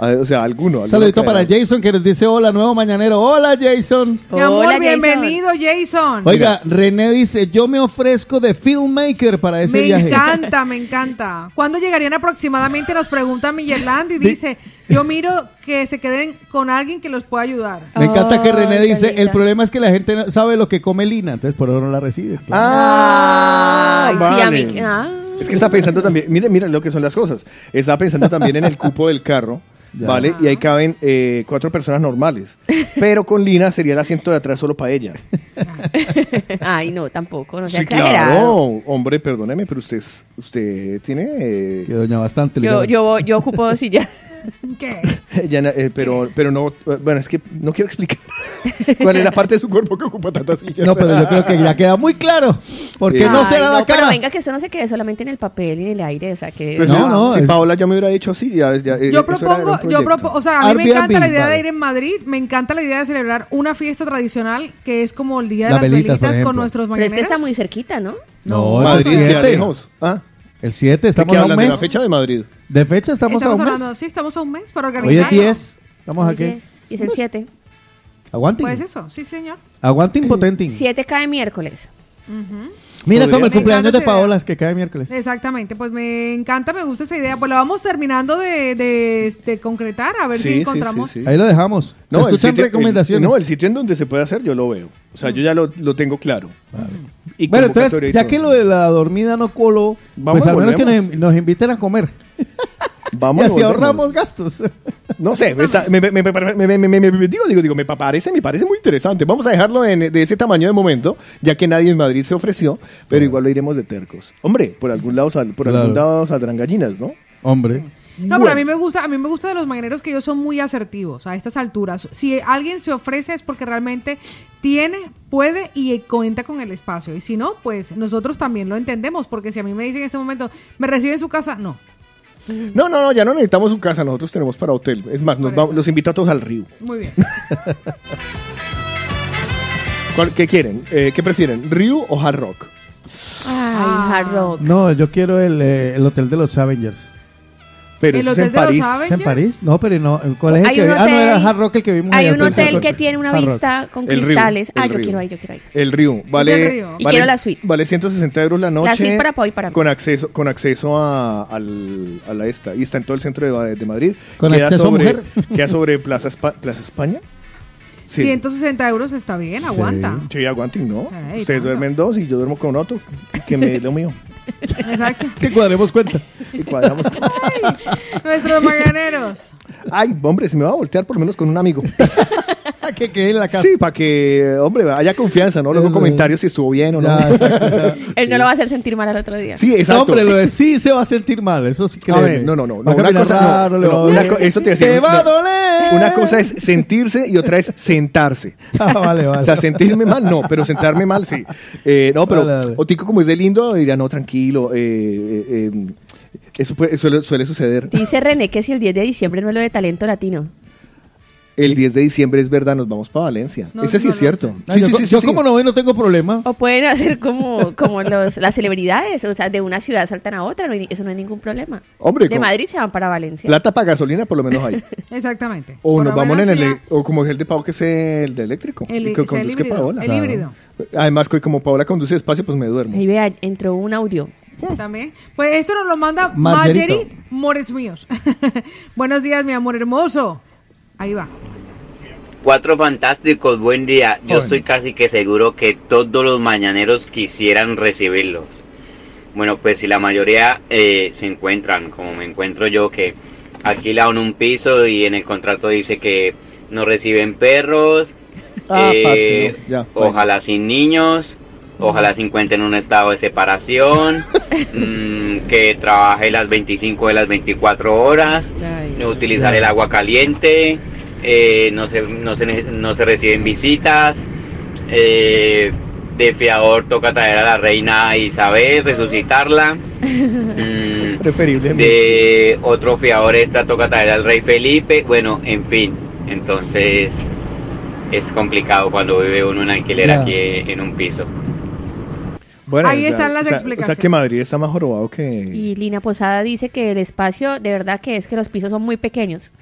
O sea, alguno. Saludito para. Jason que nos dice hola, nuevo mañanero. Hola, Jason. Mi amor, Hola, bienvenido, Jason. Oiga, René dice, yo me ofrezco de filmmaker para ese me viaje. encanta, me encanta. ¿Cuándo llegarían aproximadamente? Nos pregunta Miguel Land y dice, yo miro que se queden con alguien que los pueda ayudar. Me encanta que René dice, el problema es que la gente no sabe lo que come Lina, entonces por eso no la recibe. claro. Ah, Ay, sí, a mí. ah. Es que está pensando también, mire, mira lo que son las cosas. Está pensando también en el cupo del carro, Ya. ¿vale? Y ahí caben eh, cuatro personas normales. Pero con Lina sería el asiento de atrás solo para ella. Ay, no, tampoco, no sea Sí, exagerado. claro. Hombre, perdóneme, pero usted, es- usted tiene... eh, Que doña bastante Yo, yo, yo ocupo sillas. ¿Qué? ya na- eh, pero, pero no, eh, bueno, es que no quiero explicar cuál es la parte de su cuerpo que ocupa tantas sillas. No, pero yo creo que ya queda muy claro. Porque Sí. no Ay, será la Pero cara. venga, que eso no se quede solamente en el papel y en el aire, o sea, que... Pues No, si- no, si es- Paola ya me hubiera dicho así, ya, ya, eh, Yo propongo, yo propongo, o sea, a mí me Airbnb, encanta la idea vale. de ir en Madrid, me encanta la idea de celebrar una fiesta tradicional que es como el Día de Las las velitas, con nuestros Pero es que mañaneros. está muy cerquita, ¿no? No, Madrid, es el queda 7. lejos. Ah, El 7, ¿de estamos a un hablan? ¿De la mes. fecha de Madrid? De fecha estamos, Estamos a un hablando, mes. sí, estamos a un mes para Hoy organizar. es 10. Estamos Hoy aquí. es- Y es el 7. Aguanten. Pues eso, sí, señor. Aguanten potentín. 7 cae miércoles. Mira como el cumpleaños de idea. Paola es que cae miércoles. Exactamente, pues me encanta, me gusta esa idea. Pues la vamos terminando de, de, de concretar, a ver Sí, si sí, encontramos. sí, sí. Ahí lo dejamos. No, Se el sitio, recomendaciones. el- no, el sitio en donde se puede hacer, yo lo veo. O sea, yo ya lo, lo tengo claro. Y bueno, entonces, ya que lo de la dormida no coló, Vamos pues al menos que nos, nos inviten a comer. Vamos y así ahorramos gastos. No sé, me, me- me- me- me- me- me- me- digo, digo, digo, me pa- parece, me parece muy interesante. Vamos a dejarlo en- de ese tamaño de momento, ya que nadie en Madrid se ofreció, pero igual lo iremos de tercos. Hombre, por algún lado, sal- por algún lado saldrán gallinas, ¿no? Hombre. No, pero a mí me gusta, a mí me gusta de los mañaneros que ellos son muy asertivos a estas alturas. Si alguien se ofrece es porque realmente tiene, puede y cuenta con el espacio. Y si no, pues nosotros también lo entendemos, porque si a mí me dicen en este momento, ¿me recibe en su casa? No. No, no, no, ya no necesitamos su casa, nosotros tenemos para hotel. Es más, nos eso. los invito a todos al río. Muy bien. ¿Cuál- ¿Qué quieren? Eh, ¿Qué prefieren? ¿Río o Hard Rock? Ay, Hard Rock. No, yo quiero el, eh, el hotel de los Avengers. Pero ¿El eso es hotel en de los París. ¿Es en París? No, pero no. ¿Cuál es el que Ah, no, era el Hard Rock el que vimos Hay allá, un hotel que tiene una vista con El río, cristales. el Ah, yo río. quiero ahí, yo quiero ahí. El río el vale, río. Y vale, quiero la suite. vale 160 euros la noche. suite para Pau y para. Con acceso, con acceso a, al- a la esta. Y está en todo el centro de, de Madrid. Con queda acceso a sobre, mujer. Queda sobre Plaza, Espa- Plaza España. Sí. 160 euros está bien, aguanta. Sí, aguanten, ¿no? Ustedes tanto. duermen dos y yo duermo con otro. Que me dé lo mío. Exacto. Que cuadremos cuentas. Y cuadramos. Nuestros mañaneros. Ay, hombre, se me va a voltear por lo menos con un amigo. que quede en la casa. Sí, para que, hombre, haya confianza, ¿no? Luego comentarios si estuvo bien o no. Ya, exacto, ya. Él no lo va a hacer sentir mal al otro día. Sí, No, exacto. hombre, lo de sí se va a sentir mal. Eso sí ver, no, no, no. no, una cosa, no, raro, no, una co- eso te decía, ¡Te va a no. doler! Una cosa es sentirse y otra es sentarse. Ah, vale, vale. O sea, sentirme mal, no, pero sentarme mal, sí. Eh, no, pero Vale, vale. Otico, como es de lindo, dirá, no, tranquilo. eh, eh, eh, eso puede- suele, suele suceder. Dice René que si el 10 de diciembre no es lo de talento latino. El 10 de diciembre es verdad, nos vamos para Valencia. No, Ese sí no, es no cierto. Ah, Sí, yo sí, sí, yo sí, como sí. no voy no tengo problema. O pueden hacer como, como los, las celebridades, o sea, de una ciudad saltan a otra, no hay- eso no es ningún problema. Hombre, de Madrid se van para Valencia. Plata para gasolina por lo menos hay. Exactamente. O Por nos vamos en el, o como es el de Pau que es el de eléctrico. El- que el híbrido, Paola. el híbrido. Además, que como Paola conduce despacio, pues me duermo. Ahí vea, entró un audio. También. Pues esto nos lo manda Margerito. Margerit Mores míos. Buenos días, mi amor hermoso. Ahí va. Cuatro fantásticos, buen día. Yo estoy casi que seguro que todos los mañaneros quisieran recibirlos. Bueno, pues si la mayoría eh, se encuentran, como me encuentro yo, que alquilan un piso y en el contrato dice que no reciben perros, Ah, eh, bueno. ojalá sin niños, ojalá se encuentren en un estado de separación, mm, que trabaje las 25 de las 24 horas, no utilizar el agua caliente, eh, no, se, no, se, no se reciben visitas, eh, de fiador toca traer a la reina Isabel, resucitarla. Mm, Preferiblemente. de otro fiador extra toca traer al rey Felipe. Bueno, en fin. Entonces es complicado cuando vive uno en alquiler aquí en un piso. Bueno, Ahí o sea, están las o sea, O explicaciones. sea que Madrid está más jorobado que... Y Lina Posada dice que el espacio, de verdad que es que los pisos son muy pequeños.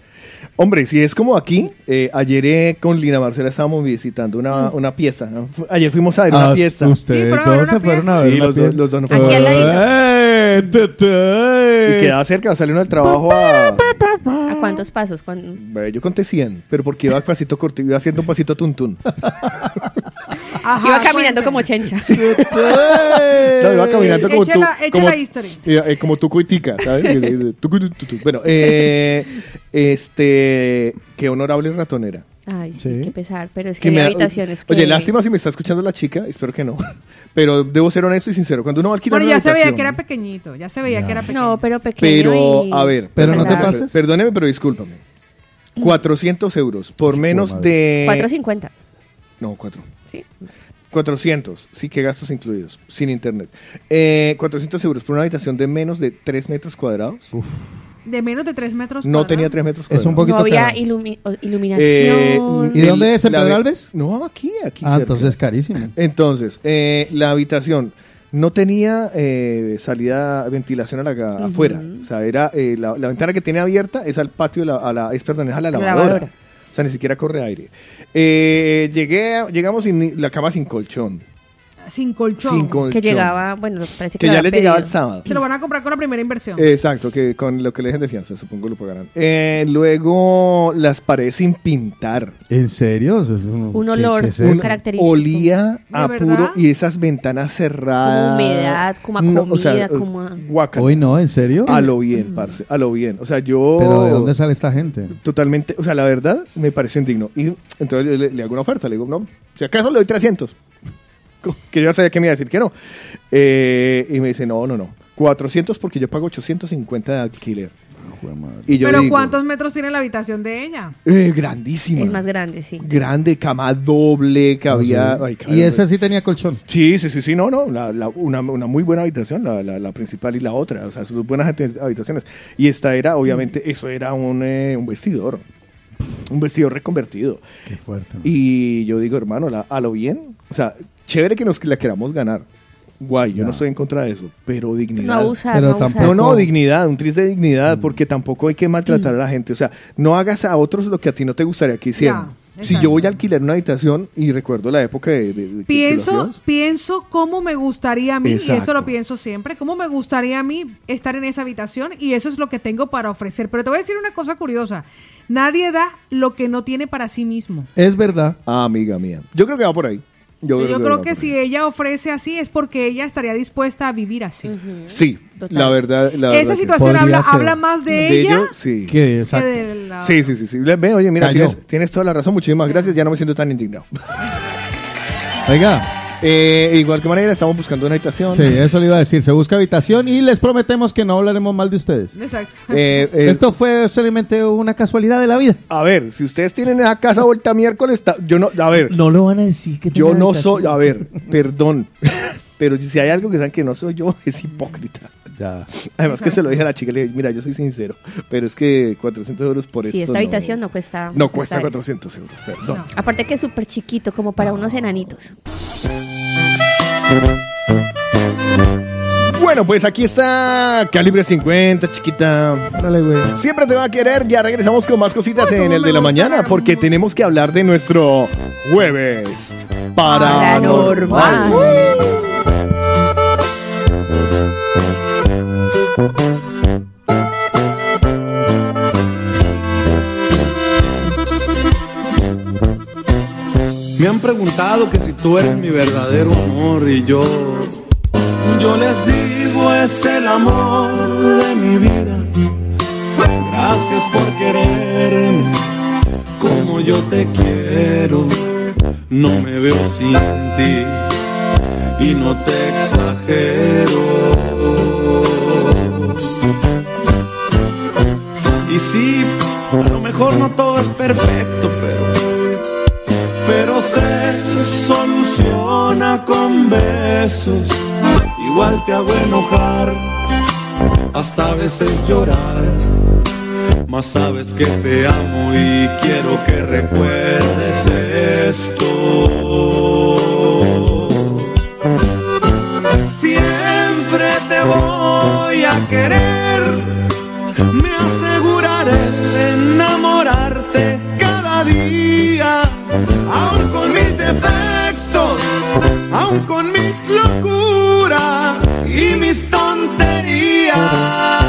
Hombre, si es como aquí, eh, ayer eh, con Lina Marcela estábamos visitando una, una pieza. ¿no? Ayer fuimos a ver una Ah, pieza. ustedes Sí, fueron a ver dos una se fueron a ver Sí, una los, dos, pieza. los dos no Aquí fueron. al ladito. Eh, Y quedaba cerca, saliendo del trabajo a... ¿A cuántos pasos? ¿Cuán- Ve, Yo conté 100, pero porque iba pasito corto, iba haciendo un pasito tuntún. Iba caminando como chencha. No, iba caminando como tú. como, la history. eh, como tu cuitica, ¿sabes? Bueno, eh, este, qué honorable ratonera. Ay, sí, qué pesar, pero es que, Que hay habitaciones que... Oye, lástima si me está escuchando la chica, espero que no. Pero debo ser honesto y sincero. Cuando uno va a alquilar una ya se veía que era pequeñito. Ya se veía que era pequeño. No, pero pequeño Pero, y- a ver, Pero no te perdóneme, pases. Perdóneme, pero discúlpame. 400 euros por menos madre. de. 4.50. No, 4. Sí. 400, sí que gastos incluidos, sin internet. Eh, 400 euros por una habitación de menos de 3 metros cuadrados. De menos de 3 metros No cuadrados. tenía 3 metros Es cuadrados. un poquito No había caro. ilumi- o- Eh, iluminación. ¿Y el- dónde es? ¿En la de- Pedralbes? No, aquí, aquí. Ah, cerca. entonces es carísimo. Entonces, eh, la habitación no tenía eh, salida, ventilación a la, afuera. O sea, era eh, la, la ventana que tiene abierta es al patio, de la, a la, es, perdón, es a la La lavadora. lavadora. O sea, ni siquiera corre aire. Eh, llegué, a- llegamos sin la cama sin colchón. Sin colchón. Sin colchón. que llegaba, bueno, parece que, Que ya le llegaba el sábado. Se lo van a comprar con la primera inversión. Exacto, que con lo que le dejen de fianza, supongo lo pagarán. Eh, luego, las paredes sin pintar. ¿En serio? Es un, Un ¿qué- olor qué es muy eso? característico. Olía a ¿De puro y esas ventanas cerradas. Como humedad, como a No, o sea, comida, como a-. Uy, no, ¿en serio? A lo bien, parce, a lo bien. O sea, yo... ¿Pero de dónde sale esta gente? Totalmente, o sea, la verdad me pareció indigno. Y entonces le, le hago una oferta, le digo, no, si acaso le doy 300. Que yo ya sabía que me iba a decir que no. Eh, y me dice, no, no, no. 400 porque yo pago 850 de alquiler. Y yo Pero digo, ¿cuántos metros tiene la habitación de ella? eh, grandísima. Es más grande, sí. Grande, cama doble, cabía... Sí. ay, cabía- Y esa sí tenía colchón. Sí, sí, sí, sí, no, no, la- la- una, una muy buena habitación, la, la- la principal y la otra, o sea, son buenas habit- habitaciones. Y esta era, obviamente, eso era un, eh, un vestidor, un vestidor reconvertido. Qué fuerte. Y yo digo, hermano, la- a lo bien, o sea, chévere que nos la queramos ganar. Guay, yo no estoy en contra de eso, pero dignidad. No abusar, Pero no tampoco- No, no, dignidad, un tris de dignidad, porque tampoco hay que maltratar a la gente. O sea, no hagas a otros lo que a ti no te gustaría que hicieran. Ya, si yo voy a alquilar una habitación y recuerdo la época de, de- de Pienso, pienso cómo me gustaría a mí, y esto Exacto. lo pienso siempre, cómo me gustaría a mí estar en esa habitación y eso es lo que tengo para ofrecer. Pero te voy a decir una cosa curiosa, nadie da lo que no tiene para sí mismo. Es verdad. Ah, amiga mía. Yo creo que va por ahí. Yo, Yo, creo, que si ella ofrece así es porque ella estaría dispuesta a vivir así. Sí, Total. la verdad. La Esa verdad situación habla, habla más de, De ella ello, sí. Que, exacto. que de la... Sí, sí, sí, sí. Ve, oye, mira, tienes, tienes toda la razón. Muchísimas gracias. Ya no me siento tan indignado. Oiga, Eh, igual que manera, estamos buscando una habitación. sí, eso le iba a decir. Se busca habitación y les prometemos que no hablaremos mal de ustedes. Exacto. Eh, eh, Esto fue solamente una casualidad de la vida. A ver, si ustedes tienen esa casa vuelta miércoles, yo no, a ver, No lo van a decir que yo no habitación. soy, a ver, perdón, pero si hay algo que saben que no soy yo, es hipócrita. Ya. Además que se lo dije a la chica, le dije, mira, yo soy sincero, pero es que 400 euros por Sí, esto esta habitación no cuesta. No cuesta eso. 400 euros, perdón. Aparte que es súper chiquito, como para unos enanitos. Bueno, pues aquí está Calibre 50, chiquita. Dale, güey. Siempre te va a querer. Ya regresamos con más cositas en el de la mañana porque tenemos que hablar de nuestro jueves paranormal. Me han preguntado que si tú eres mi verdadero amor y yo, yo les digo es el amor de mi vida. Gracias por quererme como yo te quiero. No me veo sin ti y no te exagero. Y sí, a lo mejor no todo es perfecto, pero pero se soluciona con besos. Igual te hago enojar, hasta a veces llorar. Mas sabes que te amo y quiero que recuerdes esto. Siempre te voy a querer, defectos, aún con mis locuras y mis tonterías.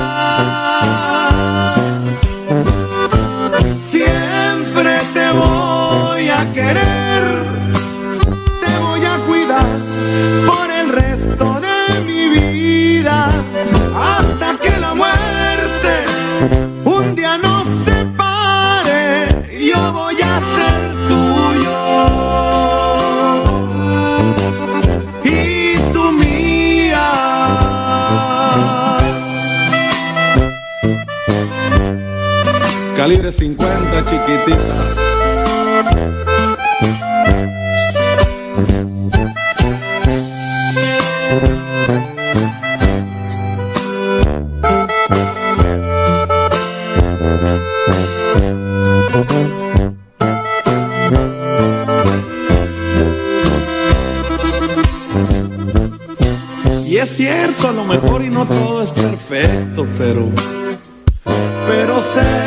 Calibre 50, chiquitita. Es cierto, a lo mejor y no todo es perfecto, pero pero se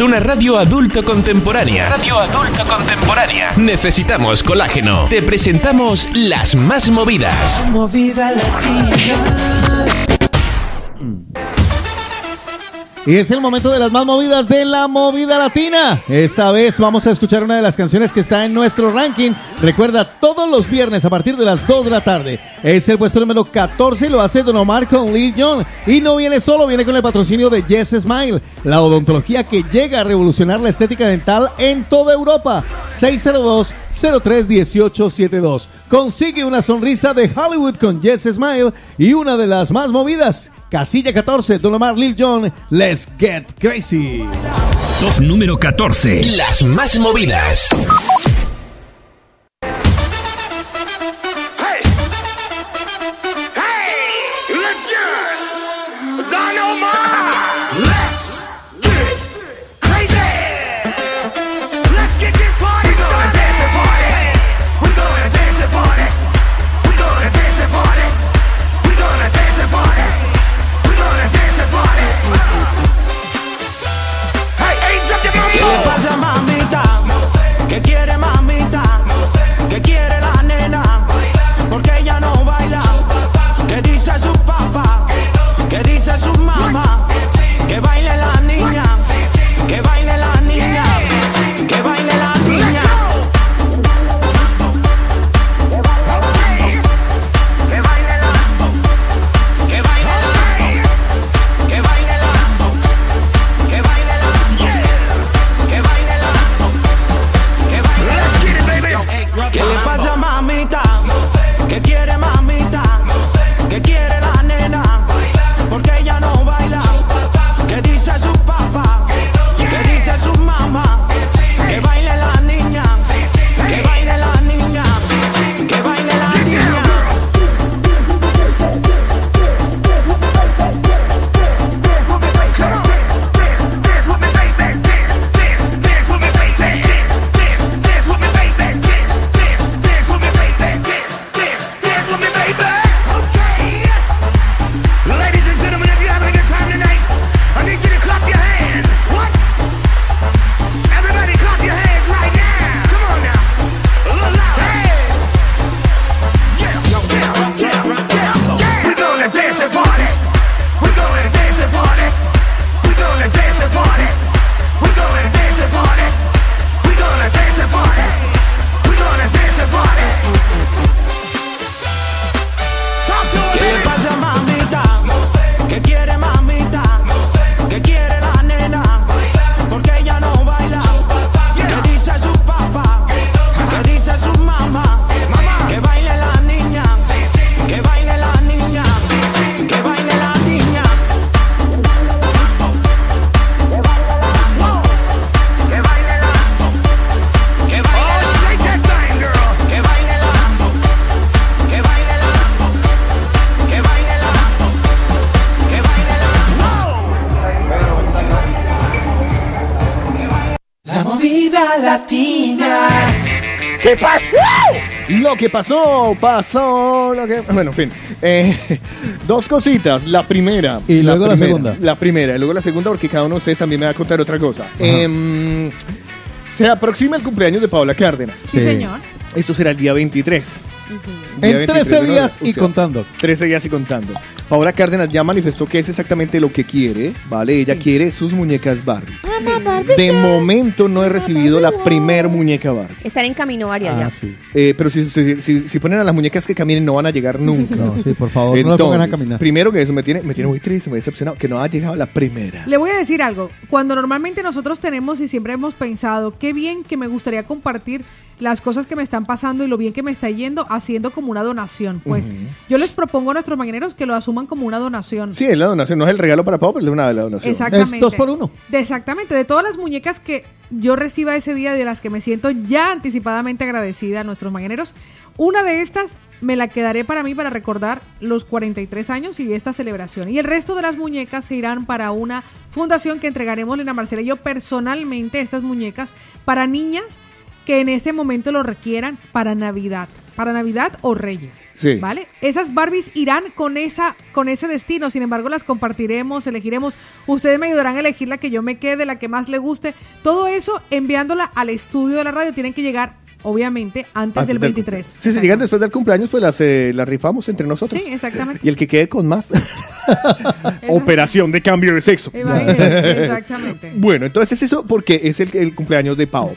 Somos una radio adulto contemporánea. Radio adulto contemporánea. Necesitamos colágeno. Te presentamos las más movidas. Movida latina. Y es el momento de las más movidas de la movida latina. Esta vez vamos a escuchar una de las canciones que está en nuestro ranking. Recuerda, todos los viernes a partir de las 2 de la tarde. Es el puesto número 14 y lo hace Don Omar con Lil Jon. Y no viene solo, viene con el patrocinio de Yes Smile, la odontología que llega a revolucionar la estética dental en toda Europa. 602-03-1872. Consigue una sonrisa de Hollywood con Yes Smile y una de las más movidas. Casilla 14, Don Omar Lil Jon, Let's Get Crazy. Top número 14. Las más movidas. Que pasó, pasó, lo que... Bueno, en fin. Eh, dos cositas. La primera. Y luego la primera, segunda. La primera, y luego la segunda, porque cada uno de ustedes también me va a contar otra cosa. Em, se aproxima el cumpleaños de Paola Cárdenas. Sí, señor. Esto será el día 23. Día En 23 13 de días y contando. 13 días y contando. Paola Cárdenas ya manifestó que es exactamente lo que quiere, ¿vale? Ella quiere sus muñecas Barbie. De momento no he recibido la primer muñeca Barbie. Están en camino varias Ah, ya. Eh, pero si, si- si- si ponen a las muñecas que caminen no van a llegar nunca. No, sí, por favor, no pongan a caminar. Primero que eso me tiene, me tiene muy triste, muy decepcionado, que no ha llegado la primera. Le voy a decir algo. Cuando normalmente nosotros tenemos y siempre hemos pensado, qué bien que me gustaría compartir las cosas que me están pasando y lo bien que me está yendo haciendo como una donación. Pues yo les propongo a nuestros mañaneros que lo asuman como una donación. Sí, es la donación, no es el regalo para Pau, pero es una de la donación. Exactamente. Es dos por uno. De- exactamente. De todas las muñecas que yo reciba ese día, de las que me siento ya anticipadamente agradecida a nuestros mañaneros, una de estas me la quedaré para mí para recordar los 43 años y esta celebración. Y el resto de las muñecas se irán para una fundación que entregaremos Lena Marcela y yo personalmente estas muñecas para niñas que en este momento lo requieran para Navidad, para Navidad o Reyes. Sí. ¿Vale? Esas Barbies irán con esa con ese destino, sin embargo las compartiremos, elegiremos, ustedes me ayudarán a elegir la que yo me quede, la que más le guste, todo eso enviándola al estudio de la radio tienen que llegar obviamente antes, Antes del del 23. cumpleaños. Sí, si llegan después del cumpleaños, pues las, eh, las rifamos entre nosotros. Sí, exactamente. Y el que quede con más. Operación de cambio de sexo. Imagínate, exactamente. Bueno, entonces es eso porque es el, el cumpleaños de Pau.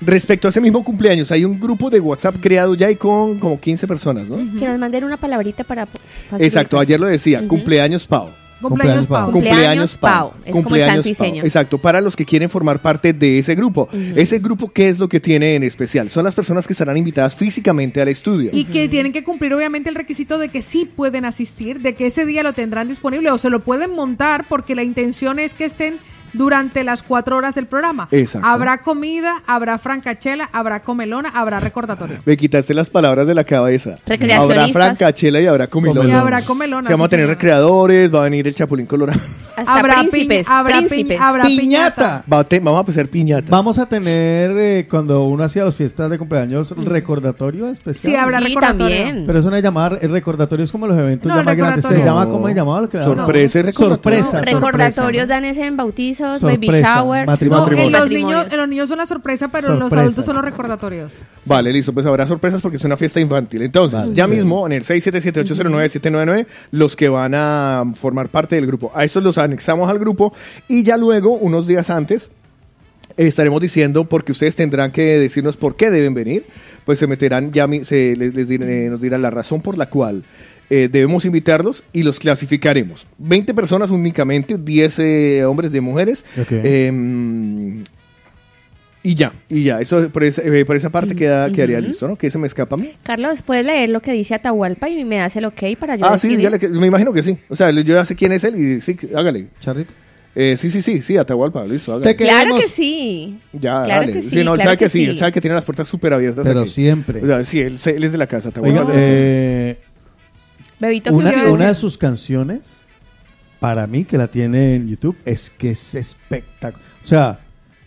Respecto a ese mismo cumpleaños, hay un grupo de WhatsApp creado ya y con como 15 personas, ¿no? Que nos manden una palabrita para facilitar. Exacto, ayer lo decía, cumpleaños Pau. Cumpleaños Pau. Cumpleaños Pau, es como el santo y Pau. seña. Exacto, para los que quieren formar parte de ese grupo. Ese grupo, ¿qué es lo que tiene en especial? Son las personas que estarán invitadas físicamente al estudio. Y que tienen que cumplir obviamente el requisito de que sí pueden asistir, de que ese día lo tendrán disponible o se lo pueden montar porque la intención es que estén durante las cuatro horas del programa. Exacto. Habrá comida, habrá francachela, habrá comelona, habrá recordatorio. Me quitaste las palabras de la cabeza. Habrá francachela y habrá comilona. Y habrá comelona, Se vamos a tener recreadores, va a venir el Chapulín Colorado. Hasta Habrá príncipes, piñ- habrá piñ- príncipes. habrá Piñata. Va a te- vamos a hacer piñata. Vamos a tener, eh, cuando uno hacía las fiestas de cumpleaños, recordatorio especial. Sí, habrá Sí, recordatorio. también. Pero eso no es llamar, el recordatorio es como los eventos No, ya más grandes. Se recordatorio. llama, ¿cómo se llamaba? lo que daban? Sorpresa recordatorio. Sorpresa. Recordatorios dan ese en bautizos, baby Sorpresa, showers, matrimonio. No, en los, matrimonios. niños, en los niños son la sorpresa, pero en los adultos son los recordatorios. Vale, listo, pues habrá sorpresas porque es una fiesta infantil. Entonces, Vale. ya mismo en el 677-809-799, los que van a formar parte del grupo, a esos los anexamos al grupo y ya luego, unos días antes, estaremos diciendo porque ustedes tendrán que decirnos por qué deben venir, pues se meterán, ya mi- se, les, les dir- eh, nos dirán la razón por la cual eh, debemos invitarlos y los clasificaremos. 20 personas únicamente, 10 eh, hombres de mujeres. Ok. Em, y ya, y ya, eso por esa, eh, por esa parte queda, quedaría listo, ¿no? Que se me escapa a mí. Carlos, ¿puedes leer lo que dice Atahualpa y me das el ok para yo Ah, sí, escribir? ya le- me imagino que sí. O sea, yo ya sé quién es él y sí, hágale. Charrito. Eh, sí, sí, sí, sí, Atahualpa, listo, hágale. Claro que sí. Ya, Claro dale. que sí, no, él claro sabe que, que sí, sí. sabe que tiene las puertas súper abiertas. Pero aquí. siempre. O sea, sí, él, es de la casa, Oiga, Atahualpa. eh, Bebito una, Fiu una de sus canciones, para mí, que la tiene en YouTube, es que es espectacular. O sea,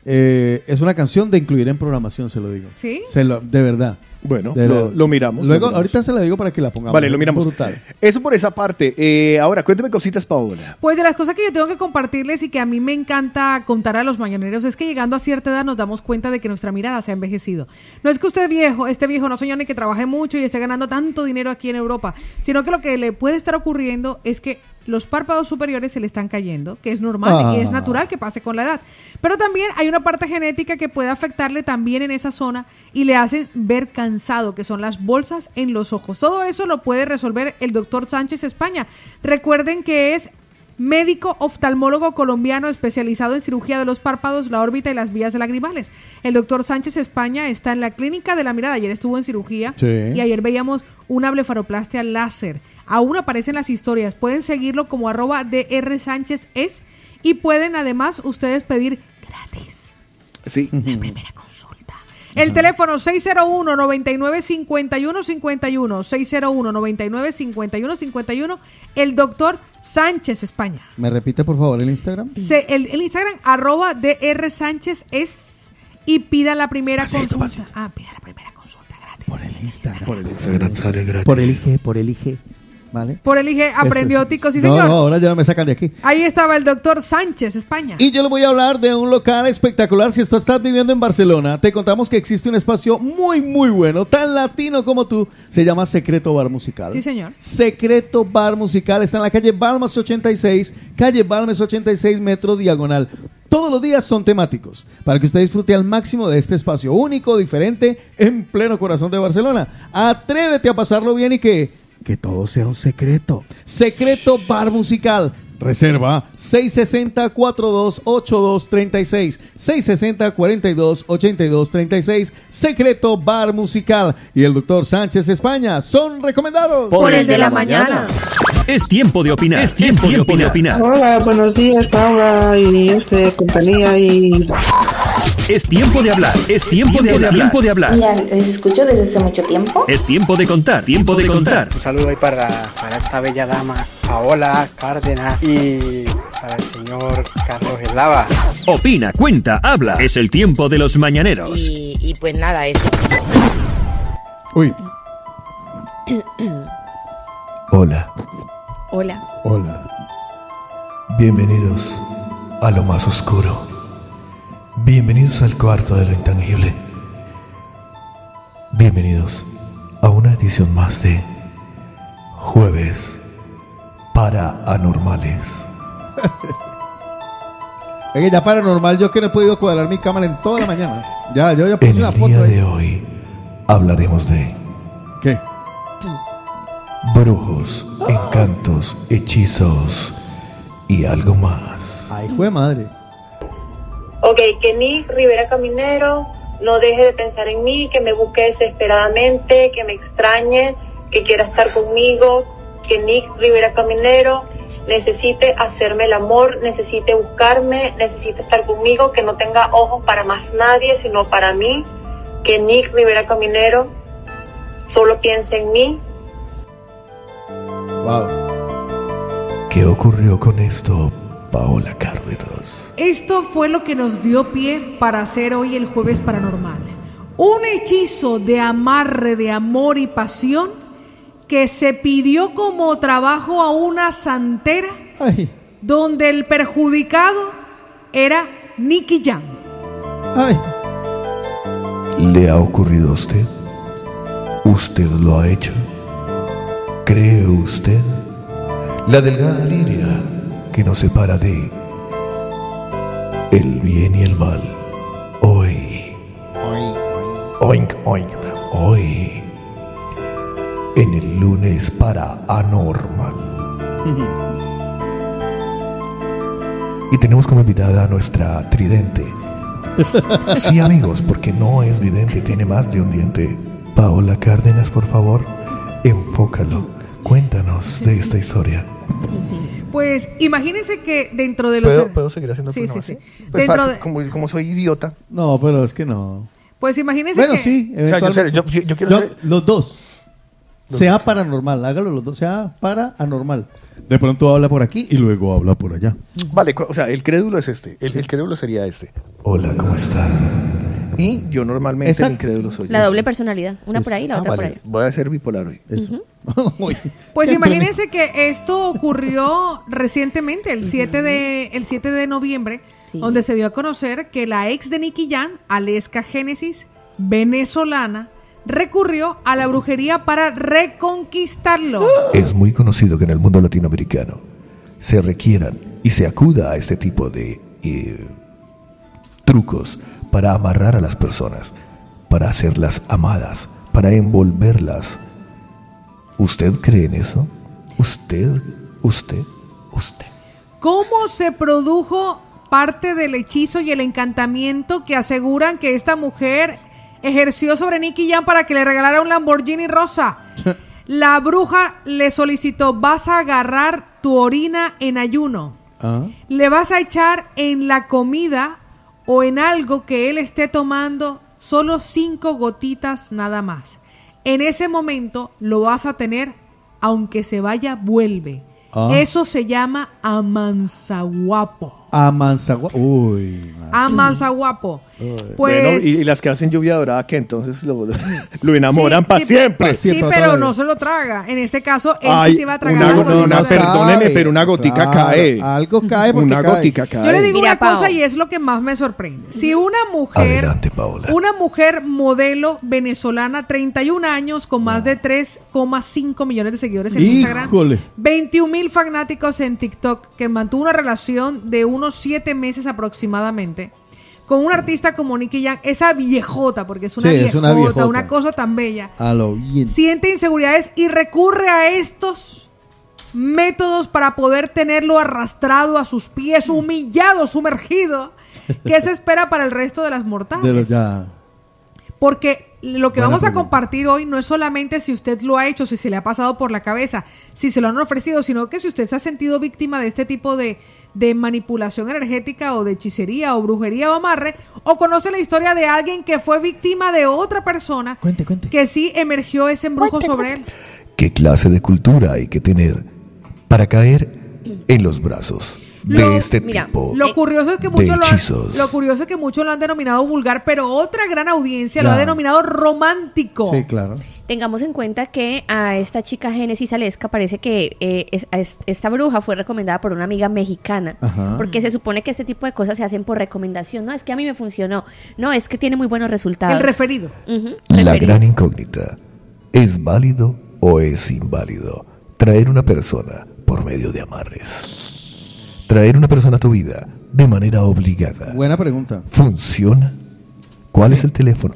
eh, es una canción de incluir en programación, se lo digo. ¿Sí? Se lo, de verdad. Bueno, De lo, miramos. Luego, lo miramos. ahorita se la digo para que la pongamos. Vale, lo miramos. Brutal. Eso por esa parte. Eh, ahora, cuénteme cositas, Paola. Pues de las cosas que yo tengo que compartirles y que a mí me encanta contar a los mañaneros es que llegando a cierta edad nos damos cuenta de que nuestra mirada se ha envejecido. No es que usted viejo, este viejo no señor ni que trabaje mucho y esté ganando tanto dinero aquí en Europa, sino que lo que le puede estar ocurriendo es que los párpados superiores se le están cayendo, que es normal y es Ah. natural que pase con la edad. Pero también hay una parte genética que puede afectarle también en esa zona y le hace ver cansado, que son las bolsas en los ojos. Todo eso lo puede resolver el doctor Sánchez España. Recuerden que es médico oftalmólogo colombiano especializado en cirugía de los párpados, la órbita y las vías lagrimales. El doctor Sánchez España está en la clínica de la mirada, ayer estuvo en cirugía Sí. y ayer veíamos una blefaroplastia láser. Aún aparecen las historias, pueden seguirlo como arroba DR Sánchez es y pueden además ustedes pedir gratis Sí. el teléfono 601-9951-51, 601-9951-51, el doctor Sánchez España. ¿Me repite, por favor, el Instagram? Se- el, el Instagram arroba DR Sánchez es y pida la primera consulta. Ah, pida la primera consulta gratis. Por el Instagram. Por el Instagram sale gratis. Por el IG, por el IG. ¿Vale? Por el IG es. Tico, sí no, señor. no, ahora ya no me sacan de aquí. Ahí estaba el doctor Sánchez, España. Y yo le voy a hablar de un local espectacular. Si tú estás viviendo en Barcelona, te contamos que existe un espacio muy, muy bueno, tan latino como tú. Se llama Secreto Bar Musical. Sí, señor. Secreto Bar Musical está en la calle Balmas 86, calle Balmes 86, metro diagonal. Todos los días son temáticos para que usted disfrute al máximo de este espacio único, diferente, en pleno corazón de Barcelona. Atrévete a pasarlo bien y que, que todo sea un secreto. Secreto Bar Musical. Reserva 660-428236. 660-428236. Secreto Bar Musical. Y el doctor Sánchez España son recomendados. Por el de la mañana. Es tiempo de opinar. Es tiempo, de opinar. Hola, buenos días, Paula y este compañía y Es tiempo de hablar. Es tiempo de hablar. Tiempo de hablar. Mira, les escucho desde hace mucho tiempo. Es tiempo de contar. Tiempo de contar. Un saludo ahí para, para esta bella dama, Paola Cárdenas, y para el señor Carlos Eslava. Opina, cuenta, habla. Es el tiempo de los mañaneros. Y, y pues nada, eso. Uy. Hola, Hola. hola. Bienvenidos a lo más oscuro. Bienvenidos al cuarto de lo intangible. Bienvenidos a una edición más de Jueves para Anormales. Ya paranormal, yo que no he podido cuadrar mi cámara en toda la mañana. Ya, yo ya puse En una el foto día ahí. de hoy hablaremos de ¿Qué? brujos, encantos, hechizos y algo más. Ay, fue madre. Ok, que Nick Rivera Caminero no deje de pensar en mí, que me busque desesperadamente, que me extrañe, que quiera estar conmigo, que Nick Rivera Caminero necesite hacerme el amor, necesite buscarme, necesite estar conmigo, que no tenga ojos para más nadie, sino para mí, que Nick Rivera Caminero solo piense en mí, ¿Qué ocurrió con esto, Paola Cárdenas? Esto fue lo que nos dio pie para hacer hoy el jueves paranormal. Un hechizo de amarre, de amor y pasión que se pidió como trabajo a una santera donde el perjudicado era Nicky Jam. ¿Le ha ocurrido a usted? ¿Usted lo ha hecho? ¿Cree usted? La delgada línea que nos separa de el bien y el mal. Hoy. Oink, oink. Hoy. En el lunes para Anormal. Y tenemos como invitada a nuestra tridente. Sí, amigos, porque no es vidente, tiene más de un diente. Paola Cárdenas, por favor, enfócalo. Cuéntanos de esta historia. Pues imagínense que dentro de los... ¿Puedo, ¿Puedo seguir haciendo el Sí, programa sí, así? sí. Pues, Dentro fa- de- como, como soy idiota. No, pero es que no. Pues imagínense Bueno, que... sí. O sea, yo eventualmente. yo- yo quiero ser- Los dos. Sea paranormal, hágalo los dos. Sea para anormal. De pronto habla por aquí y luego habla por allá. Vale, cu- o sea, el crédulo es este. El, el crédulo sería este. Hola, ¿cómo están? Y yo normalmente Exacto. el incrédulo soy La doble personalidad. Una por ahí, la Ah, otra por allá. Voy a ser bipolar hoy. Pues imagínense que esto ocurrió recientemente, el 7 de, el 7 de noviembre, donde se dio a conocer que la ex de Nicky Jan, Aleska Génesis, venezolana, recurrió a la brujería para reconquistarlo. Es muy conocido que en el mundo latinoamericano se requieran y se acuda a este tipo de eh, trucos para amarrar a las personas, para hacerlas amadas, para envolverlas. ¿Usted cree en eso? ¿Usted? ¿Usted? ¿Usted? ¿Cómo se produjo parte del hechizo y el encantamiento que aseguran que esta mujer ejerció sobre Nicky Jan para que le regalara un Lamborghini rosa? La bruja le solicitó, vas a agarrar tu orina en ayuno, Ah. le vas a echar en la comida o en algo que él esté tomando solo cinco gotitas nada más. En ese momento lo vas a tener, aunque se vaya, vuelve. Ah. Eso se llama amansaguapo. A Manzagua. Uy. Amansaguapo. Pues- Bueno, y, y las que hacen lluvia dorada, que entonces lo, enamoran Sí, para sí, siempre. Sí, pero no se lo traga. En este caso, él Ay, sí se va a tragar una, lluvia dorada. perdóneme, pero una gotica Claro, cae. algo cae porque Una cae. gotica cae. Yo le digo Mira, una cosa y es lo que más me sorprende. Si una mujer, una mujer modelo venezolana, 31 años, con más de 3,5 millones de seguidores en Instagram, Híjole. 21 mil fanáticos en TikTok, que mantuvo una relación de unos 7 meses aproximadamente, con un artista como Nicky Jam, esa viejota, porque es una, Sí, es viejota, una viejota. una cosa tan bella, A lo bien. siente inseguridades y recurre a estos métodos para poder tenerlo arrastrado a sus pies, humillado, sumergido. ¿Qué se espera para el resto de las mortales? De los ya. Porque lo que Buena vamos a pregunta. compartir hoy no es solamente si usted lo ha hecho, si se le ha pasado por la cabeza, si se lo han ofrecido, sino que si usted se ha sentido víctima de este tipo de, de manipulación energética o de hechicería o brujería o amarre, o conoce la historia de alguien que fue víctima de otra persona que sí emergió ese embrujo sobre él. ¿Qué clase de cultura hay que tener para caer en los brazos de Lo- este mira, tipo Lo curioso es que muchos lo, han- hechizos? lo curioso es que muchos lo han denominado vulgar, pero otra gran audiencia lo ha denominado romántico. Sí, claro. Tengamos en cuenta que a esta chica Génesis Alesca parece que eh, es- a es- esta bruja fue recomendada por una amiga mexicana. Ajá. Porque se supone que este tipo de cosas se hacen por recomendación. No, es que a mí me funcionó. No, es que tiene muy buenos resultados. El referido. Ujú, La referido. gran incógnita, ¿es válido o es inválido traer una persona por medio de amarres? Traer una persona a tu vida de manera obligada. Buena pregunta. ¿Funciona? ¿Cuál es el teléfono?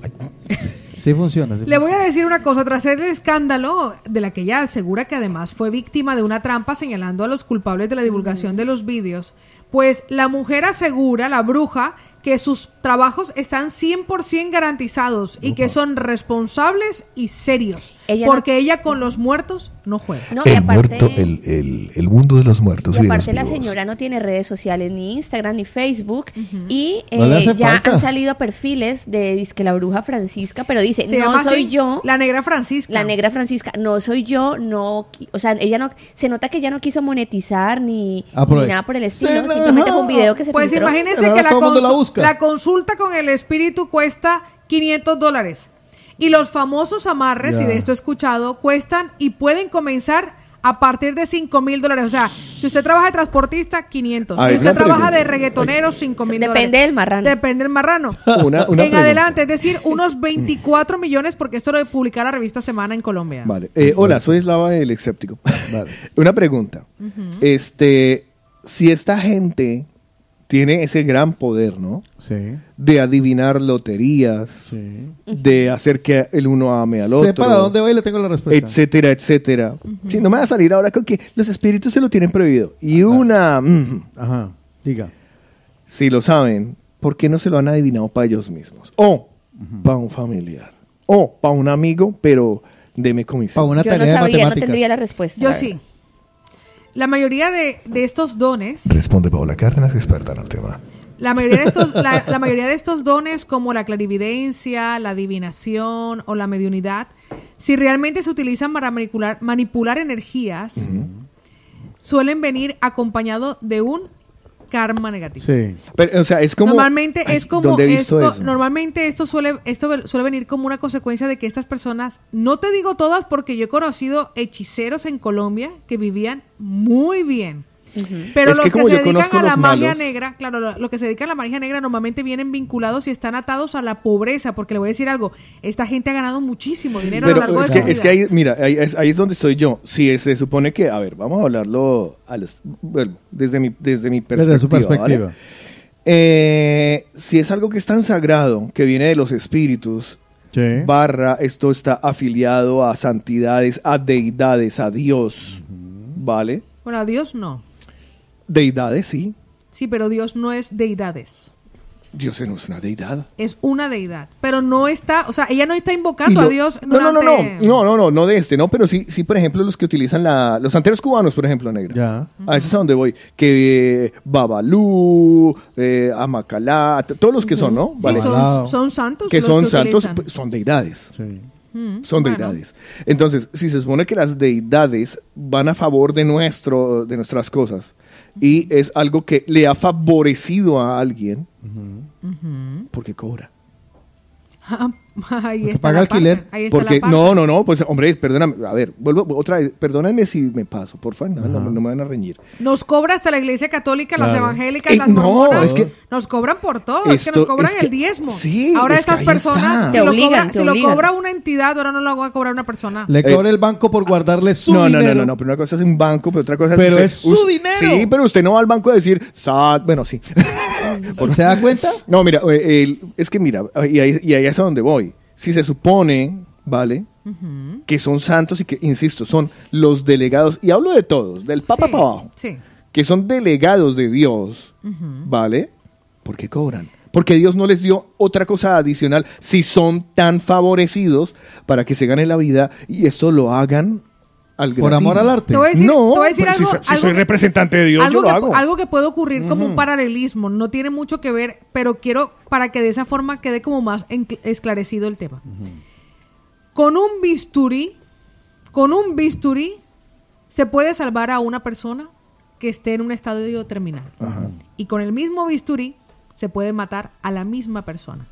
Sí funciona. sí Le voy a decir una cosa, tras el escándalo de la que ella asegura que además fue víctima de una trampa señalando a los culpables de la divulgación de los vídeos, pues la mujer asegura, la bruja, que sus trabajos están 100% garantizados y que son responsables y serios, Ella no- porque ella con los muertos no juega. No, y el aparte- muerto, el, el- el mundo de los muertos Y y, aparte la vivos. señora no tiene redes sociales, ni Instagram, ni Facebook. Y eh, ya falta. han salido perfiles de dizque la bruja Francisca, pero dice, Se no soy así, yo. La negra Francisca. La negra Francisca, no soy yo, no, o sea, ella no, se nota que ella no quiso monetizar ni, Ah, ni nada por el estilo, Se simplemente fue un video que se Pues filtró. imagínense que la, consu- la consulta con el espíritu cuesta 500 dólares. Y los famosos amarres, y de esto he escuchado, cuestan y pueden comenzar a partir de 5 mil dólares. O sea, si usted trabaja de transportista, 500. A si usted trabaja pregunta. de reggaetonero, 5 mil dólares. Depende del marrano. Depende del marrano. Una- una en pregunta. adelante, es decir, unos 24 millones, porque esto lo de publicar la revista Semana en Colombia. Vale. Eh, hola, soy Eslava el escéptico. Una pregunta. Este, si esta gente tiene ese gran poder, ¿no? Sí. De adivinar loterías, de hacer que el uno ame al otro. Sé para dónde va y le tengo la respuesta. etcétera, etcétera. Sí, no me va a salir ahora con que los espíritus se lo tienen prohibido. Y una... mm, Ajá, diga. si lo saben, ¿por qué no se lo han adivinado para ellos mismos? O para un familiar. O para un amigo, pero deme comisión. Para una Yo no sabría, no tendría la respuesta. Yo sí. La mayoría de, de estos dones Responde Paola Cárdenas, experta en el tema. La mayoría, de estos, la, la mayoría de estos dones, como la clarividencia, la adivinación o la mediunidad, si realmente se utilizan para manipular, manipular energías, suelen venir acompañado de un karma negativo. Sí. Pero, o sea, es como... normalmente Ay, es como ¿dónde he visto esto- eso? normalmente esto suele esto suele venir como una consecuencia de que estas personas no te digo todas porque yo he conocido hechiceros en Colombia que vivían muy bien pero Es los que se yo dedican a la los magia malos- negra claro lo, lo que se dedican a la magia negra normalmente vienen vinculados y están atados a la pobreza porque le voy a decir algo esta gente ha ganado muchísimo dinero a lo largo es de su que, es vida que ahí, mira, ahí es, ahí es donde estoy yo. Si se supone que, a ver, vamos a hablarlo a los, bueno, desde mi, desde mi perspectiva. Desde su perspectiva. ¿vale? Eh, si es algo que es tan sagrado, que viene de los espíritus, Sí. barra, esto está afiliado a santidades, a deidades, a Dios, ¿vale? bueno a Dios no Deidades, sí. sí pero Dios no es deidades Dios no es una deidad. es una deidad pero no está o sea ella no está invocando lo- a Dios no, no, no, no, durante- no, no, no, no de este, no, pero sí, sí, por ejemplo, los que utilizan la, los santeros cubanos, por ejemplo, negra. Ya. A eso es a donde voy. Que eh, Babalú, eh, Amacalá, todos los que son, ¿no? Sí, Vale. son, son santos que los son que santos, utilizan. pues, son deidades. Mm, Son bueno. deidades. Entonces, si se supone que las deidades van a favor de, nuestro, de nuestras cosas y es algo que le ha favorecido a alguien, ¿por porque cobra. ahí está paga la parte, alquiler. Ahí está Porque, la parte. no, no, no, pues hombre, perdóname, a ver, vuelvo otra vez, perdónenme si me paso, por favor, no, no, no me van a reñir. Nos cobra hasta la iglesia católica, las evangélicas, Eh, las no, es que- nos cobran por todo. es que nos cobran es que- el diezmo. sí, ahora es estas personas, está. si, Te lo, obligan, cobra, te si lo cobra una entidad, ahora no lo va a cobrar una persona. Le cobra el banco por guardarle su no, no, dinero. no, no, no, pero una cosa es un banco, pero otra cosa es... Pero usted- es su dinero. Sí, pero usted no va al banco a decir, "Sat", bueno, sí. ¿Se da cuenta? No, mira, eh, el- es que mira, y ahí, y ahí es a donde voy. Si se supone, ¿vale? Que son santos y que, insisto, son los delegados, y hablo de todos, del Papa para abajo, Sí. que son delegados de Dios, ¿vale? ¿Por qué cobran? Porque Dios no les dio otra cosa adicional si son tan favorecidos para que se ganen la vida y esto lo hagan al Por amor al arte. Te voy a decir, no, te voy a decir algo, si, so- si algo soy que- representante de Dios, algo yo lo que, hago. algo que puede ocurrir como un paralelismo, no tiene mucho que ver, pero quiero para que de esa forma quede como más esclarecido el tema. Con un bisturí, con un bisturí, se puede salvar a una persona que esté en un estadio terminal. Y con el mismo bisturí se puede matar a la misma persona.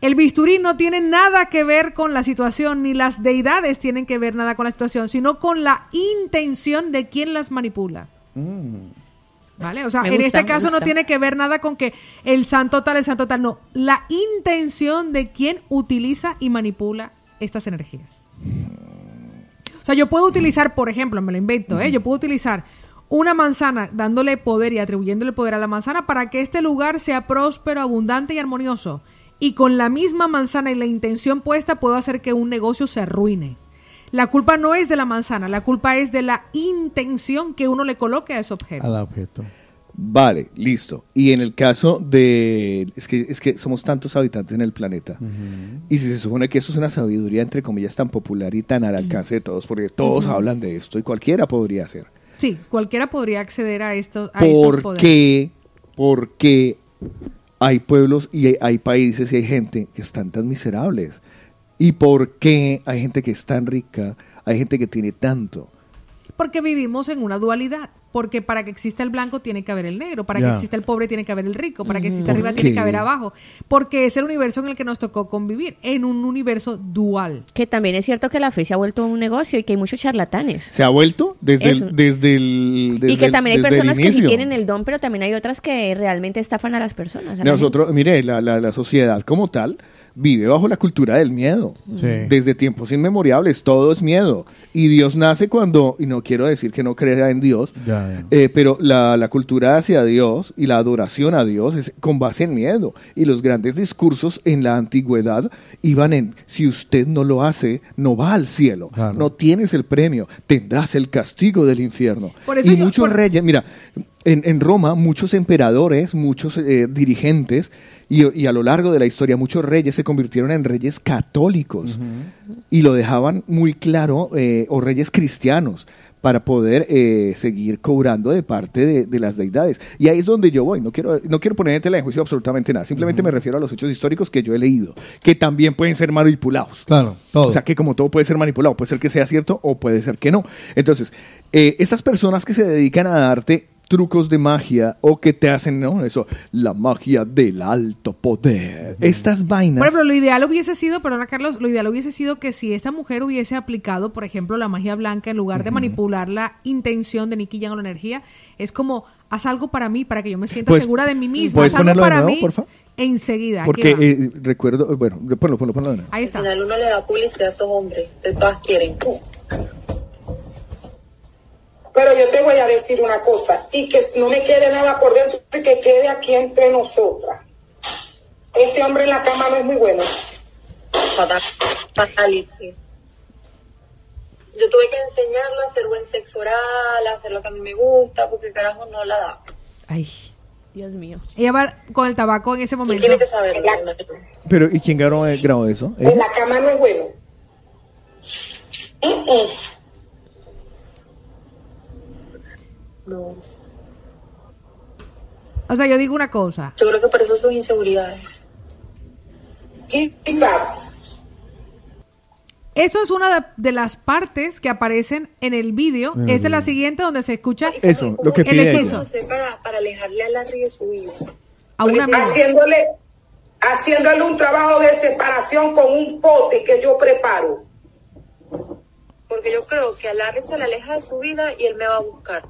El bisturí no tiene nada que ver con la situación, ni las deidades tienen que ver nada con la situación, sino con la intención de quien las manipula. ¿Vale? O sea, Me en gusta, este caso no tiene que ver nada con que el santo tal, el santo tal, no. La intención de quien utiliza y manipula estas energías. O sea, yo puedo utilizar, por ejemplo, me lo invento, ¿eh? Yo puedo utilizar una manzana dándole poder y atribuyéndole poder a la manzana para que este lugar sea próspero, abundante y armonioso. Y con la misma manzana y la intención puesta puedo hacer que un negocio se arruine. La culpa no es de la manzana, la culpa es de la intención que uno le coloque a ese objeto. Al objeto. Vale, listo. Y en el caso de... Es que, es que somos tantos habitantes en el planeta. Y si se supone que eso es una sabiduría, entre comillas, tan popular y tan al alcance de todos, porque todos hablan de esto y cualquiera podría hacer. Sí, cualquiera podría acceder a, esto, a estos ¿Por poderes. qué? ¿Por qué hay pueblos y hay, países y hay gente que están tan miserables? ¿Y por qué hay gente que es tan rica? Hay gente que tiene tanto. Porque vivimos en una dualidad. Porque para que exista el blanco tiene que haber el negro, para que exista el pobre tiene que haber el rico, para que exista ¿Por arriba tiene que haber abajo. Porque es el universo en el que nos tocó convivir, en un universo dual. Que también es cierto que la fe se ha vuelto un negocio y que hay muchos charlatanes. ¿Se ha vuelto? Desde el, desde el desde y que el- también hay personas que sí tienen el don, pero también hay otras que realmente estafan a las personas. a la Nosotros, mire, la, la, la sociedad como tal vive bajo la cultura del miedo. Sí. Desde tiempos inmemoriales, todo es miedo. Y Dios nace cuando, y no quiero decir que no crea en Dios, Ya, eh, pero la, la cultura hacia Dios y la adoración a Dios es con base en miedo. Y los grandes discursos en la antigüedad iban en, si usted no lo hace, no va al cielo, no tienes el premio, tendrás el castigo del infierno. Por eso y yo- muchos por- reyes, mira, en, en Roma muchos emperadores, muchos eh, dirigentes y, y a lo largo de la historia muchos reyes se convirtieron en reyes católicos y lo dejaban muy claro, eh, o reyes cristianos, para poder eh, seguir cobrando de parte de, de las deidades. Y ahí es donde yo voy, no quiero, no quiero poner en tela de juicio absolutamente nada, simplemente me refiero a los hechos históricos que yo he leído, que también pueden ser manipulados. Claro, todo. O sea, que como todo puede ser manipulado, puede ser que sea cierto o puede ser que no. Entonces, eh, estas personas que se dedican a darte trucos de magia o que te hacen, ¿no? Eso, la magia del alto poder. Estas vainas. Por ejemplo, lo ideal hubiese sido, perdona Carlos, lo ideal hubiese sido que si esta mujer hubiese aplicado, por ejemplo, la magia blanca en lugar de manipular la intención de Nicky Jam o la energía, es como, haz algo para mí, para que yo me sienta Pues, segura de mí misma. ¿puedes Haz algo ponerlo de para nuevo, mí porfa? enseguida. porque eh, recuerdo, bueno, ponlo, ponlo, ponlo de nuevo. Ahí está. Al final uno le da publicidad a esos hombres, de todas quieren. Pero yo te voy a decir una cosa, y que no me quede nada por dentro, y que quede aquí entre nosotras. Este hombre en la cama no es muy bueno. Fatal- Fatality. Yo tuve que enseñarlo a hacer buen sexo oral, a hacer lo que a mí me gusta, porque carajo no la da. Ay, Dios mío. Ella va con el tabaco en ese momento. Tiene que saber. Pero, ¿y quién grabó, grabó eso? En la cama no es bueno. Mm. No. O sea, yo digo una cosa. Yo creo que por eso sus inseguridades. Quizás. Eso es una de, de las partes que aparecen en el vídeo. Mm. Esta es la siguiente donde se escucha Eso, lo que el pide hechizo. No sé, para, para alejarle a Larry de su vida. A una haciéndole, haciéndole un trabajo de separación con un pote que yo preparo. Porque yo creo que a Larry se le aleja de su vida y él me va a buscar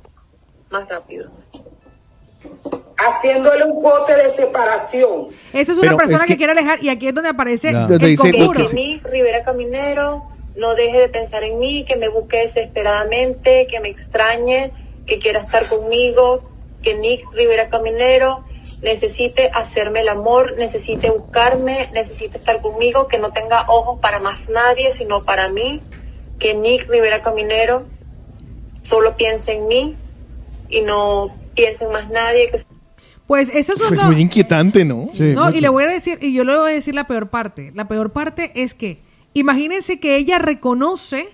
más rápido. Haciéndole un pote de separación. Eso es una Pero persona es que... que- quiere alejar y aquí es donde aparece Ya. el conjuro. que Nick Rivera Caminero no deje de pensar en mí, que me busque desesperadamente, que me extrañe, que quiera estar conmigo, que Nick Rivera Caminero necesite hacerme el amor, necesite buscarme, necesite estar conmigo, que no tenga ojos para más nadie, sino para mí, que Nick Rivera Caminero solo piense en mí y no piense en más nadie, que Pues eso es Pues muy inquietante, ¿no? no, y le voy a decir, y yo le voy a decir la peor parte. La peor parte es que, imagínense que ella reconoce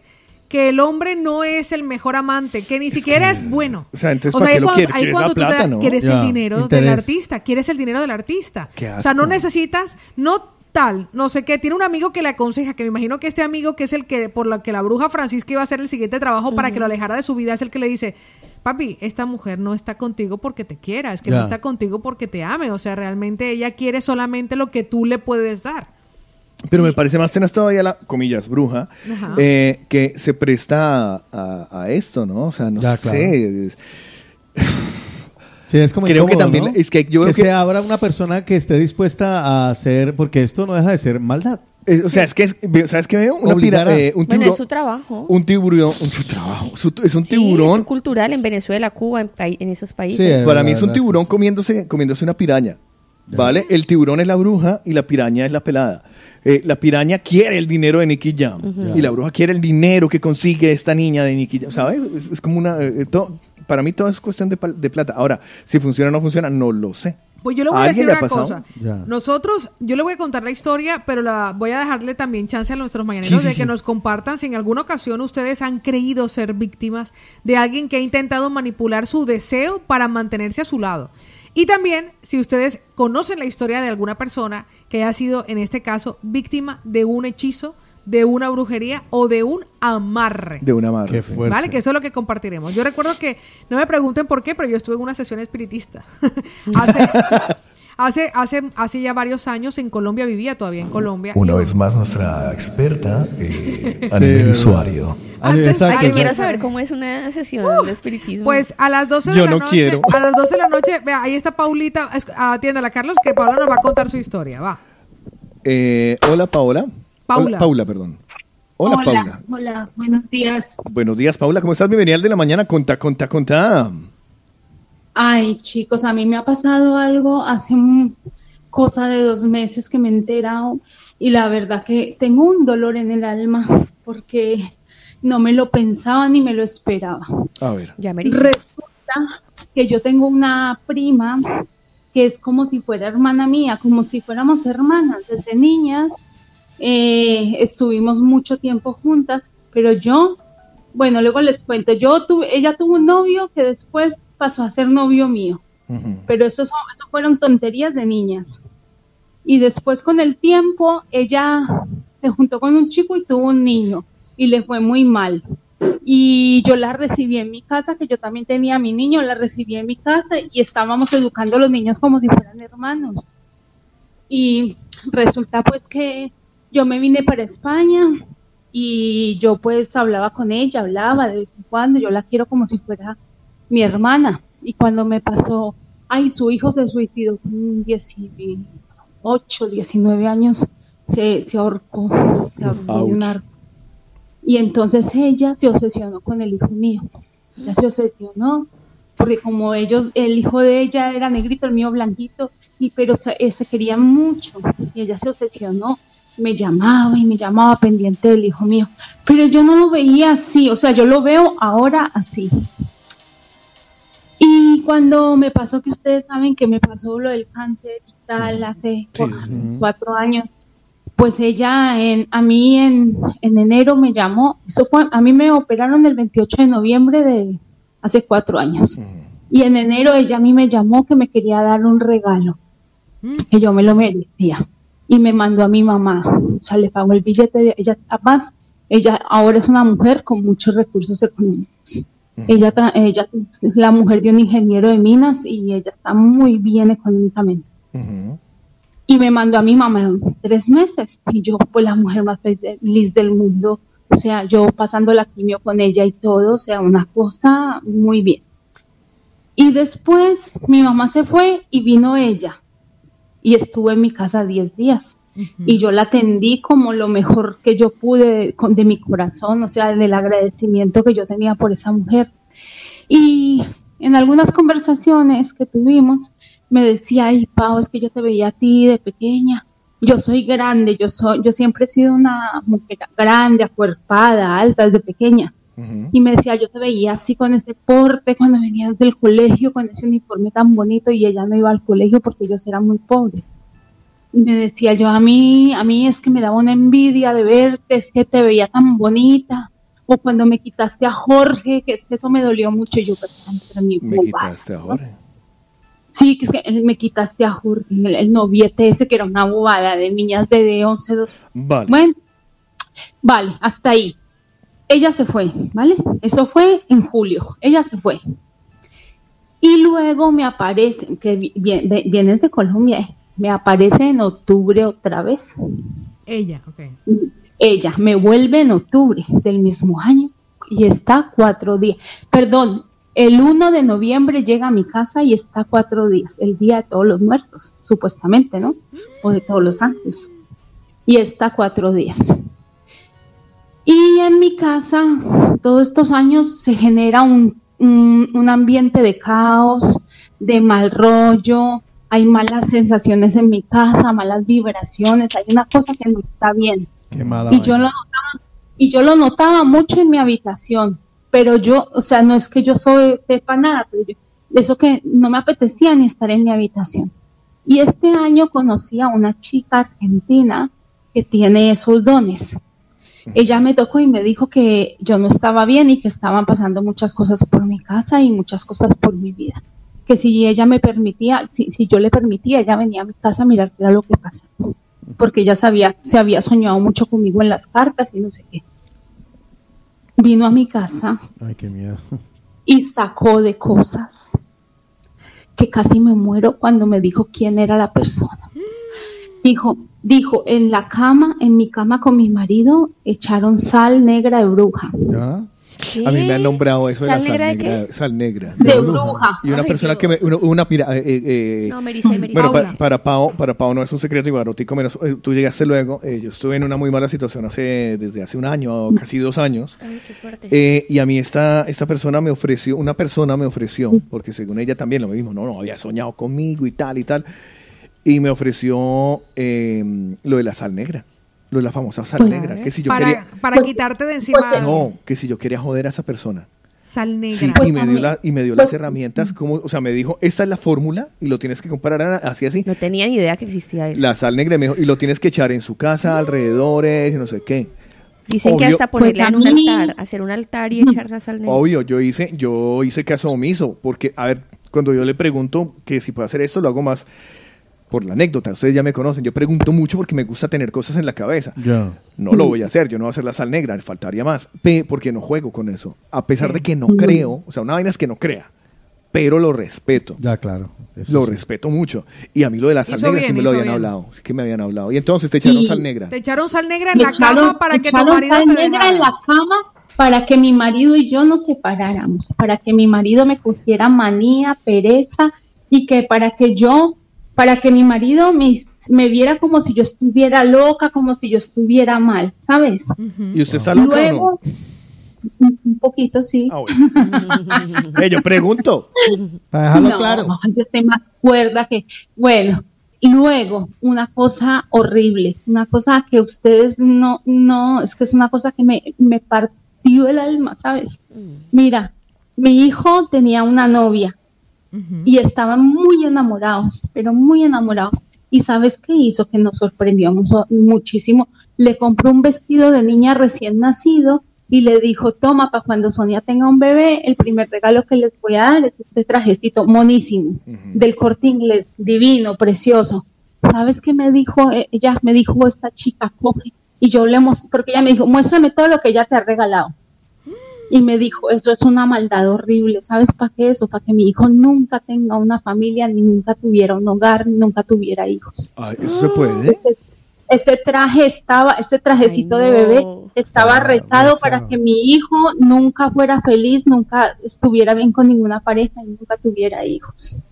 que el hombre no es el mejor amante, que ni siquiera es bueno. O sea, entonces, O ¿para sea, qué ahí lo cuando, ahí ¿Quieres la cuando tú te plata, da- no? quieres el dinero del artista, quieres el dinero del artista. Qué O sea, no asco. necesitas, no tal, no sé qué, tiene un amigo que le aconseja, que me imagino que este amigo que es el que, por lo que la bruja Francisca iba a hacer el siguiente trabajo para que lo alejara de su vida, es el que le dice, papi, esta mujer no está contigo porque te quiera, es que no está contigo porque te ame, o sea, realmente ella quiere solamente lo que tú le puedes dar. Pero me parece más tenaz todavía la, comillas, bruja, eh, que se presta a, a- a esto, ¿no? O sea, no Ya, claro. sé. es- Sí, es como Creo que también- ¿no? es que yo creo que- se abra una persona que esté dispuesta a hacer, porque esto no deja de ser maldad. Es- o sea, es que, es- ¿sabes qué veo? Una Obligar eh, un Bueno, tiburón. es su trabajo. Un tiburón, un su trabajo. su- es un Sí, tiburón. es cultural en Venezuela, Cuba, en, en esos países. Para mí es un tiburón comiéndose, comiéndose una piraña. ¿Vale? El tiburón es la bruja y la piraña es la pelada. Eh, la piraña quiere el dinero de Nicky Jam y la bruja quiere el dinero que consigue esta niña de Nicky Jam. ¿Sabes? Es, es como una. eh, todo- para mí todo es cuestión de, pal- de plata. Ahora, si funciona o no funciona, no lo sé. Pues yo le voy a decir una cosa. Ya. Nosotros, yo le voy a contar la historia, pero la voy a dejarle también chance a nuestros mañaneros Sí, sí, de que sí. nos compartan si en alguna ocasión ustedes han creído ser víctimas de alguien que ha intentado manipular su deseo para mantenerse a su lado. Y también si ustedes conocen la historia de alguna persona que haya sido, en este caso, víctima de un hechizo, de una brujería o de un amarre. De una madre. sí. ¿Vale? Que eso es lo que compartiremos. Yo recuerdo que, no me pregunten por qué, pero yo estuve en una sesión espiritista. hace, hace, hace, hace ya varios años en Colombia, vivía todavía en Colombia. Una Y- vez más nuestra experta eh, a Sí, nivel usuario. Antes- Ay, yo quiero saber cómo es una sesión de espiritismo. Pues a las 12 de Yo la no noche. quiero. A las 12 de la noche, vea, ahí está Paulita. Atiéndala, Carlos, que Paula nos va a contar su historia. Va. Eh, hola, Paola. Paula. Hola, Paula, perdón. Hola, Paula. Hola, buenos días. Buenos días, Paula. ¿Cómo estás? Bienvenida al de la mañana. Conta, conta, conta. Ay, chicos, a mí me ha pasado algo hace un- cosa de dos meses que me he enterado y la verdad que tengo un dolor en el alma porque no me lo pensaba ni me lo esperaba. A ver. Resulta que yo tengo una prima que es como si fuera hermana mía, como si fuéramos hermanas desde niñas. Eh, estuvimos mucho tiempo juntas, pero yo, bueno, luego les cuento, yo tuve, ella tuvo un novio que después pasó a ser novio mío, pero eso, son- eso fueron tonterías de niñas. Y después con el tiempo, ella se juntó con un chico y tuvo un niño y le fue muy mal. Y yo la recibí en mi casa, que yo también tenía a mi niño, la recibí en mi casa y estábamos educando a los niños como si fueran hermanos. Y resulta pues que yo me vine para España y yo pues hablaba con ella, hablaba de vez en cuando, yo la quiero como si fuera mi hermana. Y cuando me pasó, ay, su hijo se suicidó con 18, 19 años, se, se ahorcó, se ahorcó de un arco. Y entonces ella se obsesionó con el hijo mío. Ella se obsesionó, porque como ellos, el hijo de ella era negrito, el mío blanquito, y pero se, eh, se querían mucho. Y ella se obsesionó, me llamaba y me llamaba pendiente del hijo mío. Pero yo no lo veía así, o sea, yo lo veo ahora así. Y cuando me pasó, que ustedes saben que me pasó lo del cáncer y tal, hace Sí, cua- sí. cuatro años, pues ella en, a mí en, en enero me llamó, eso fue, a mí me operaron el 28 de noviembre de hace cuatro años. Y en enero ella a mí me llamó que me quería dar un regalo, que yo me lo merecía. Y me mandó a mi mamá, o sea, le pagó el billete de ella, además, ella ahora es una mujer con muchos recursos económicos. Ella, ella es la mujer de un ingeniero de minas y ella está muy bien económicamente. y me mandó a mi mamá tres meses. Y yo, pues la mujer más feliz del mundo, o sea, yo pasando la quimio con ella y todo, o sea, una cosa muy bien. Y después mi mamá se fue y vino ella. Y estuvo en mi casa 10 días. Y yo la atendí como lo mejor que yo pude con, de mi corazón, o sea, del agradecimiento que yo tenía por esa mujer. Y en algunas conversaciones que tuvimos, me decía, ay, Pau, es que yo te veía a ti de pequeña. Yo soy grande, yo soy, yo siempre he sido una mujer grande, acuerpada, alta desde pequeña. Y me decía, yo te veía así con ese porte cuando venías del colegio, con ese uniforme tan bonito y ella no iba al colegio porque ellos eran muy pobres. Y me decía yo, a mí, a mí es que me daba una envidia de verte, es que te veía tan bonita. O cuando me quitaste a Jorge, que es que eso me dolió mucho, yo me quitaste a Jorge. Sí, que es que me quitaste a Jorge, el, noviete ese que era una bobada de niñas de, 11, 12. Vale. Bueno, vale, hasta ahí. Ella se fue, ¿vale? Eso fue en julio, ella se fue. Y luego me aparece, que vienes de Colombia, me aparece en octubre otra vez. Ella, ok. Ella me vuelve en octubre del mismo año y está cuatro días. Perdón, el 1 de noviembre llega a mi casa y está cuatro días, el día de todos los muertos, supuestamente, ¿no? O de todos los ángeles. Y está cuatro días. Y en mi casa, todos estos años se genera un, un, ambiente de caos, de mal rollo, hay malas sensaciones en mi casa, malas vibraciones, hay una cosa que no está bien. y, yo lo notaba, y yo lo notaba mucho en mi habitación pero yo, o sea, no es que yo soy, sepa nada, pero eso que no me apetecía ni estar en mi habitación. Y este año conocí a una chica argentina que tiene esos dones. Ella me tocó y me dijo que yo no estaba bien y que estaban pasando muchas cosas por mi casa y muchas cosas por mi vida. Que si ella me permitía, si, si yo le permitía, ella venía a mi casa a mirar qué era lo que pasaba. Porque ella sabía, se había soñado mucho conmigo en las cartas y no sé qué vino a mi casa y sacó de cosas que casi me muero cuando me dijo quién era la persona. Dijo, dijo, en la cama, en mi cama con mi marido, echaron sal negra de bruja. A mí me han nombrado eso de la sal negra, sal negra. De, bruja. Y una persona que me, una, mira, eh, eh, eh no, Marisa, bueno, para, para, Pau, para Pau no es un secreto y barótico menos, eh, tú llegaste luego, yo estuve en una muy mala situación hace, desde hace un año, casi dos años. Ay, qué fuerte. y a mí esta, esta persona me ofreció, una persona me ofreció, porque según ella también lo mismo, no, no, había soñado conmigo y tal y tal, y me ofreció lo de la sal negra lo de la famosa sal negra. Que si yo para, quería, para quitarte de encima. No, que si yo quería joder a esa persona. Sal negra. Sí, y me dio, la, y me dio las herramientas, como, o sea, me dijo, esta es la fórmula y lo tienes que comparar así, así. No tenía ni idea que existía eso. La sal negra, y lo tienes que echar en su casa, alrededores, y no sé qué. Dicen que hasta ponerle en un altar, hacer un altar y echar esa sal negra. Obvio, yo hice, yo hice caso omiso, porque, a ver, cuando yo le pregunto que si puedo hacer esto, lo hago más por la anécdota. Ustedes ya me conocen. Yo pregunto mucho porque me gusta tener cosas en la cabeza. No lo voy a hacer. Yo no voy a hacer la sal negra. Faltaría más. P porque no juego con eso. A pesar de que no creo. O sea, una vaina es que no crea. Pero lo respeto. Ya, claro. lo respeto mucho. Y a mí lo de la sal negra sí me lo habían hablado. Sí que me habían hablado. Y entonces te echaron sal negra. Te echaron sal negra en la cama para que tu marido sal negra en la cama para que mi marido y yo nos separáramos. Para que mi marido me cogiera manía, pereza y que para que yo para que mi marido me, me, viera como si yo estuviera loca, como si yo estuviera mal, ¿sabes? ¿Y usted está loca Luego, Un poquito, sí. Ah, yo pregunto. Para dejarlo claro. Yo estoy más cuerda que... Bueno, luego, una cosa horrible, una cosa que ustedes no, no, es que es una cosa que me, me partió el alma, ¿sabes? Mm. Mira, mi hijo tenía una novia y estaban muy enamorados, pero muy enamorados. ¿Y sabes qué hizo? Que nos sorprendió muchísimo. Le compró un vestido de niña recién nacido y le dijo, toma, para cuando Sonia tenga un bebé, el primer regalo que les voy a dar es este trajecito monísimo, del corte inglés, divino, precioso. ¿Sabes qué me dijo? E-, ella me dijo, esta chica coge. Y yo le mostré, porque ella me dijo, muéstrame todo lo que ella te ha regalado. Y me dijo, esto es una maldad horrible, ¿sabes para qué eso? Para que mi hijo nunca tenga una familia, ni nunca tuviera un hogar, ni nunca tuviera hijos. Ay, ¿Eso se puede? Ese traje estaba, ese trajecito de bebé estaba rezado para que mi hijo nunca fuera feliz, nunca estuviera bien con ninguna pareja y nunca tuviera hijos.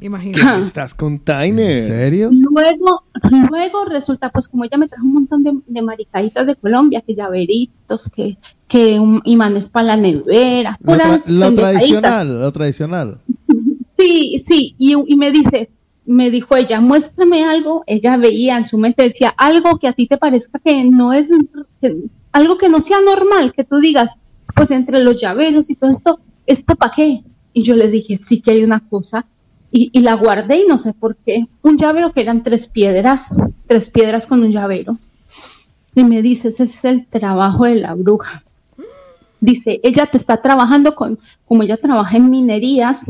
¿Qué Imagínate. estás con Tainer? ¿En serio? Luego, luego resulta, pues como ella me trajo un montón de, de maricaditas de Colombia, que llaveritos, que, que un imanes para la nevera, Lo, tra- puras lo tradicional, lo tradicional. Sí, sí, y, y me dice, me dijo ella, muéstrame algo, ella veía en su mente, decía, algo que a ti te parezca que no es, que- algo que no sea normal, que tú digas, pues entre los llaveros y todo esto, ¿esto para qué? Y yo le dije, sí que hay una cosa, y, y la guardé y no sé por qué, un llavero que eran tres piedras, tres piedras con un llavero. Y me dice, ese es el trabajo de la bruja. Dice, ella te está trabajando con, como ella trabaja en minerías,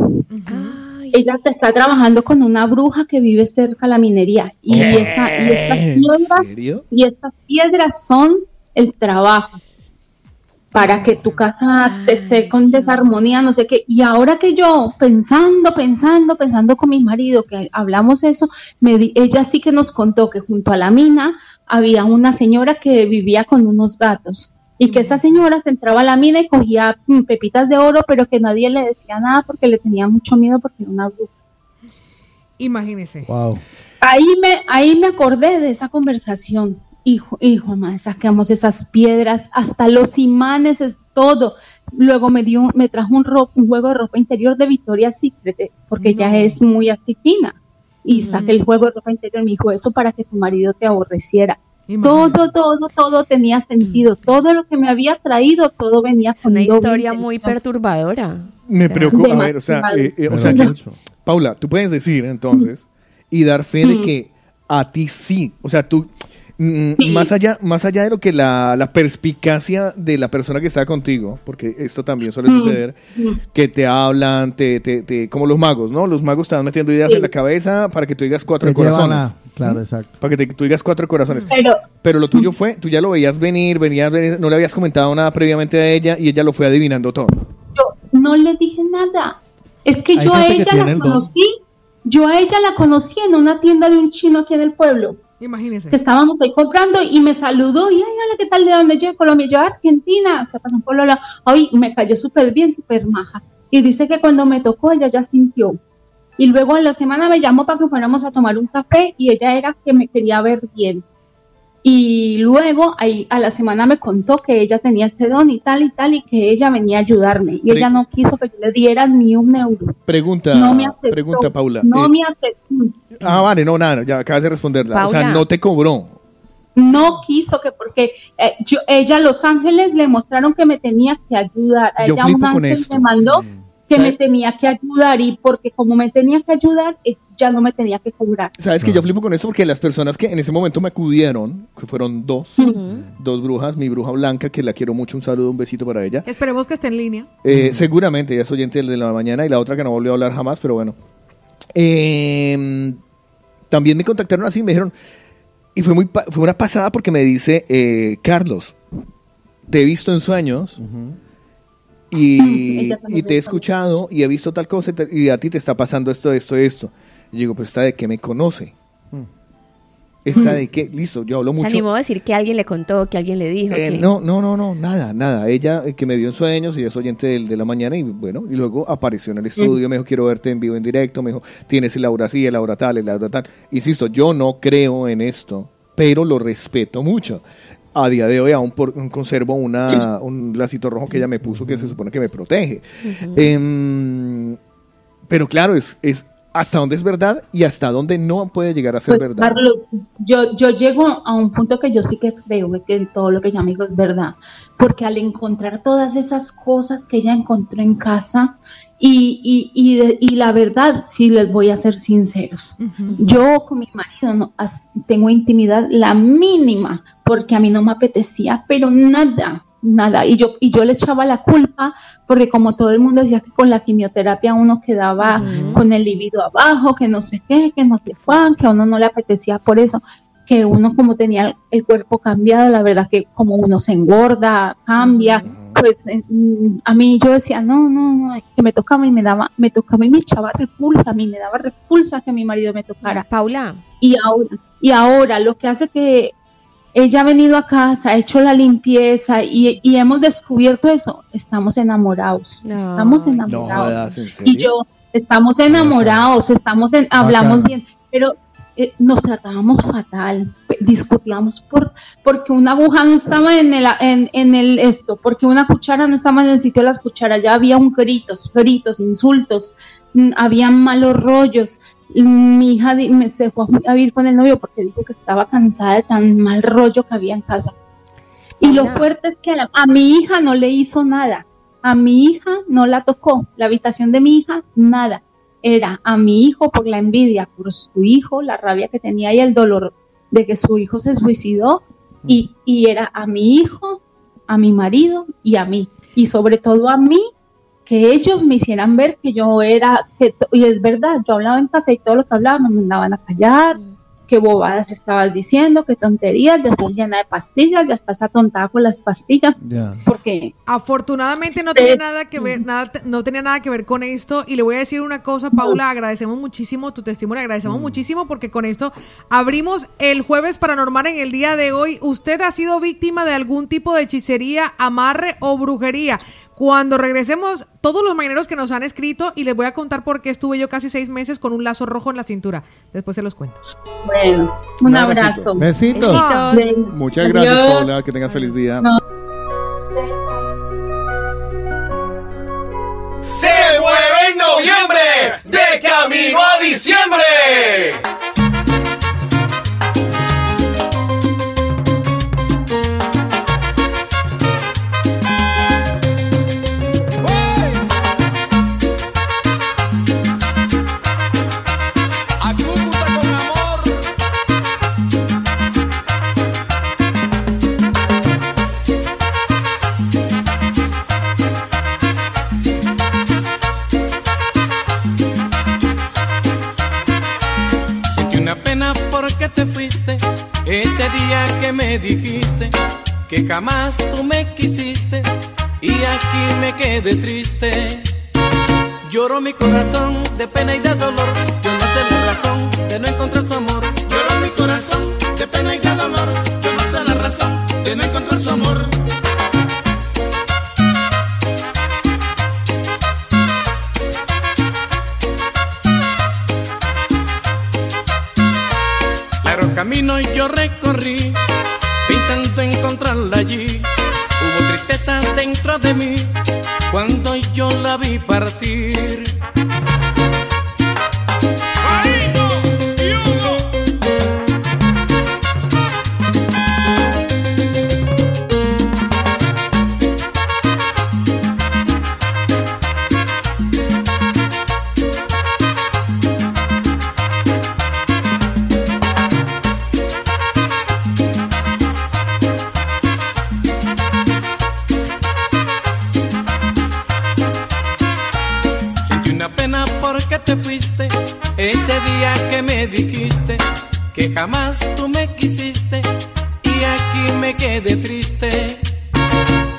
ella te está trabajando con una bruja que vive cerca de la minería. Y, esa, y estas ¿En piedras, serio? y estas piedras son el trabajo para que tu casa esté con desarmonía, no sé qué. Y ahora que yo, pensando, pensando, pensando con mi marido, que hablamos eso, me di- ella sí que nos contó que junto a la mina había una señora que vivía con unos gatos. Y que esa señora se entraba a la mina y cogía mm, pepitas de oro, pero que nadie le decía nada porque le tenía mucho miedo porque era una bruja. Imagínese. Wow. Ahí me, ahí me acordé de esa conversación. Hijo, hijo, madre, saquemos esas piedras, hasta los imanes, es todo. Luego me dio, me trajo un, ro- un juego de ropa interior de Victoria's Secret, eh, porque ella es muy así fina. Y saqué el juego de ropa interior, me dijo eso para que tu marido te aborreciera. Todo, todo, todo tenía sentido. Todo lo que me había traído, todo venía con una historia muy perturbadora. Me preocupa, a ver, o sea, eh, eh, o sea que, Paula, tú puedes decir entonces y dar fe de que a ti sí, o sea, tú, mm, más allá más allá de lo que la, la perspicacia de la persona que está contigo, porque esto también suele Mm. suceder, que te hablan, te, te, te- como los magos, ¿no? Los magos te van metiendo ideas Sí. en la cabeza para que tú digas cuatro Te corazones. a- Claro, exacto. Para que te- tú digas cuatro corazones. Pero, Pero lo tuyo fue, tú ya lo veías venir, venías, venir, no le habías comentado nada previamente a ella y ella lo fue adivinando todo. yo no le dije nada. Es que Hay yo a ella la conocí, yo a ella la conocí en una tienda de un chino aquí en el pueblo. Imagínese. Que estábamos ahí comprando y me saludó y ay, hola, ¿qué tal? ¿De dónde yo? Colombia, yo Argentina, se pasan por la Ay, me cayó súper bien, súper maja. Y dice que cuando me tocó ella ya sintió. Y luego en la semana me llamó para que fuéramos a tomar un café y ella era que me quería ver bien. Y luego ahí, a la semana me contó que ella tenía este don y tal y tal y que ella venía a ayudarme. Y Pre- ella no quiso que yo le diera ni un euro. Pregunta, No me aceptó. pregunta Paula. No Eh, me aceptó. Ah, vale, no, nada, ya acabas de responderla. O sea, no te cobró. no quiso que porque eh, yo, ella a Los Ángeles le mostraron que me tenía que ayudar. A Yo ella flipo un con ángel esto. me mandó que ¿Sabes? me tenía que ayudar y porque como me tenía que ayudar, eh, ya no me tenía que cobrar. Sabes que yo flipo con esto porque las personas que en ese momento me acudieron, que fueron dos, dos brujas, mi bruja blanca, que la quiero mucho, un saludo, un besito para ella. Esperemos que esté en línea. Eh, Seguramente, ella es oyente de la mañana y la otra que no volvió a hablar jamás, pero bueno. Eh, también me contactaron así, me dijeron, y fue, muy pa- fue una pasada porque me dice, eh, Carlos, te he visto en sueños y, Ella y te he escuchado y he visto tal cosa y, a ti te está pasando esto, esto, esto. Y yo digo, pero esta de qué me conoce. Esta de qué, listo, yo hablo Se mucho. animó a decir que alguien le contó, que alguien le dijo. Eh, que- no, no, no, no, nada, nada. Ella eh, que me vio en sueños y es oyente del, de la mañana y bueno, y luego apareció en el estudio, me dijo, quiero verte en vivo, en directo, me dijo, tienes el aura así, el aura tal, el aura tal. Insisto, yo no creo en esto, pero lo respeto mucho. A día de hoy aún por- conservo una, un lacito rojo que ella me puso que se supone que me protege. Em, pero claro, es, es hasta dónde es verdad y hasta dónde no puede llegar a ser Pues, verdad. Carlos, yo, yo llego a un punto que yo sí que creo que todo lo que ella me dijo es verdad, porque al encontrar todas esas cosas que ella encontró en casa, y, y, y, de- y la verdad, sí les voy a ser sinceros, yo con mi marido no, as- tengo intimidad la mínima, porque a mí no me apetecía, pero nada, nada, y yo, y yo le echaba la culpa, porque como todo el mundo decía que con la quimioterapia uno quedaba con el libido abajo, que no sé qué, que no sé cuán, que a uno no le apetecía por eso, que uno como tenía el cuerpo cambiado, la verdad que como uno se engorda, cambia, pues eh, mm, a mí yo decía, no, no, no, es que me tocaba y me daba, me tocaba y me echaba repulsa, a mí me daba repulsa que mi marido me tocara. Paula. Y ahora, y ahora lo que hace que ella ha venido a casa, ha hecho la limpieza y, y hemos descubierto eso, estamos enamorados, estamos enamorados. jodas, ¿en serio? y yo, estamos enamorados, estamos en, hablamos bien, pero eh, nos tratábamos fatal, discutíamos por porque una aguja no estaba en el en, en el esto, porque una cuchara no estaba en el sitio de las cucharas, ya había un gritos, gritos, insultos, mm, había malos rollos. Mi hija me se fue a vivir con el novio porque dijo que estaba cansada de tan mal rollo que había en casa. Y lo fuerte es que a, a mi hija no le hizo nada. A mi hija no la tocó. La habitación de mi hija, nada. Era a mi hijo por la envidia, por su hijo, la rabia que tenía y el dolor de que su hijo se suicidó. Y, y era a mi hijo, a mi marido y a mí. Y sobre todo a mí, que ellos me hicieran ver que yo era, que, y es verdad, yo hablaba en casa y todo lo que hablaba me mandaban a callar, qué bobadas estabas diciendo, qué tonterías, ya estás llena de pastillas, ya estás atontada con las pastillas, porque Afortunadamente no tiene nada que ver, nada, no tenía nada que ver con esto. Y le voy a decir una cosa, Paula, agradecemos muchísimo tu testimonio, agradecemos muchísimo porque con esto abrimos el jueves paranormal en el día de hoy. Usted ha sido víctima de algún tipo de hechicería, amarre o brujería. Cuando regresemos, todos los mañaneros que nos han escrito y les voy a contar por qué estuve yo casi seis meses con un lazo rojo en la cintura. Después se los cuento. bueno, un Un abrazo. Besitos. Besitos. Muchas gracias, Adiós. Paula. Que tengas feliz día. Se mueve en noviembre, de camino a diciembre. Porque te fuiste ese día que me dijiste que jamás tú me quisiste y aquí me quedé triste. Lloró mi corazón de pena y de dolor. Yo no sé la razón de no encontrar su amor. Lloró mi corazón de pena y de dolor. Yo no sé la razón de no encontrar camino yo recorrí, intento encontrarla allí. Hubo tristeza dentro de mí cuando yo la vi partir. Ese día que me dijiste que jamás tú me quisiste y aquí me quedé triste.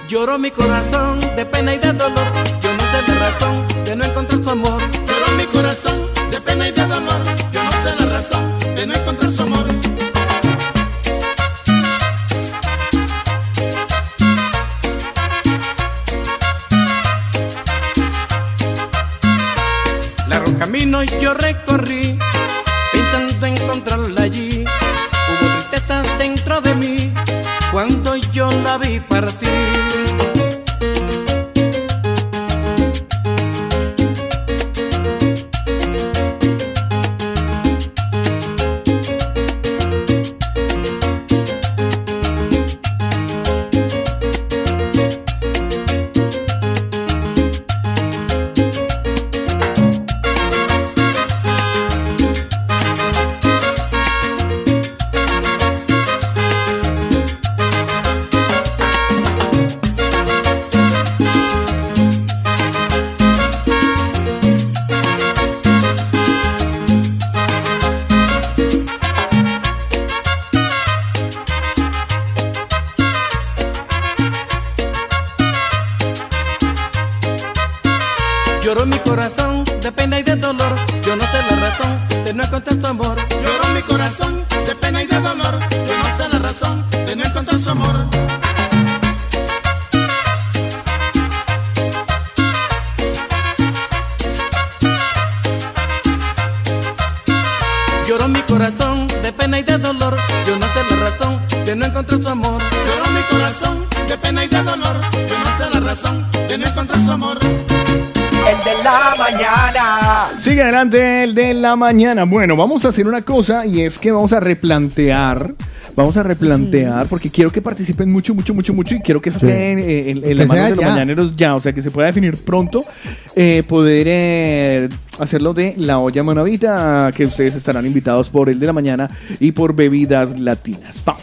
Lloró mi corazón de pena y de dolor. Yo no sé la razón de no encontrar tu amor. Lloró mi corazón de pena y de dolor. Largo camino yo recorrí, intentando encontrarla allí. Hubo tristeza dentro de mí cuando yo la vi partir. Mañana. Bueno, vamos a hacer una cosa y es que vamos a replantear. Vamos a replantear porque quiero que participen mucho, mucho, mucho, mucho y quiero que eso Sí. quede en, en- en las manos de los ya. mañaneros ya, o sea, que se pueda definir pronto, eh, poder eh, hacerlo de la olla manavita, que ustedes estarán invitados por el de la mañana y por bebidas latinas. Pa.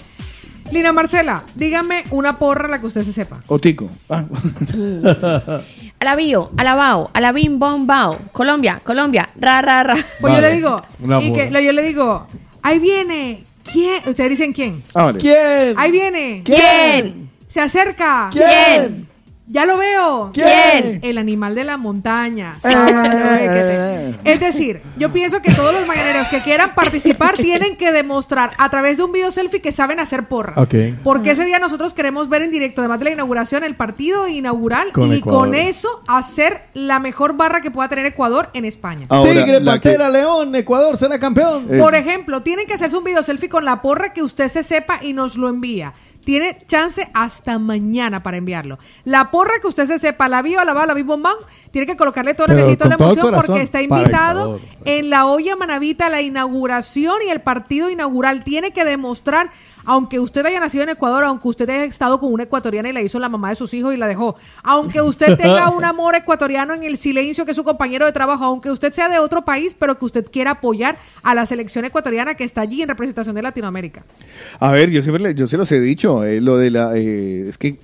Lina Marcela, dígame una porra la que usted se sepa. Otico. Ah. Alabío, alabao, alabim, bom, bao. Colombia, Colombia, ra, ra, ra. Pues yo le digo, Una y que yo le digo, ahí viene. ¿Quién? Ustedes dicen quién. Ah, vale. ¿Quién? Ahí viene. ¿Quién? Se acerca. ¿Quién? Ya lo veo. ¿Quién? El animal de la montaña. Eh. Es decir, yo pienso que todos los mañaneros que quieran participar tienen que demostrar a través de un video selfie que saben hacer porra. Porque ese día nosotros queremos ver en directo, además de la inauguración, el partido inaugural Con y Ecuador. con eso hacer la mejor barra que pueda tener Ecuador en España. Ahora, Tigre, que- Pantera, León, Ecuador será campeón. Eh. Por ejemplo, tienen que hacerse un video selfie con la porra que usted se sepa y nos lo envía. Tiene chance hasta mañana para enviarlo. La porra que usted se sepa, la viva, la va, la viva, bombón, tiene que colocarle la Pero energía la todo el emoción corazón porque está invitado Ecuador. en la olla manavita, la inauguración y el partido inaugural. Tiene que demostrar, aunque usted haya nacido en Ecuador, aunque usted haya estado con una ecuatoriana y la hizo la mamá de sus hijos y la dejó, aunque usted tenga un amor ecuatoriano en el silencio que es su compañero de trabajo, aunque usted sea de otro país, pero que usted quiera apoyar a la selección ecuatoriana que está allí en representación de Latinoamérica. A ver, yo siempre le- yo se los he dicho, eh, lo de la eh, es que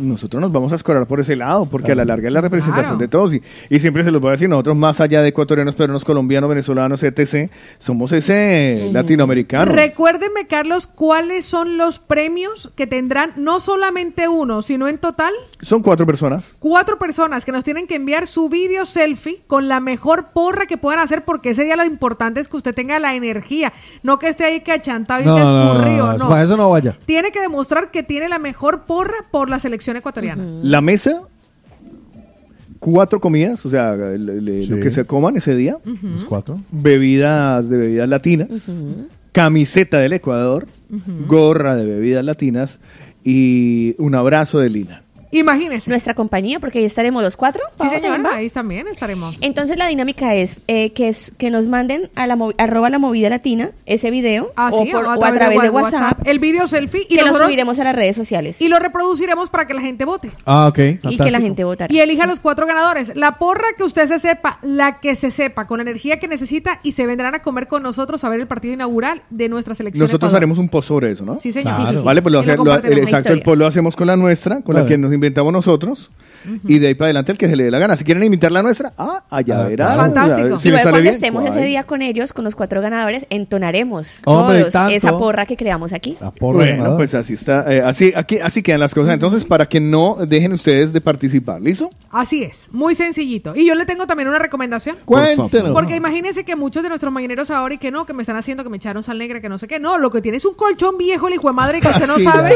nosotros nos vamos a escorar por ese lado, porque a la larga es la representación Claro. de todos y, y siempre se los voy a decir, nosotros más allá de ecuatorianos, peruanos, colombianos, venezolanos, etc., somos ese latinoamericano. Recuérdeme, Carlos, cuáles son los premios que tendrán no solamente uno, sino en total Son cuatro personas. cuatro personas que nos tienen que enviar su video selfie con la mejor porra que puedan hacer, porque ese día lo importante es que usted tenga la energía, no que esté ahí cachantado y No, que no, no, escurrido, no, no. para eso no vaya. Tiene que demostrar que tiene la mejor porra por la selección ecuatoriana. La mesa, cuatro comidas, o sea, le- le- lo que se coman ese día, Los cuatro. bebidas de bebidas latinas, camiseta del Ecuador, gorra de bebidas latinas. Y un abrazo de Lina. Imagínese. Nuestra compañía, porque ahí estaremos los cuatro. Sí, señora, ahí también estaremos. Entonces la dinámica es, eh, que, es que nos manden a la arroba la movida latina ese video Ah, o, sí, por- o a o a través de WhatsApp, el video selfie y que lo nosotros- subiremos a las redes sociales y lo reproduciremos para que la gente vote. Ah, ok. y que la gente votará. Y elija los cuatro ganadores. La porra que usted se sepa, la que se sepa, con la energía que necesita y se vendrán a comer con nosotros a ver el partido inaugural de nuestra selección. Nosotros Ecuador. haremos un post sobre eso, ¿no? Sí, señor. Claro. Sí, sí, sí. Vale, pues lo hace- lo- exacto, el post lo hacemos con la nuestra, con la que nos inventamos nosotros. Y de ahí para adelante el que se le dé la gana. Si quieren imitar la nuestra, ah, allá Ah, verán. Fantástico. Si luego cuando estemos ese día con ellos, con los cuatro ganadores, entonaremos Hombre, todos tanto. esa porra que creamos aquí. La porra Bueno, ganadora. pues así está, eh, así, aquí, así quedan las cosas. Entonces, para que no dejen ustedes de participar, ¿listo? Así es, muy sencillito. Y yo le tengo también una recomendación. Cuéntenos. Porque imagínense que muchos de nuestros mañaneros ahora y que no, que me están haciendo, que me echaron sal negra, que no sé qué. No, lo que tiene es un colchón viejo, el hijo de madre, que usted no sabe.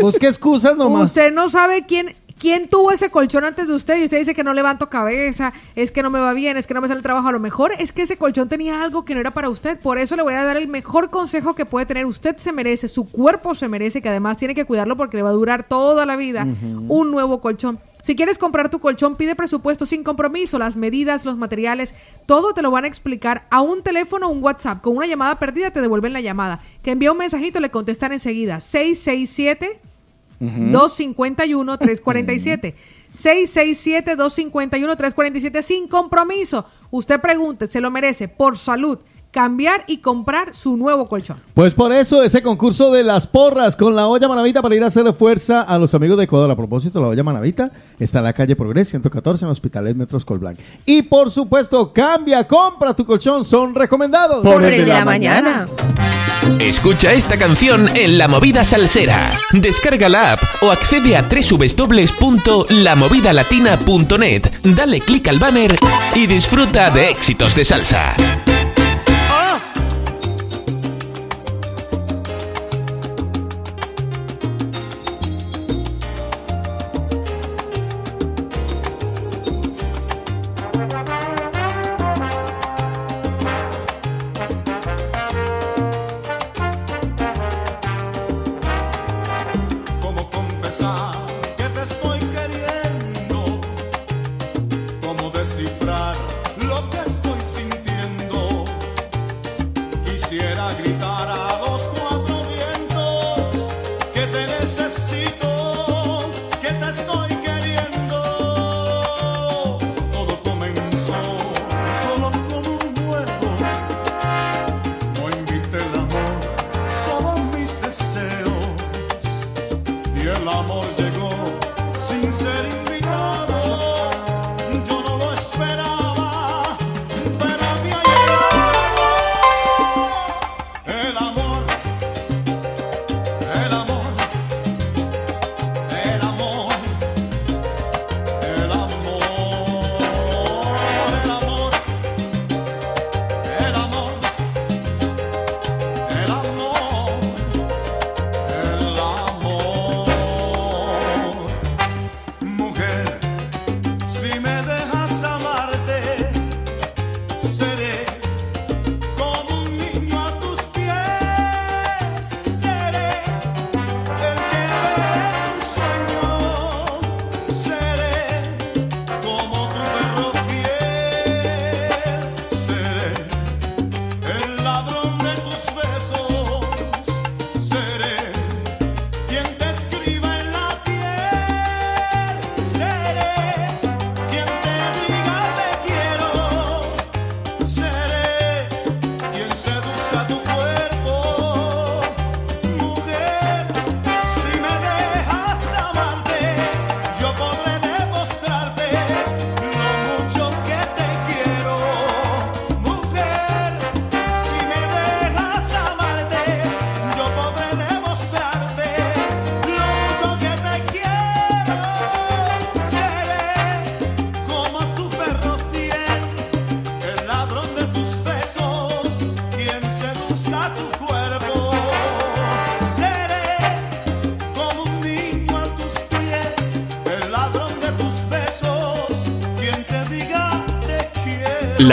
Busque excusas nomás. Usted no sabe quién, quién tuvo ese colchón antes de usted y usted dice que no levanto cabeza, es que no me va bien, es que no me sale el trabajo. A lo mejor es que ese colchón tenía algo que no era para usted. Por eso le voy a dar el mejor consejo que puede tener. Usted se merece, su cuerpo se merece, que además tiene que cuidarlo porque le va a durar toda la vida un nuevo colchón. Si quieres comprar tu colchón, pide presupuesto sin compromiso, las medidas, los materiales, todo te lo van a explicar a un teléfono o un WhatsApp. Con una llamada perdida te devuelven la llamada. Que envía un mensajito, le contestan enseguida. 667 251-347. 667-251-347 sin compromiso. Usted pregunte, se lo merece, por salud, cambiar y comprar su nuevo colchón. Pues por eso ese concurso de las porras con la olla manavita para ir a hacer fuerza a los amigos de Ecuador. A propósito, la olla manavita está en la calle Progres 114 en Hospitales Metros Colblanc. Y por supuesto, cambia, compra tu colchón, son recomendados. Por el de la mañana. Escucha esta canción en La Movida Salsera. Descarga la app o accede a www.lamovidalatina.net. Dale clic al banner y disfruta de éxitos de salsa.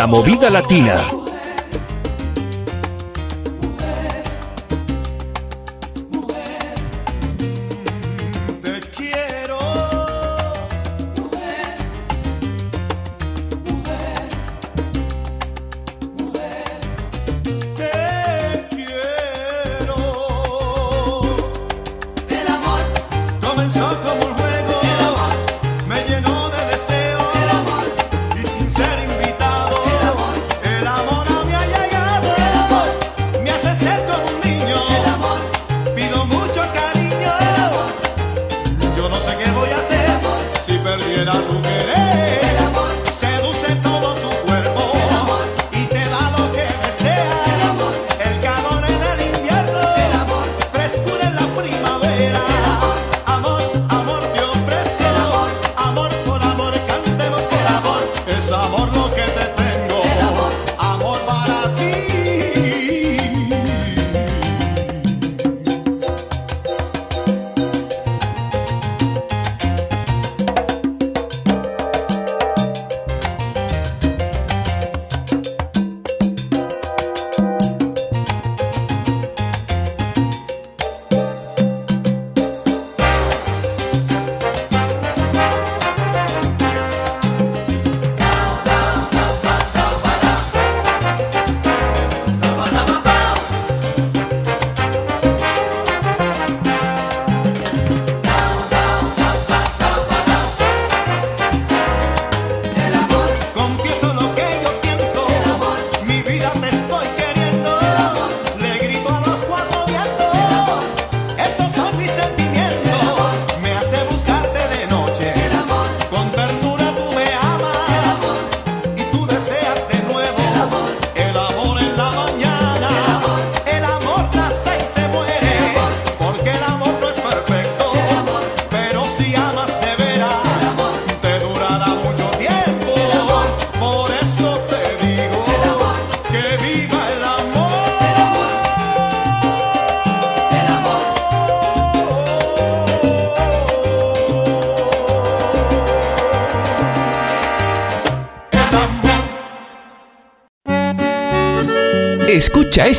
la movida latina.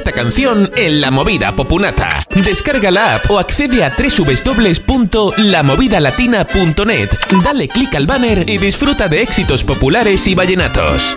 esta canción en La Movida Popunata. Descarga la app o accede a www.lamovidalatina.net. Dale clic al banner y disfruta de éxitos populares y vallenatos.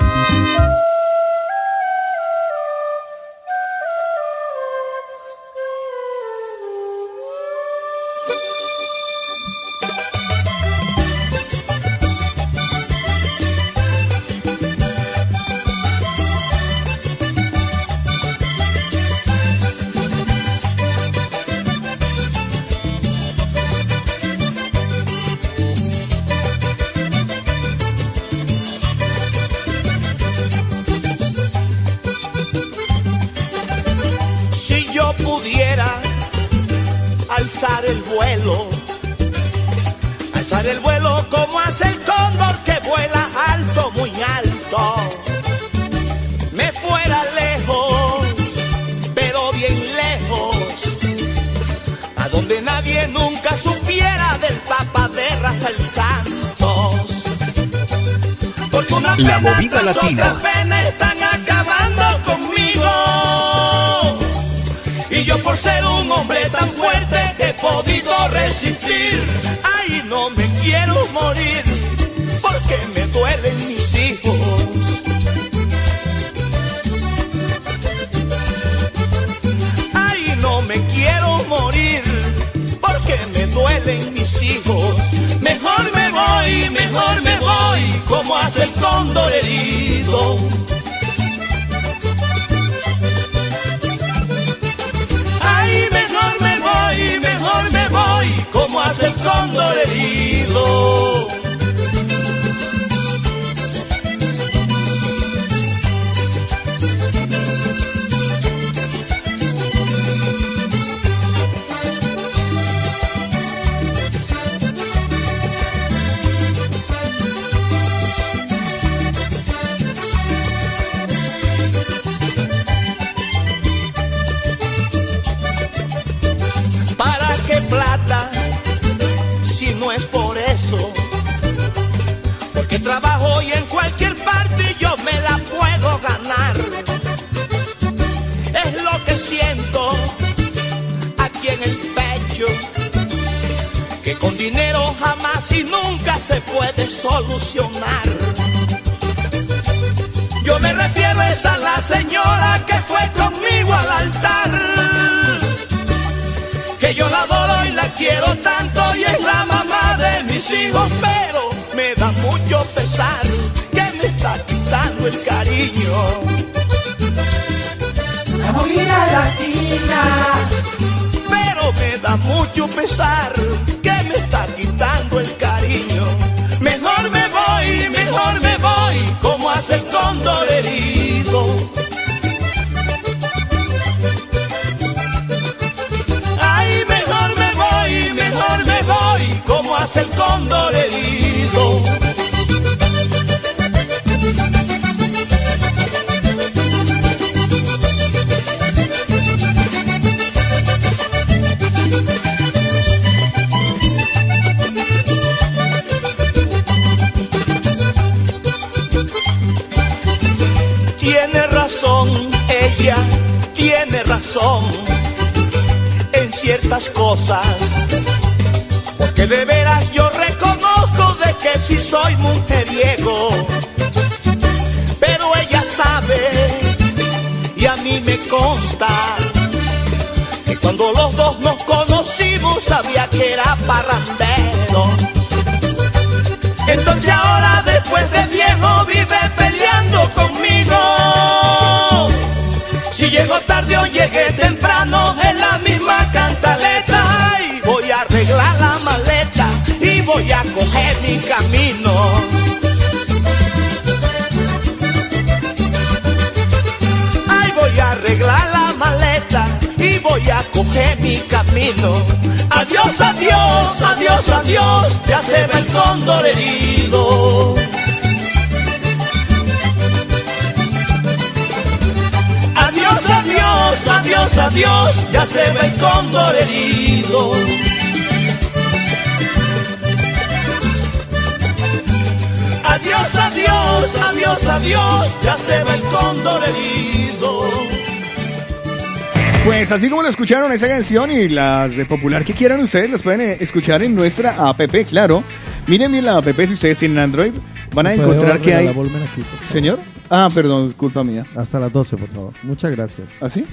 Escucharon esa canción y las de popular que quieran ustedes, las pueden eh, escuchar en nuestra app, claro. Miren bien la app si ustedes tienen Android, van a ¿Me puede encontrar que hay... aquí, por favor? Señor. Ah, perdón, culpa mía. Hasta las 12, por favor. Muchas gracias. ¿Así?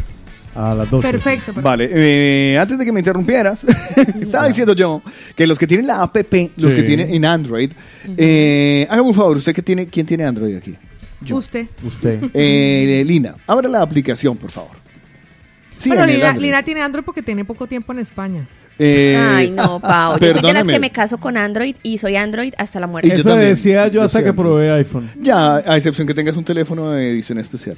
A las 12. Perfecto. perfecto. Vale, eh, antes de que me interrumpieras, estaba diciendo yo que los que tienen la app, los Sí. que tienen en Android, eh, hágame un favor, ¿usted que tiene, quién tiene Android aquí? Usted. Usted. Eh, Lina, abra la aplicación, por favor. Sí, el Lina, tiene Android porque tiene poco tiempo en España. Eh, Ay, no, Pau. Yo soy de las que me caso con Android y soy Android hasta la muerte. Y yo Eso decía yo hasta que Android. probé iPhone. Ya, a excepción que tengas un teléfono de edición especial.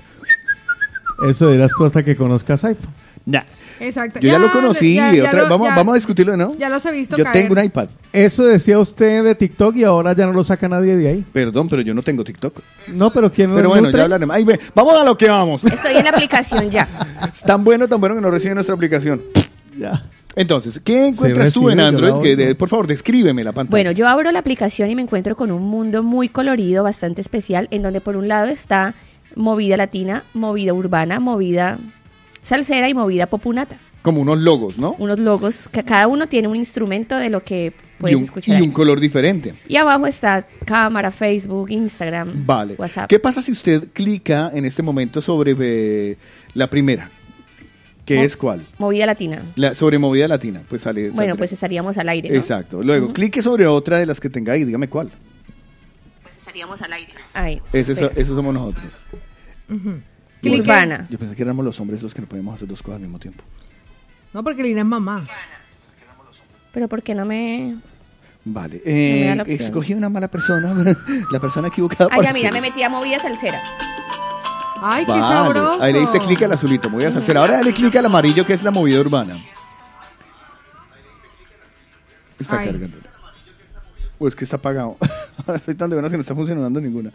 Eso dirás tú hasta que conozcas iPhone. Ya. Exacto. Yo ya, lo conocí. ya- ya otra- lo- vamos, ya- vamos a discutirlo, ¿no? Ya los he visto Yo caer. tengo un iPad. Eso decía usted de TikTok y ahora ya no lo saca nadie de ahí. Perdón, pero yo no tengo TikTok. No, pero ¿quién Pero lo bueno, nutre? ya hablaremos. Ay, ve, vamos a lo que vamos. Estoy en la aplicación ya. Es tan bueno, tan bueno que no recibe nuestra aplicación. Ya. Entonces, ¿qué encuentras tú en Android? Que oigo. de- por favor, descríbeme la pantalla. Bueno, yo abro la aplicación y me encuentro con un mundo muy colorido, bastante especial, en donde por un lado está movida latina, movida urbana, movida salsera y movida popunata. Como unos logos, ¿no? Unos logos que cada uno tiene un instrumento de lo que Y puedes un, escuchar. y ahí. un color diferente. Y abajo está cámara, Facebook, Instagram, Vale. WhatsApp. ¿Qué pasa si usted clica en este momento sobre eh, la primera? ¿Qué Mo- es cuál? Movida latina. La, sobre movida latina. Pues sale. Bueno, pues estaríamos al aire, ¿no? Exacto. Luego, Ujú. clique sobre otra de las que tenga ahí. Dígame cuál. Estaríamos al aire. Ahí. Esos somos nosotros. Clique. Urbana. Yo pensé que éramos los hombres los que no podemos hacer dos cosas al mismo tiempo. No, porque Lina es mamá. Pero ¿por qué no me...? Vale. Eh, escogí una mala persona. la persona equivocada. Ah, ya, mira, me metí a movida salsera. Ay, qué Vale. sabroso. Ahí le diste clic al azulito, movida salsera. Ahora dale clic al amarillo que es la movida urbana. Está Ay. cargando. O es que está apagado. Estoy tan de buenas que no está funcionando ninguna.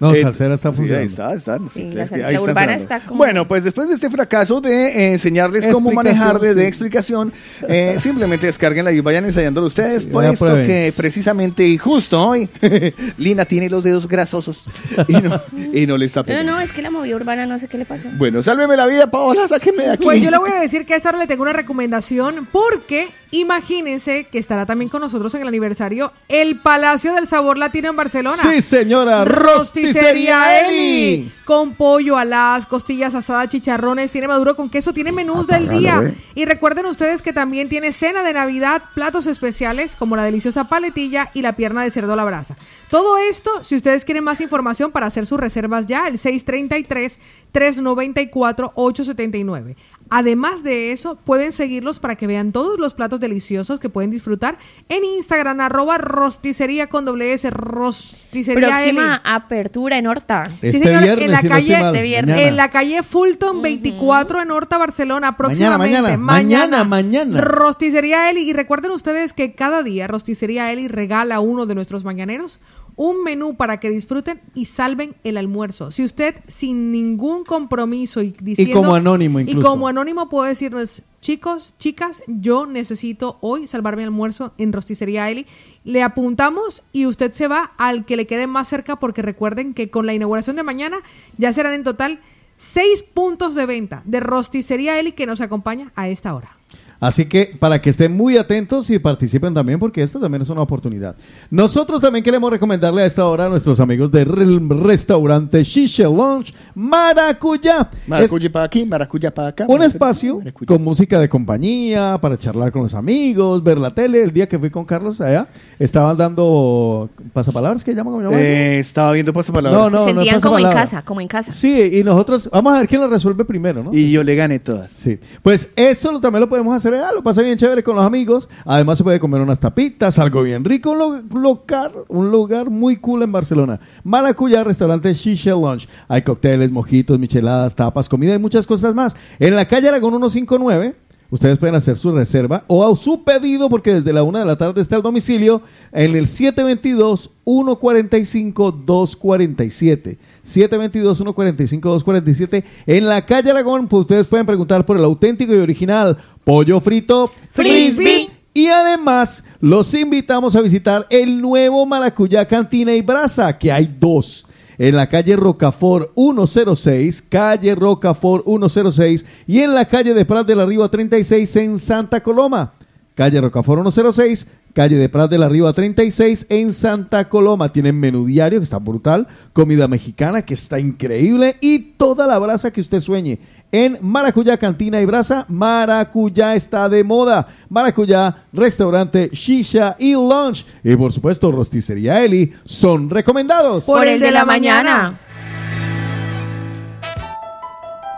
No, Eh, salsera está sí, funcionando. ahí está, está. no Sí, la es que salsera ahí está urbana está como- Bueno, pues después de este fracaso de eh, enseñarles cómo manejar de, de explicación, eh, simplemente descarguenla y vayan ensayándolo ustedes, puesto que precisamente y justo hoy Lina tiene los dedos grasosos y no, y no le está No, pegando. no, es que la movida urbana no sé qué le pasó. Bueno, sálveme la vida, Paola, sáqueme de aquí. Pues yo le voy a decir que a esta hora le tengo una recomendación porque imagínense que estará también con nosotros en el aniversario el Palacio del Sabor Latino en Barcelona. Sí, señora. Rosticería Eli. Con pollo, alas, costillas asadas, chicharrones, tiene maduro con queso, tiene menús del día. Y recuerden ustedes que también tiene cena de Navidad, platos especiales como la deliciosa paletilla y la pierna de cerdo a la brasa. Todo esto, si ustedes quieren más información para hacer sus reservas ya, el 633-394-879. Además de eso, pueden seguirlos para que vean todos los platos deliciosos que pueden disfrutar en Instagram, arroba rosticería con doble S, rosticería Próxima Eli. apertura en Horta. Sí, Este señor, viernes, en la si no estoy calle, mal, de viernes. mañana. en la calle Fulton 24 en Horta, Barcelona, Mañana, próximamente. mañana, mañana, mañana. Rosticería Eli. Y recuerden ustedes que cada día Rosticería Eli regala a uno de nuestros mañaneros un menú para que disfruten y salven el almuerzo. Si usted sin ningún compromiso y diciendo... como anónimo Y como anónimo puede decirnos, chicos, chicas, yo necesito hoy salvar mi almuerzo en Rosticería Eli. Le apuntamos y usted se va al que le quede más cerca porque recuerden que con la inauguración de mañana ya serán en total seis puntos de venta de Rosticería Eli que nos acompaña a esta hora. Así que para que estén muy atentos y participen también, porque esto también es una oportunidad. Nosotros también queremos recomendarle a esta hora a nuestros amigos del restaurante Shisha Lounge Maracuyá. Maracuya para aquí, maracuya para acá. Un espacio con música de compañía, para charlar con los amigos, ver la tele. El día que fui con Carlos allá, estaban dando pasapalabras, ¿qué llaman? Eh, estaba viendo pasapalabras. No, no, Se no sentían como en casa, como en casa. Sí, y nosotros, vamos a ver quién lo resuelve primero, ¿no? Y yo le gané todas. Sí. Pues eso también lo podemos hacer, lo pasa bien chévere con los amigos. Además se puede comer unas tapitas, algo bien rico, un lugar, un lugar muy cool en Barcelona. Maracuyá, restaurante Shisha Lunch. Hay cócteles, mojitos, micheladas, tapas, comida y muchas cosas más. En la calle Aragón 159. Ustedes pueden hacer su reserva o su pedido porque desde la una de la tarde está el domicilio en el 722-145-247. 722-145-247 en la calle Aragón. Pues ustedes pueden preguntar por el auténtico y original pollo frito Frisbee. Y además los invitamos a visitar el nuevo Maracuyá Cantina y Brasa, que hay dos. en la calle Rocafort 106, calle Rocafort 106 y en la calle de Prat de la Riva 36 en Santa Coloma. Calle Rocafort 106, calle de Prat de la Riva 36 en Santa Coloma. Tienen menú diario que está brutal, comida mexicana que está increíble y toda la brasa que usted sueñe. En Maracuyá Cantina y Brasa, Maracuyá está de moda. Maracuyá, restaurante, shisha y lunch. Y por supuesto, rosticería Eli son recomendados. Por el de la mañana.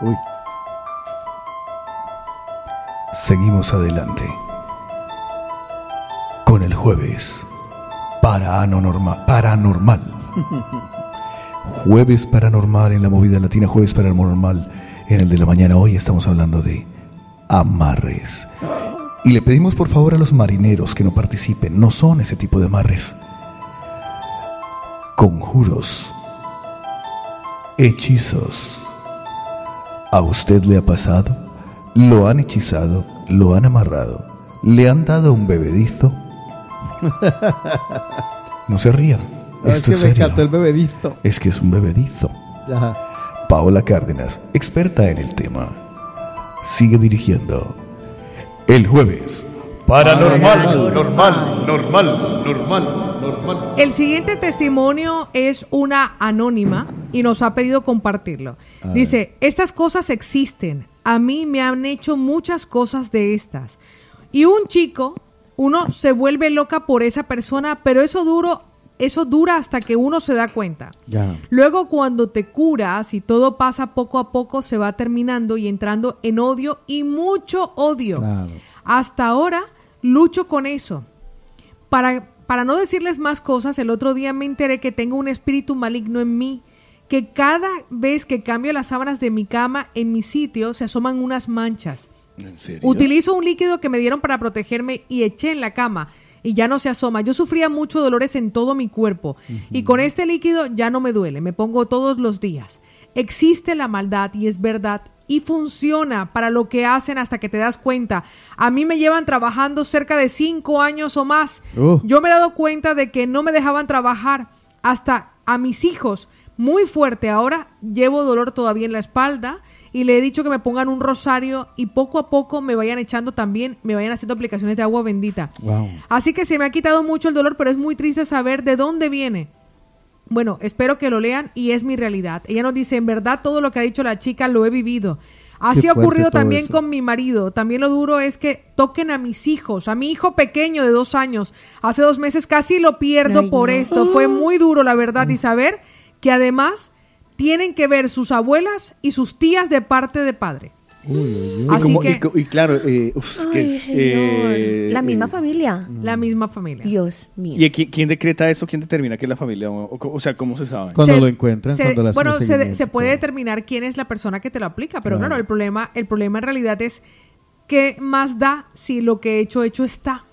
Uy. Seguimos adelante. Con el jueves paranormal. paranormal. Jueves paranormal en la movida latina, jueves paranormal en el de la mañana. Hoy estamos hablando de amarres. Y le pedimos por favor a los marineros que no participen. No son ese tipo de amarres. Conjuros. Hechizos. ¿A usted le ha pasado? ¿Lo han hechizado? ¿Lo han amarrado? ¿Le han dado un bebedizo? No se rían. Esto es es que me serio. encantó el bebedizo. Es que es un bebedizo. Ajá. Paola Cárdenas, experta en el tema, sigue dirigiendo el jueves. Paranormal, normal, normal, normal, normal. El siguiente testimonio es una anónima y nos ha pedido compartirlo. Dice, estas cosas existen. A mí me han hecho muchas cosas de estas. Y un chico, uno se vuelve loca por esa persona, pero eso duro, eso dura hasta que uno se da cuenta. Ya. Luego cuando te curas y todo pasa poco a poco, se va terminando y entrando en odio y mucho odio. Claro. Hasta ahora lucho con eso. Para, para no decirles más cosas, el otro día me enteré que tengo un espíritu maligno en mí, que cada vez que cambio las sábanas de mi cama en mi sitio se asoman unas manchas. ¿En serio? Utilizo un líquido que me dieron para protegerme y eché en la cama y ya no se asoma. Yo sufría mucho dolores en todo mi cuerpo y con este líquido ya no me duele, me pongo todos los días. Existe la maldad y es verdad y funciona para lo que hacen hasta que te das cuenta. A mí me llevan trabajando cerca de cinco años o más. Uh. Yo me he dado cuenta de que no me dejaban trabajar hasta a mis hijos. Muy fuerte. Ahora llevo dolor todavía en la espalda y le he dicho que me pongan un rosario y poco a poco me vayan echando también, me vayan haciendo aplicaciones de agua bendita. Wow. Así que se me ha quitado mucho el dolor, pero es muy triste saber de dónde viene. Bueno, espero que lo lean y es mi realidad. Ella nos dice, en verdad todo lo que ha dicho la chica lo he vivido. Así ha ocurrido también eso. con mi marido. También lo duro es que toquen a mis hijos, a mi hijo pequeño de dos años. Hace dos meses casi lo pierdo Ay, por no. esto. Fue muy duro, la verdad, y saber que además tienen que ver sus abuelas y sus tías de parte de padre. Y, Así como- que- y y claro, eh, uf, que es, eh, la misma eh, familia. La misma familia. Dios mío. ¿Y qui- quién decreta eso? ¿Quién determina que es la familia? O, o- o sea, ¿cómo se sabe? Cuando Se- lo encuentran, se- cuando bueno, se, puede determinar quién es la persona que te lo aplica, pero Claro. claro, el problema, el problema en realidad es qué más da si lo que he hecho hecho está.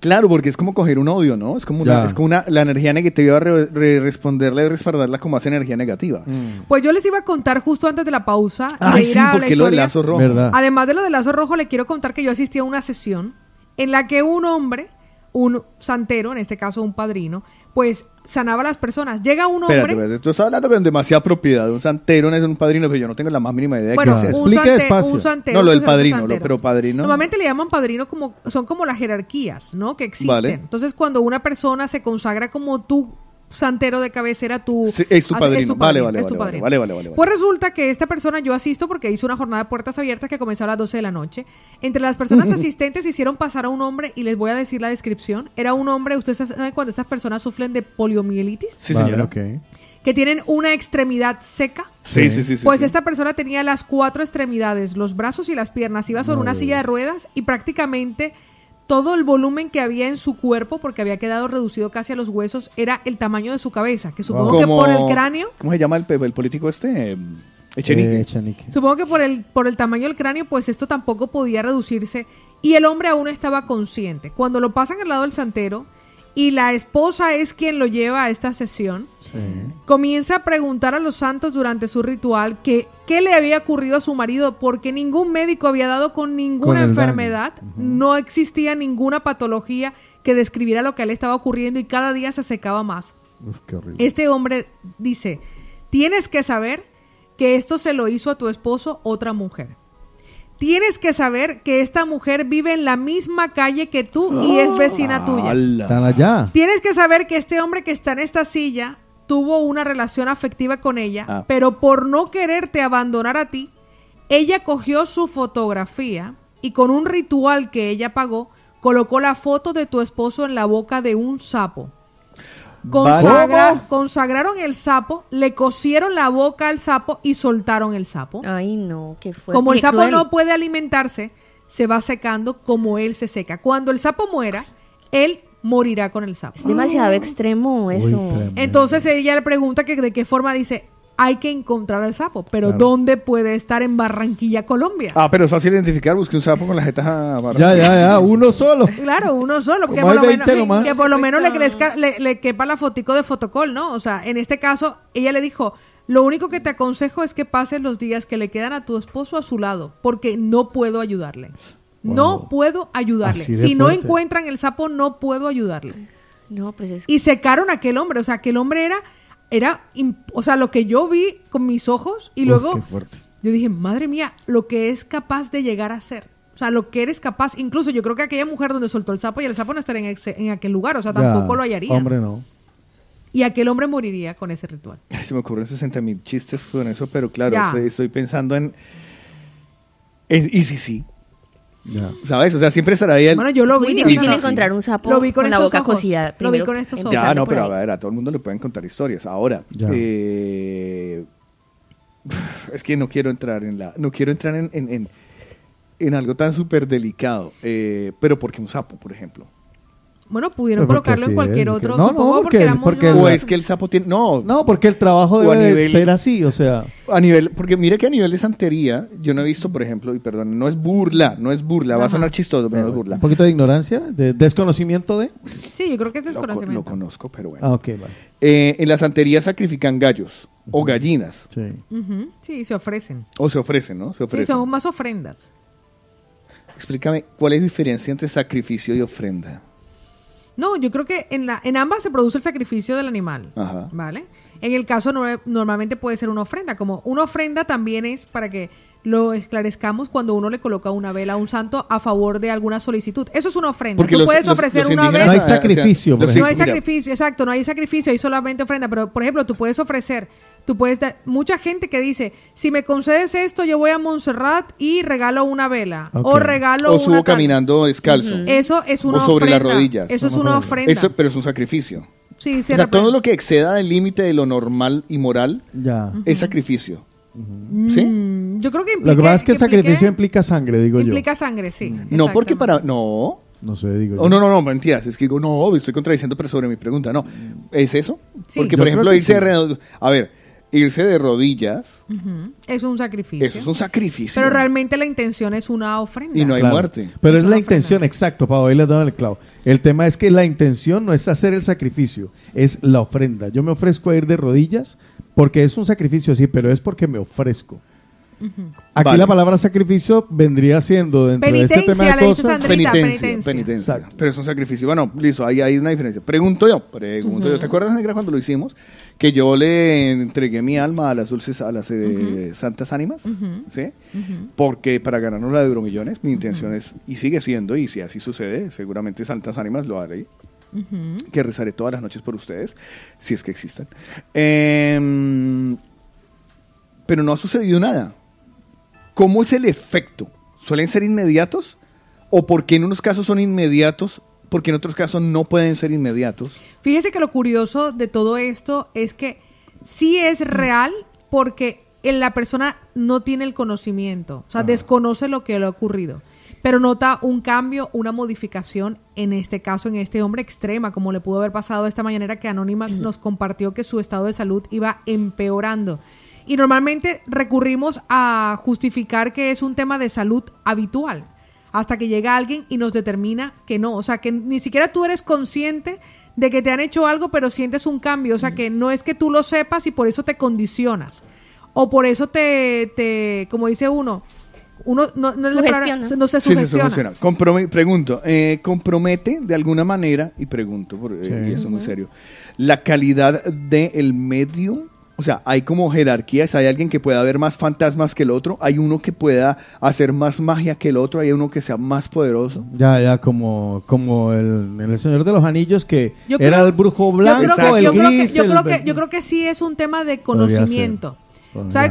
Claro, porque es como coger un odio, ¿no? Es como, una, es como una, la energía negativa, re- re- responderla y respaldarla como hace energía negativa. Pues yo les iba a contar justo antes de la pausa. Ay, de ir sí, a la porque lo del lazo rojo. ¿Verdad? Además de lo del lazo rojo, le quiero contar que yo asistí a una sesión en la que un hombre, un santero, en este caso un padrino, pues sanaba a las personas. Llega un hombre. Espérate, espérate, tú estás hablando con demasiada propiedad de un santero, no es un padrino, pero yo no tengo la más mínima idea de Bueno, qué es Explique sante- despacio. un santero. No, lo del padrino, lo- pero padrino. Normalmente le llaman padrino como, son como las jerarquías, ¿no? Que existen. Vale. Entonces, cuando una persona se consagra como tu santero de cabecera, tu, Sí, es tu padrino. Vale, vale, es tu vale, padrino. vale, vale, vale, vale. Pues resulta que esta persona yo asisto porque hizo una jornada de puertas abiertas que comenzó a las 12 de la noche. Entre las personas asistentes hicieron pasar a un hombre y les voy a decir la descripción. Era un hombre, ustedes saben cuando estas personas sufren de poliomielitis, Sí, Vale, señora. ok. que tienen una extremidad seca. Sí, sí, sí. sí, Pues sí. esta persona tenía las cuatro extremidades, los brazos y las piernas, iba sobre una silla de ruedas y prácticamente todo el volumen que había en su cuerpo, porque había quedado reducido casi a los huesos, era el tamaño de su cabeza, que supongo que por el cráneo, ¿Cómo se llama el, político este? Echenique. Eh, Echenique. supongo que por el, por el tamaño del cráneo, pues esto tampoco podía reducirse y el hombre aún estaba consciente. Cuando lo pasan al lado del santero y la esposa es quien lo lleva a esta sesión, comienza a preguntar a los santos durante su ritual que qué le había ocurrido a su marido porque ningún médico había dado con ninguna Con enfermedad, no existía ninguna patología que describiera lo que a él estaba ocurriendo y cada día se secaba más. Uf, qué horrible. Este hombre dice, tienes que saber que esto se lo hizo a tu esposo otra mujer. Tienes que saber que esta mujer vive en la misma calle que tú y es vecina tuya. Están allá. Tienes que saber que este hombre que está en esta silla tuvo una relación afectiva con ella, Ah. pero por no quererte abandonar a ti, ella cogió su fotografía y con un ritual que ella pagó, colocó la foto de tu esposo en la boca de un sapo. Consagraron el sapo, le cosieron la boca al sapo y soltaron el sapo. Ay, no, qué fuerte. Como el sapo cruel. no puede alimentarse, se va secando como él se seca. Cuando el sapo muera, él morirá con el sapo. Es demasiado extremo eso. Entonces ella le pregunta que de qué forma dice, hay que encontrar al sapo, pero Claro. ¿dónde puede estar en Barranquilla, Colombia? Ah, pero es fácil identificar, busque un sapo con la jeta amarrada. Ya, ya, ya, uno solo. Claro, uno solo, que por, lo 20 menos, nomás. que por lo menos le, crezca, le, le quepa la fotico de fotocol, ¿no? O sea, en este caso, ella le dijo, lo único que te aconsejo es que pases los días que le quedan a tu esposo a su lado, porque no puedo ayudarle. No puedo ayudarle. Si no encuentran el sapo, no puedo ayudarle. No, pues es Y secaron a aquel hombre, o sea, aquel hombre era, era, o sea, lo que yo vi con mis ojos y Uf, luego qué fuerte. yo dije, madre mía, lo que es capaz de llegar a ser. O sea, lo que eres capaz, incluso yo creo que aquella mujer donde soltó el sapo y el sapo no estaría en, en aquel lugar, o sea, tampoco Ya, lo hallaría. Hombre, no. Y aquel hombre moriría con ese ritual. Ay, se me ocurren 60 mil chistes con eso, pero claro, estoy, estoy pensando en... en- y sí, sí. Ya. ¿Sabes? O sea, siempre estará ahí el... Bueno, yo lo vi. Muy difícil encontrar un sapo lo vi con, con la boca ojos. cocida. Lo vi con estos ojos. Ya, no, pero ahí. a ver, a todo el mundo le pueden contar historias. Ahora, eh, es que no quiero entrar en la, no quiero entrar en, en, en- en algo tan súper delicado. eh, pero porque un sapo, por ejemplo. Bueno, pudieron porque colocarlo en cualquier es, otro. no, supongo no, porque, porque- era muy porque nuevo. O es que el sapo tiene, no, No, porque el trabajo debe de nivel- ser así, o sea. a nivel, porque mire que a nivel de santería, yo no he visto, por ejemplo, y perdón, no es burla, no es burla, va a sonar chistoso, pero no es burla. Un poquito de ignorancia, de desconocimiento de. Sí, yo creo que es Lo, co- desconocimiento. lo conozco, pero bueno. Ah, ok, vale. Eh, en la santería sacrifican gallos o gallinas, Sí. Sí, se ofrecen. o se ofrecen, ¿no? Se Sí, son más ofrendas. Explícame, ¿cuál es la diferencia entre sacrificio y ofrenda? No, yo creo que en, la, en ambas se produce el sacrificio del animal. Ajá. ¿Vale? En el caso no- normalmente puede ser una ofrenda, como una ofrenda también es para que lo esclarezcamos cuando uno le coloca una vela a un santo a favor de alguna solicitud. Eso es una ofrenda. Porque Tú los- puedes ofrecer los una vela. No hay o sea, sacrificio, No hay sacrificio, exacto, no hay sacrificio, hay solamente ofrenda. Pero, por ejemplo, tú puedes ofrecer, tú puedes dar, mucha gente que dice, si me concedes esto, yo voy a Montserrat y regalo una vela. O regalo O subo tal". caminando descalzo. Eso es una O sobre ofrenda. las rodillas. Eso es una ofrenda. Esto- pero es un sacrificio. Sí, o sea, todo lo que exceda el límite de lo normal y moral Ya. es sacrificio. ¿Sí? Mm, Yo creo que Lo implica, que pasa es que el implique- sacrificio implica sangre, digo yo. implica sangre, sí. No, porque para... No. No sé, digo yo. Oh, no, no, no, mentiras. Es que digo, no, estoy contradiciendo pero sobre mi pregunta. No. ¿Es eso? Sí. Porque, Yo por ejemplo, que irse sí. A ver, irse de rodillas. Es un sacrificio. eso es un sacrificio. Pero realmente la intención es una ofrenda. Y no hay Claro. muerte. Pero Es la intención, exacto, Pablo, ahí le has dado el clavo. El tema es que la intención no es hacer el sacrificio, es la ofrenda. Yo me ofrezco a ir de rodillas porque es un sacrificio, sí, pero es porque me ofrezco. Aquí Vale. la palabra sacrificio vendría siendo dentro de este Penitencia, tema de cosas. Sandrita, penitencia, penitencia. penitencia. Pero es un sacrificio. Bueno, listo, ahí hay una diferencia. Pregunto yo, pregunto yo. ¿Te acuerdas, Negra, cuando lo hicimos? Que yo le entregué mi alma a las dulces, a las eh, santas ánimas, ¿sí? Porque para ganarnos la de Euromillones, mi intención es, y sigue siendo, y si así sucede, seguramente santas ánimas lo haré, que rezaré todas las noches por ustedes, si es que existan. Em, pero no ha sucedido nada. ¿Cómo es el efecto? ¿Suelen ser inmediatos? ¿O por qué en unos casos son inmediatos? Porque en otros casos no pueden ser inmediatos. Fíjese que lo curioso de todo esto es que sí es real porque en la persona no tiene el conocimiento, o sea, desconoce lo que le ha ocurrido, pero nota un cambio, una modificación, en este caso, en este hombre extrema, como le pudo haber pasado esta mañanera que Anónima nos compartió que su estado de salud iba empeorando. Y normalmente recurrimos a justificar que es un tema de salud habitual hasta que llega alguien y nos determina que no. O sea, que ni siquiera tú eres consciente de que te han hecho algo, pero sientes un cambio. O sea, que no es que tú lo sepas y por eso te condicionas. O por eso te, te como dice uno, uno no, no, es la palabra- Sugestiona. no se Sí, se sugestiona. sugestiona. Comprome- pregunto, eh, ¿compromete de alguna manera, y pregunto, por, eh, Sí. y eso es muy serio, la calidad del medio? O sea, hay como jerarquías, hay alguien que pueda ver más fantasmas que el otro, hay uno que pueda hacer más magia que el otro, hay uno que sea más poderoso. Ya, ya, como, como el, el Señor de los Anillos, que Yo era creo- el brujo blanco, el yo, creo que, gris. yo, creo que, yo creo que sí es un tema de conocimiento.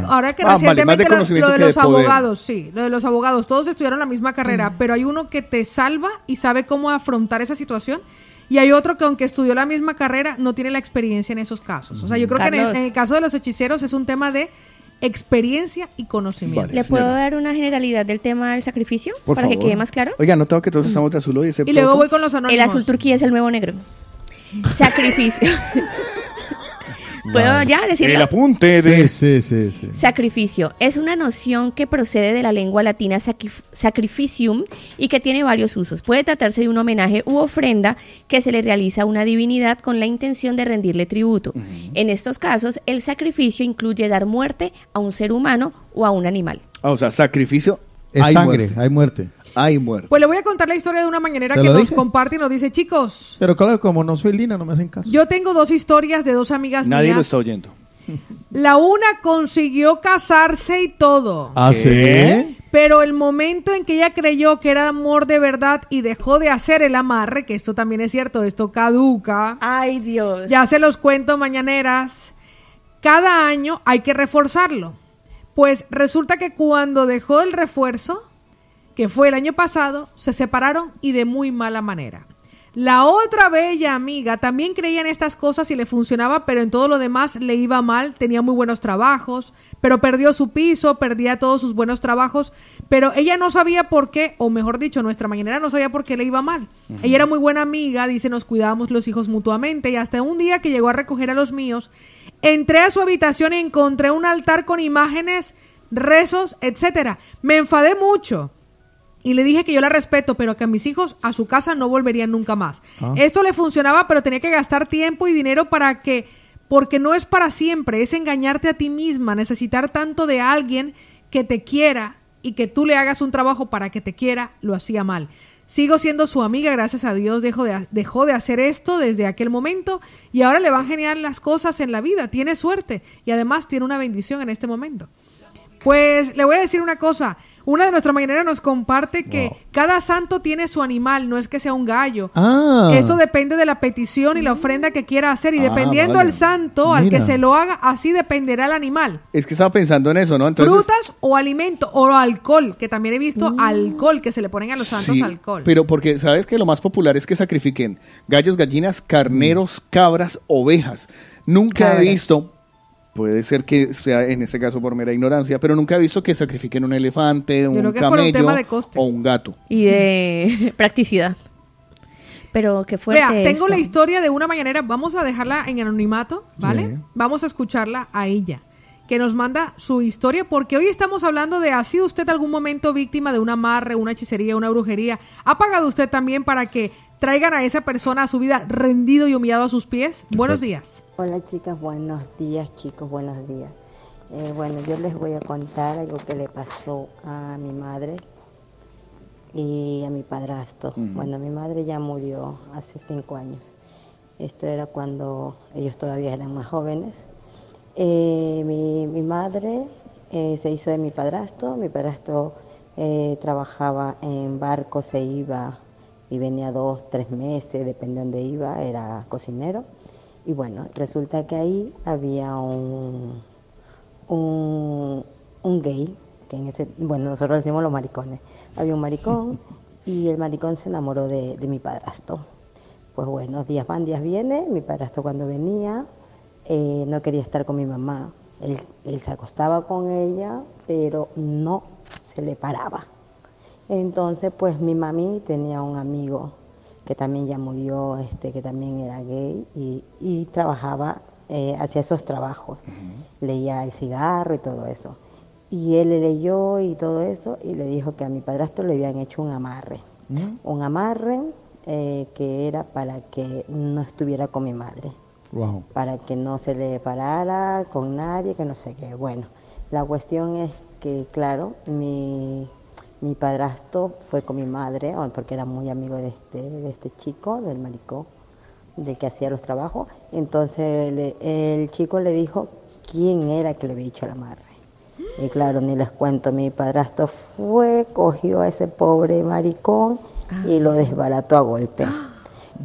Ahora que Ah, vale, más de recientemente lo- de los abogados, sí, lo de los abogados, todos estudiaron la misma carrera, pero hay uno que te salva y sabe cómo afrontar esa situación. Y hay otro que aunque estudió la misma carrera, no tiene la experiencia en esos casos. O sea, yo creo que en el, en el caso de los hechiceros es un tema de experiencia y conocimiento. ¿Le puedo dar una generalidad del tema del sacrificio? Por para que quede más claro. Oiga, notado que todos estamos de azul hoy, excepto Y luego voy con los El anónimos. azul turquía es el nuevo negro. Sacrificio. ¿Puedo ya decirlo? El apunte de... Sí, sí, sí, sí. Sacrificio es una noción que procede de la lengua latina sacrif- sacrificium y que tiene varios usos. Puede tratarse de un homenaje u ofrenda que se le realiza a una divinidad con la intención de rendirle tributo. En estos casos, el sacrificio incluye dar muerte a un ser humano o a un animal. Ah, o sea, sacrificio, Es hay sangre, muerte. hay muerte. Hay muerte. Pues le voy a contar la historia de una mañanera ¿Te que lo nos dije? comparte y nos dice, chicos, Pero claro, como no soy Lina, no me hacen caso. yo tengo dos historias de dos amigas Nadie lo mías. está oyendo. La una consiguió casarse y todo. ¿Ah, sí? Pero el momento en que ella creyó que era amor de verdad y dejó de hacer el amarre, que esto también es cierto, esto caduca. Ay, Dios. Ya se los cuento mañaneras. Cada año hay que reforzarlo. Pues resulta que cuando dejó el refuerzo, que fue el año pasado, se separaron y de muy mala manera. La otra bella amiga también creía en estas cosas y le funcionaba, pero en todo lo demás le iba mal, tenía muy buenos trabajos, pero perdió su piso, perdía todos sus buenos trabajos, pero ella no sabía por qué, o mejor dicho, nuestra mañanera no sabía por qué le iba mal. Ella era muy buena amiga, dice, nos cuidábamos los hijos mutuamente y hasta un día que llegó a recoger a los míos, entré a su habitación y encontré un altar con imágenes, rezos, etcétera. Me enfadé mucho. Y le dije que yo la respeto, pero que a mis hijos a su casa no volverían nunca más. Ah. Esto le funcionaba, pero tenía que gastar tiempo y dinero para que, porque no es para siempre, es engañarte a ti misma, necesitar tanto de alguien que te quiera y que tú le hagas un trabajo para que te quiera, lo hacía mal. Sigo siendo su amiga, gracias a Dios dejó de, dejó de hacer esto desde aquel momento y ahora le van genial las cosas en la vida, tiene suerte y además tiene una bendición en este momento. Pues le voy a decir una cosa. Una de nuestras mañaneras nos comparte que cada santo tiene su animal, no es que sea un gallo. Ah. Esto depende de la petición y la ofrenda que quiera hacer. Y Ah, dependiendo vale. del santo al que se lo haga, así dependerá el animal. Es que estaba pensando en eso, ¿no? Entonces, Frutas o alimento o alcohol, que también he visto alcohol, que se le ponen a los santos Sí, alcohol. Pero porque, ¿sabes que Lo más popular es que sacrifiquen gallos, gallinas, carneros, cabras, ovejas. Nunca Cabras. he visto, puede ser que sea en este caso por mera ignorancia, pero nunca he visto que sacrifiquen un elefante, un creo que es por un camello tema de coste. o un gato. Y de practicidad. Pero qué fuerte Vea, tengo esto. la historia de una mañanera, vamos a dejarla en anonimato, ¿vale? Sí. Vamos a escucharla a ella, que nos manda su historia, porque hoy estamos hablando de, ¿ha sido usted algún momento víctima de un amarre, una hechicería, una brujería? ¿Ha pagado usted también para que traigan a esa persona a su vida rendido y humillado a sus pies? Buenos días. Hola chicas, buenos días chicos, buenos días. Eh, bueno, yo les voy a contar algo que le pasó a mi madre y a mi padrastro. Ujú. Bueno, mi madre ya murió hace cinco años. Esto era cuando ellos todavía eran más jóvenes. Eh, mi, mi madre eh, se hizo de mi padrastro. Mi padrastro eh, trabajaba en barco, se iba y venía dos, tres meses, depende de dónde iba, era cocinero. Y bueno, resulta que ahí había un, un, un gay, que en ese, bueno, nosotros decimos los maricones. Había un maricón y el maricón se enamoró de, de mi padrastro. Pues bueno, días van, días viene. Mi padrastro cuando venía eh, no quería estar con mi mamá. Él, él se acostaba con ella, pero no se le paraba. Entonces, pues mi mami tenía un amigo que también ya murió, este, que también era gay y, y trabajaba, eh, hacía esos trabajos, leía el cigarro y todo eso. Y él le leyó y todo eso y le dijo que a mi padrastro le habían hecho un amarre, un amarre eh, que era para que no estuviera con mi madre Wow. para que no se le parara con nadie, que no sé qué. Bueno, la cuestión es que, claro, mi, Mi padrastro fue con mi madre, porque era muy amigo de este, de este chico, del maricón, del que hacía los trabajos. Entonces el chico le dijo quién era que le había hecho el amarre. Y claro, ni les cuento, mi padrastro fue, cogió a ese pobre maricón y lo desbarató a golpe.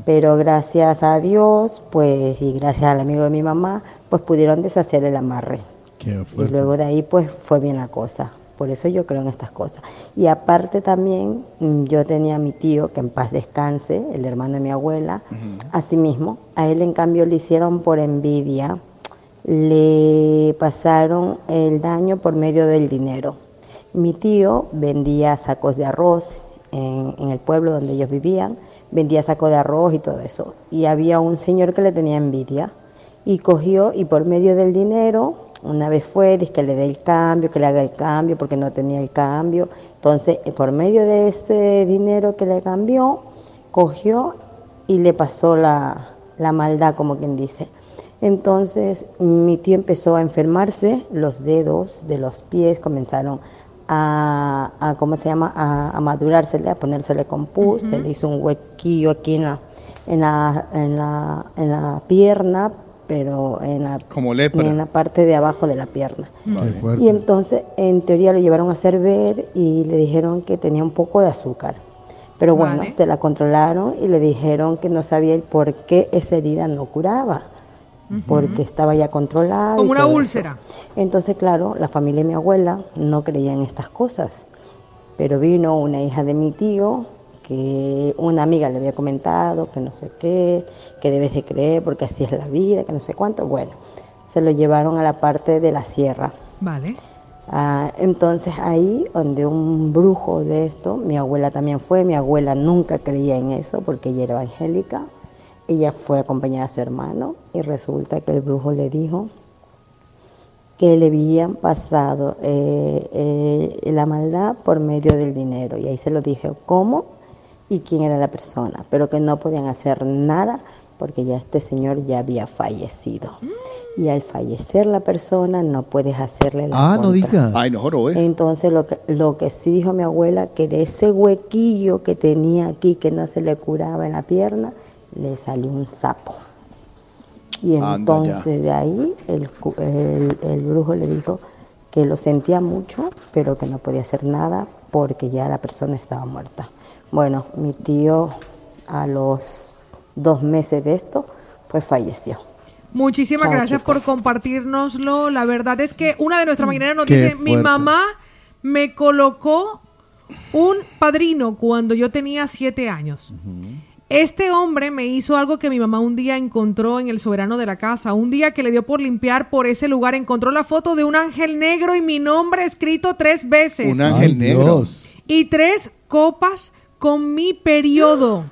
Pero gracias a Dios, pues, y gracias al amigo de mi mamá, pues pudieron deshacer el amarre. Y luego de ahí, pues, fue bien la cosa. Por eso yo creo en estas cosas. Y aparte también, mm, yo tenía a mi tío, que en paz descanse, el hermano de mi abuela, asimismo. A él, en cambio, le hicieron por envidia, le pasaron el daño por medio del dinero. Mi tío vendía sacos de arroz en, en el pueblo donde ellos vivían, vendía sacos de arroz y todo eso. Y había un señor que le tenía envidia y cogió y por medio del dinero, una vez fue, dice que le dé el cambio, que le haga el cambio porque no tenía el cambio. Entonces, eh, por medio de ese dinero que le cambió, cogió y le pasó la, la maldad, como quien dice. Entonces mi tío empezó a enfermarse, los dedos de los pies comenzaron a, a ¿cómo se llama? A, a madurársele, a ponérsele con pus, se le hizo un huequillo aquí en la, en la, en la, en la pierna, pero en la, Como lepra. en la parte de abajo de la pierna. Vale. Y entonces, en teoría, lo llevaron a hacer ver y le dijeron que tenía un poco de azúcar. Pero bueno, Vale. se la controlaron y le dijeron que no sabía el por qué esa herida no curaba, porque estaba ya controlada. Como una eso. úlcera. Entonces, claro, la familia de mi abuela no creía en estas cosas. Pero vino una hija de mi tío que una amiga le había comentado que no sé qué, que debes de creer porque así es la vida, que no sé cuánto. Bueno, se lo llevaron a la parte de la sierra. Vale. Ah, entonces ahí donde un brujo de esto, mi abuela también fue, mi abuela nunca creía en eso porque ella era evangélica, ella fue acompañada de su hermano y resulta que el brujo le dijo que le habían pasado eh, eh, la maldad por medio del dinero y ahí se lo dije cómo y quién era la persona, pero que no podían hacer nada porque ya este señor ya había fallecido. Y al fallecer la persona no puedes hacerle la Ah, no contra. diga. Ay, no jorobes. Entonces lo que, lo que sí dijo mi abuela, que de ese huequillo que tenía aquí, que no se le curaba en la pierna, le salió un sapo. Y Anda entonces de ahí el, cu- el, el brujo le dijo que lo sentía mucho, pero que no podía hacer nada porque ya la persona estaba muerta. Bueno, mi tío a los dos meses de esto, pues falleció. Muchísimas Chao, gracias chicos. por compartirnoslo. La verdad es que una de nuestras mañaneras nos Qué dice, mi mamá me colocó un padrino cuando yo tenía siete años. Este hombre me hizo algo que mi mamá un día encontró en el soberano de la casa. Un día que le dio por limpiar por ese lugar, encontró la foto de un ángel negro y mi nombre escrito tres veces. Un ángel Ay, negro. Dios. Y tres copas con mi periodo.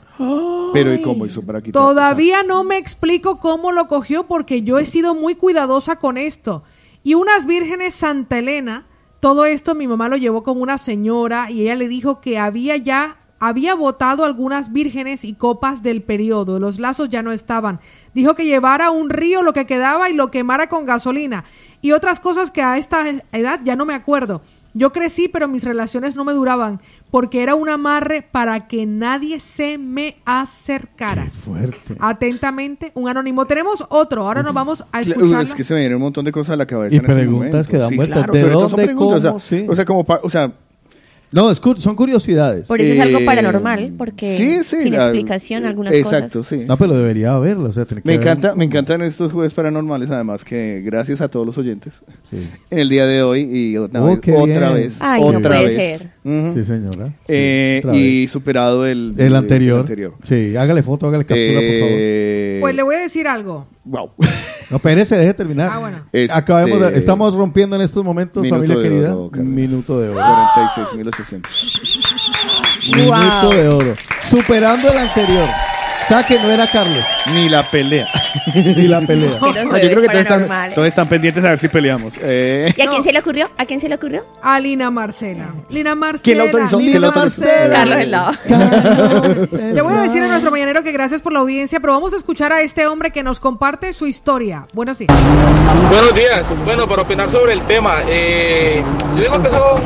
Pero ¿y cómo hizo para quitar? Todavía no me explico cómo lo cogió porque yo he sido muy cuidadosa con esto. Y unas vírgenes Santa Elena, todo esto mi mamá lo llevó con una señora y ella le dijo que había ya, había botado algunas vírgenes y copas del periodo, los lazos ya no estaban. Dijo que llevara un río lo que quedaba y lo quemara con gasolina. Y otras cosas que a esta edad ya no me acuerdo. Yo crecí, pero mis relaciones no me duraban, porque era un amarre para que nadie se me acercara. Fuerte. Atentamente, un anónimo. Tenemos otro, ahora nos vamos a escuchar. Es que se me vienen un montón de cosas a la cabeza. Y en ese preguntas momento. que dan Sí, vueltas. claro, ¿De sobre todo son dónde, preguntas, o sea, cómo? Sí. O sea, como, pa- o sea, No, es cu- son curiosidades. Por eso es algo Eh, paranormal, porque sí, sí, sin la- explicación algunas exacto, cosas. sí. No, pero debería haberlo. O sea, tiene que Me haber encanta, un- me encantan estos jueves paranormales, además que gracias a todos los oyentes Sí. en el día de hoy y otra Oh, vez, otra bien. vez, Ay, no otra puede vez, ser. Ujú. Sí, señora. Eh, Sí, y superado el, el anterior. anterior. Sí, hágale foto, hágale captura, por favor. Eh, Pues le voy a decir algo. Wow. No, espérese, deje terminar. Ah, bueno. Este- Acabamos de- estamos rompiendo en estos momentos, Minuto familia de querida. oro. Minuto de oro. 46.800. Minuto de oro. Superando el anterior. Sea que no era Carlos. Ni la pelea. Ni la pelea. No, yo creo que todos están, paranormales. todos están pendientes a ver si peleamos. Eh, ¿Y a quién se le ocurrió? ¿A quién se le ocurrió? A Lina Marcela. Lina Marcela. ¿Quién la autorizó? Lina ¿Quién la autorizó? Marcela. Carlos Helado. Le voy a decir a nuestro mañanero que gracias por la audiencia, pero vamos a escuchar a este hombre que nos comparte su historia. Buenos días. Buenos días. Bueno, para opinar sobre el tema, eh, yo digo que eso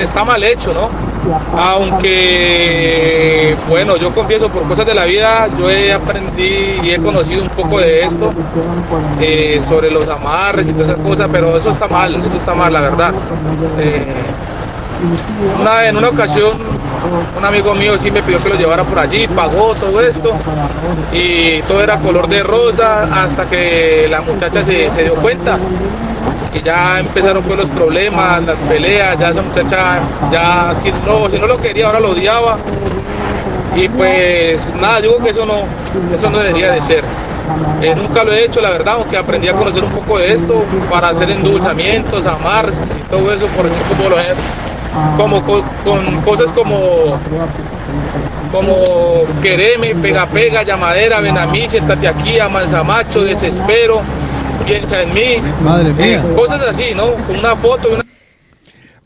está mal hecho, ¿no? Aunque, bueno, yo confieso, por cosas de la vida, yo he aprendido y he conocido un poco de esto, eh, sobre los amarres y todas esas cosas, pero eso está mal, eso está mal, la verdad. Eh, una, en una ocasión, un amigo mío sí me pidió que lo llevara por allí, pagó todo esto y todo era color de rosa hasta que la muchacha se, se dio cuenta ya empezaron pues los problemas, las peleas, ya esa muchacha ya si no, si no lo quería ahora lo odiaba y pues nada, yo digo que eso no, eso no debería de ser. Eh, nunca lo he hecho, la verdad, aunque aprendí a conocer un poco de esto para hacer endulzamientos, amar y todo eso, por así como lo es como co- con cosas como como quereme, pega pega, llamadera, ven a mí, siéntate aquí, amansa macho, desespero, piensa en mí, Madre eh, mía. cosas así, ¿no? Con una foto, una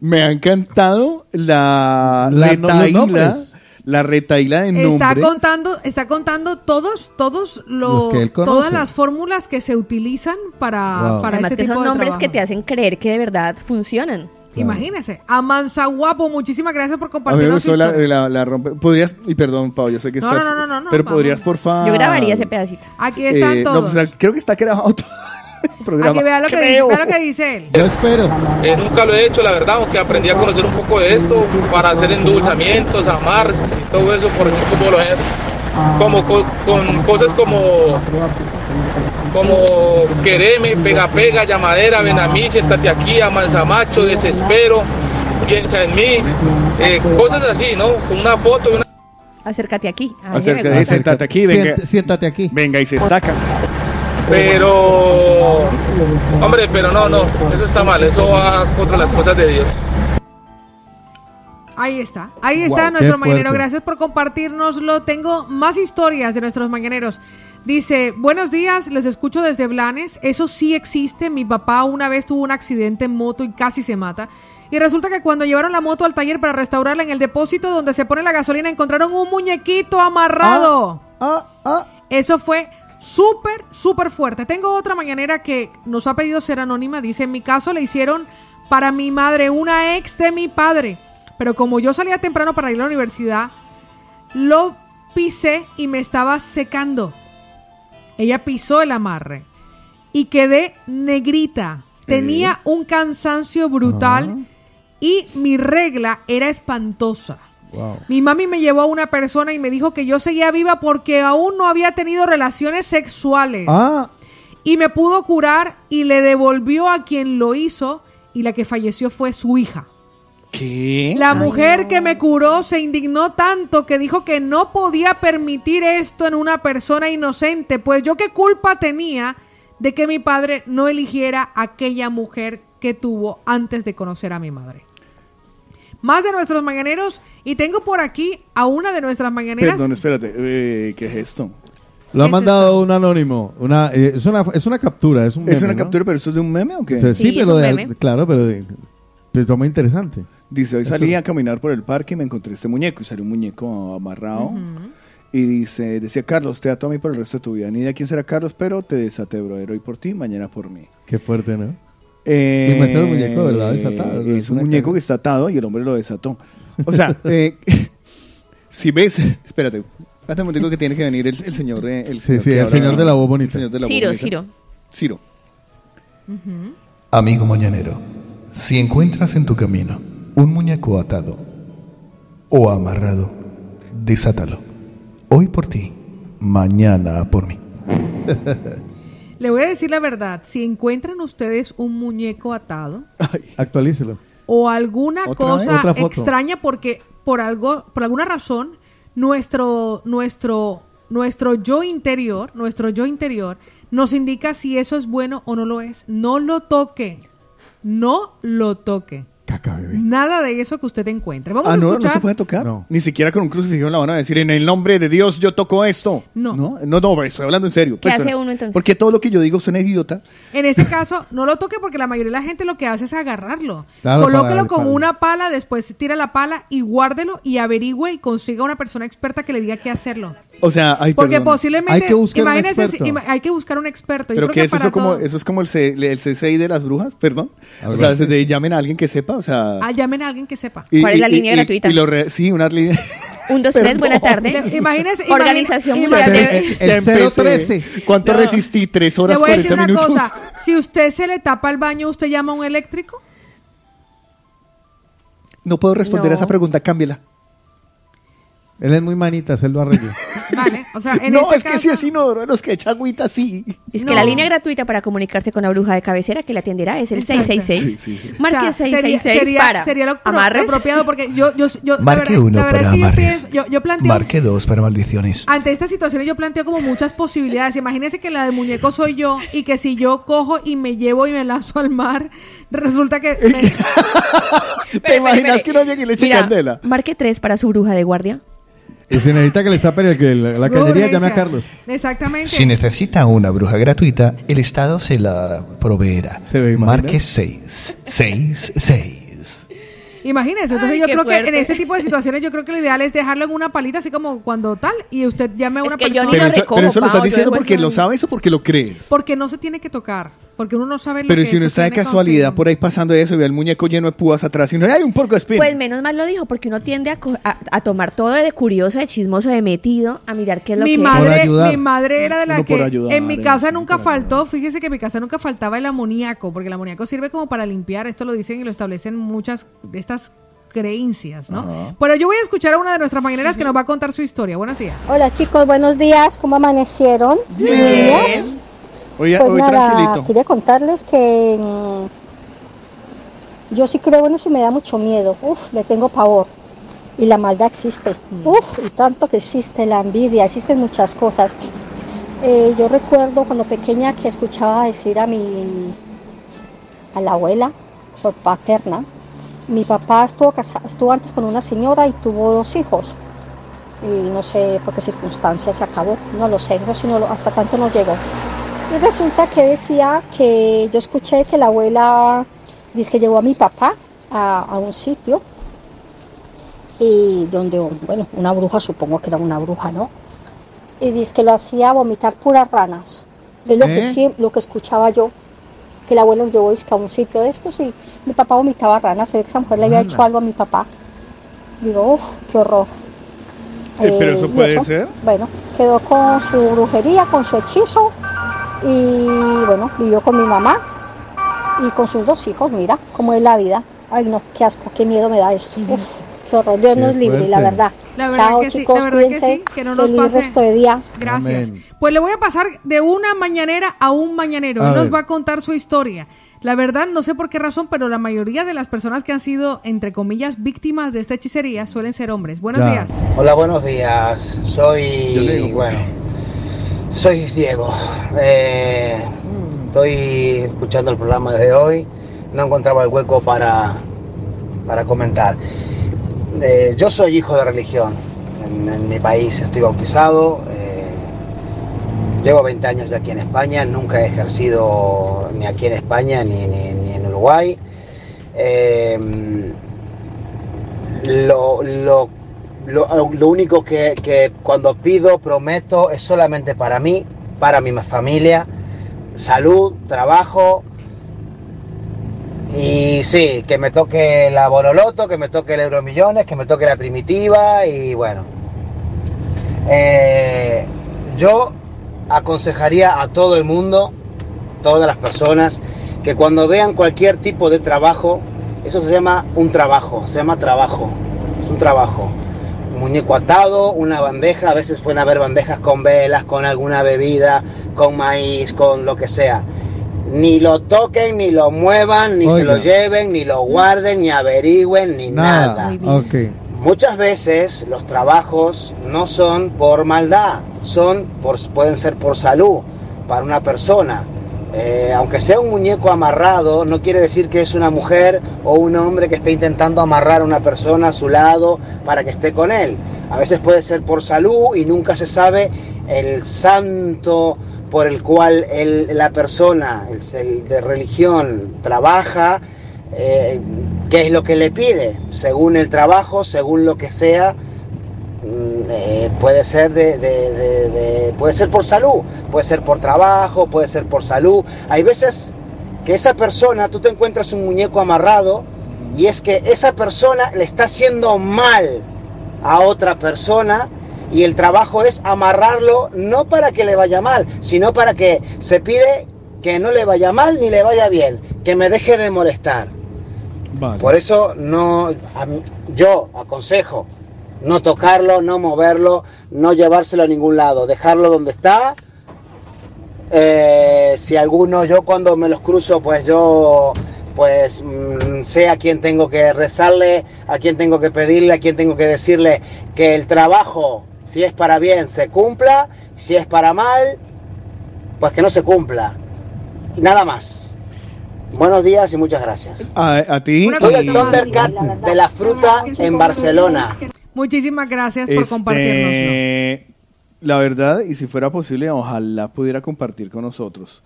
Me ha encantado la, La- retaíla, la retaíla de Está nombres. contando, está contando todos, todos los, Los que él todas las fórmulas que se utilizan para, Wow. para Además este que tipo son de nombres trabajo. que te hacen creer que de verdad funcionan. Imagínese, Amansa Guapo, muchísimas gracias por A mí me compartirnos su gustó la, la, la rompe. Podrías, y perdón, Pau, yo sé que No, estás. no, no, no, no, pero podrías, no. por favor. Yo grabaría ese pedacito. Aquí están no, todos. pues, creo que está grabado todo programa. Aquí vea lo, que dice, vea lo que dice él. Yo espero. Eh, nunca lo he hecho, la verdad, aunque aprendí a conocer un poco de esto para hacer endulzamientos, amar y todo eso, por así como lo es. Como co- con cosas como como quereme, pega pega, llamadera, ven a mí, siéntate aquí, amansa macho, desespero, piensa en mí, eh, cosas así, ¿no? Con una foto, una Acércate aquí. Acércate, siéntate aquí, venga. Siént- siéntate aquí. Venga y se estaca. Pero, hombre, pero no, no, eso está mal, eso va contra las cosas de Dios. Ahí está, ahí está nuestro mañanero. Gracias por compartirnoslo. Tengo más historias de nuestros mañaneros. Dice, buenos días, los escucho desde Blanes. Eso sí existe. Mi papá una vez tuvo un accidente en moto y casi se mata. Y resulta que cuando llevaron la moto al taller para restaurarla en el depósito donde se pone la gasolina, encontraron un muñequito amarrado. Ah, Eso fue súper, súper fuerte. Tengo otra mañanera que nos ha pedido ser anónima. Dice, en mi caso le hicieron para mi madre, una ex de mi padre. Pero como yo salía temprano para ir a la universidad, lo pisé y me estaba secando. Ella pisó el amarre y quedé negrita. Tenía un cansancio brutal y mi regla era espantosa. Mi mami me llevó a una persona y me dijo que yo seguía viva porque aún no había tenido relaciones sexuales. Ah, Y me pudo curar y le devolvió a quien lo hizo y la que falleció fue su hija. ¿Qué? La mujer que me curó se indignó tanto que dijo que no podía permitir esto en una persona inocente, pues yo qué culpa tenía de que mi padre no eligiera aquella mujer que tuvo antes de conocer a mi madre. Más de nuestros mañaneros y tengo por aquí a una de nuestras mañaneras. Perdón, espérate. eh, ¿Qué es esto? lo ha ¿Qué es mandado un anónimo. Una, eh, es, una, es una captura. Es, un ¿Es meme, una ¿no? captura, pero esto es de un meme o qué? Pero sí, Sí, es pero un de claro, pero, de, pero está muy interesante. Dice, hoy salí a caminar por el parque y me encontré este muñeco. Y salió un muñeco amarrado. Y dice, decía Carlos, te ato a mí por el resto de tu vida. Ni idea quién será Carlos, pero te desaté, brother. Hoy por ti, mañana por mí. Qué fuerte, ¿no? Eh, Y muestra el muñeco, ¿verdad? Desatado. Es un muñeco cara. que está atado y el hombre lo desató. O sea, eh, si ves, espérate, espérate un momentico que tiene que venir el, el señor. eh, el Sí, sí, que el habla- señor de la voz bonita. el señor de la voz Ciro, bonita. Ciro. Ciro. Amigo mañanero, si encuentras en tu camino un muñeco atado o amarrado, desátalo. Hoy por ti, mañana por mí. Le voy a decir la verdad, si encuentran ustedes un muñeco atado Actualícelo. o alguna cosa extraña porque por algo por alguna razón nuestro nuestro nuestro yo interior, nuestro yo interior nos indica si eso es bueno o no lo es. No lo toque. No lo toque. Nada de eso que usted encuentre. Vamos Ah, a no, escuchar. no se puede tocar. Ni siquiera con un crucifijo la van a decir, en el nombre de Dios yo toco esto. No. No, no, no, estoy hablando en serio. ¿Qué Pues, hace suena- uno entonces? Porque todo lo que yo digo suena idiota. En este caso, no lo toque porque la mayoría de la gente lo que hace es agarrarlo. Claro, Colóquelo con una pala, después tira la pala y guárdelo y averigüe y consiga una persona experta que le diga qué hacerlo. O sea, ay, Porque perdón. posiblemente, imagínese, si- ima- hay que buscar un experto. Yo Pero creo que que es eso como, eso es como el, C- el CCI de las brujas, perdón. O sea, de- llamen a alguien que sepa. O sea. Ah, llamen a alguien que sepa. y- ¿Cuál es la y- línea y- gratuita? y lo re- sí, una línea. Un, dos, tres, buena tarde. Le- imagínese- Organización Mundial de... El, el Ya empecé. 013. ¿Cuánto No. resistí? ¿Tres Le horas, voy a decir 40 una minutos? cosa. Si usted se le tapa el baño, ¿usted llama a un eléctrico? No puedo responder No. a esa pregunta, cámbiala. Él es muy manitas, él lo arregla. Vale. O sea, en no, este es que si es inodoro, los que echa agüita, sí. Es que No. la línea gratuita para comunicarse con la bruja de cabecera que la atenderá es el Exacto. 666. Sí, sí, sí. Marque O sea, sería- 666 sería, para sería lo, amarres. apropiado porque yo, yo, yo la Marque verdad- uno la verdad para es que yo amarres. yo, yo planteo Marque dos para maldiciones. ante esta situación yo planteo como muchas posibilidades. Imagínese que la de muñeco soy yo y que si yo cojo y me llevo y me lanzo al mar, resulta que me- ¿Te imaginas que no llegue y le eche Mira, candela? marque 3 para su bruja de guardia. Y si necesita que le tape el- que la, la cañería, llame a. Carlos. Exactamente. Si necesita una bruja gratuita, el Estado se la proveerá. ¿Se ve, imagina? Marque 6. 6, 6. Imagínese, entonces Ay, yo creo que en fuerte. este tipo de situaciones yo creo que lo ideal es dejarlo en una palita así como cuando tal y usted llame a Es una que yo persona ni Pero lo recojo, pero eso lo estás yo diciendo porque lo sabes o porque lo crees. porque no se tiene que tocar, porque uno no sabe lo Pero que si uno está de casualidad por ahí pasando eso y ve al muñeco lleno de púas atrás y no hay un porco de espín. Pues menos mal lo dijo, porque uno tiende a, co- a, a tomar todo de curioso, de chismoso, de metido, a mirar qué es lo mi que madre, mi madre era de la Uno por que ayudar, en mi eh, casa uno nunca faltó, fíjese que en mi casa nunca faltaba el amoníaco, porque el amoníaco sirve como para limpiar, esto lo dicen y lo establecen muchas de estas creencias, ¿no? Pero yo voy a escuchar a una de nuestras mañaneras que nos va a contar su historia. Buenos días. Hola chicos, buenos días, ¿cómo amanecieron? Niñas. Hoy, Pues hoy nada, tranquilito. quería contarles que mm, yo sí creo en eso y me da mucho miedo. Uf, le tengo pavor. Y la maldad existe. Uf, y tanto que existe la envidia, existen muchas cosas. Eh, yo recuerdo cuando pequeña que escuchaba decir a mi a la abuela por paterna. Mi papá estuvo casa- estuvo antes con una señora y tuvo dos hijos. Y no sé por qué circunstancias se acabó, no lo sé, no sé, no lo- hasta tanto no llegó. Y resulta que decía que yo escuché que la abuela dice que llevó a mi papá a, a un sitio y donde, bueno, una bruja, supongo que era una bruja, ¿no? Y dice que lo hacía vomitar puras ranas. Es lo, que, ¿Eh? sí, lo que escuchaba yo, que la abuela lo llevó a un sitio de estos y mi papá vomitaba ranas. Se ve que esa mujer le había hecho algo a mi papá. Digo, uff, qué horror. Eh, pero Eh, eso puede ser. Bueno, quedó con su brujería, con su hechizo y bueno, vivió con mi mamá y con sus dos hijos, mira cómo es la vida. Ay no, qué asco, qué miedo me da esto. Uf, qué horror, Dios Qué nos libre, la verdad. La verdad Chao que sí, chicos, la verdad que cuídense, sí, que no nos feliz pase. resto de día. Gracias. Amén. Pues le voy a pasar de una mañanera a un mañanero. Él nos va a contar su historia. La verdad, no sé por qué razón, pero la mayoría de las personas que han sido, entre comillas, víctimas de esta hechicería suelen ser hombres. Buenos Ya. días. Hola, buenos días. Soy, Yo le digo, bueno, soy Diego. Eh, estoy escuchando el programa de hoy. No encontraba el hueco para, para comentar. Eh, yo soy hijo de religión. En, mi país estoy bautizado. eh, llevo 20 años de aquí en España. Nunca he ejercido ni aquí en España ni, ni- ni en Uruguay. Lo, lo, lo, lo único que, que cuando pido, prometo, es solamente para mí, para mi familia, salud, trabajo. Y sí, que me toque la Boroloto, que me toque el Euromillones, que me toque la Primitiva y bueno. Eh, yo aconsejaría a todo el mundo, todas las personas, que cuando vean cualquier tipo de trabajo, eso se llama un trabajo, se llama trabajo, es un trabajo. Muñeco atado, una bandeja, a veces pueden haber bandejas con velas, con alguna bebida, con maíz, con lo que sea. Ni lo toquen, ni lo muevan, ni se lo lleven, ni lo guarden, ni averigüen, ni nada. Muchas veces los trabajos no son por maldad, son por, pueden ser por salud para una persona. Eh, aunque sea un muñeco amarrado, no quiere decir que es una mujer o un hombre que esté intentando amarrar a una persona a su lado para que esté con él. A veces puede ser por salud y nunca se sabe el santo por el cual la persona el, de religión trabaja, eh, qué es lo que le pide, según el trabajo, según lo que sea, eh, puede ser de, de- de- de- puede ser por salud, puede ser por trabajo, puede ser por salud. Hay veces que esa persona, tú te encuentras un muñeco amarrado Y es que esa persona le está haciendo mal a otra persona y el trabajo es amarrarlo no para que le vaya mal, sino para que se pide que no le vaya mal ni le vaya bien, que me deje de molestar. Por eso no, a mí- yo aconsejo no tocarlo, no moverlo, no llevárselo a ningún lado, dejarlo donde está. Eh, si alguno, yo cuando me los cruzo, pues yo pues mm, sé a quién tengo que rezarle, a quién tengo que pedirle, a quién tengo que decirle que el trabajo, si es para bien, se cumpla, si es para mal, pues que no se cumpla. Y nada más. Buenos días y muchas gracias. A, a ti. Soy el Thundercat de la fruta en Barcelona. Muchísimas gracias por compartirnos. Este, La verdad, y si fuera posible, ojalá pudiera compartir con nosotros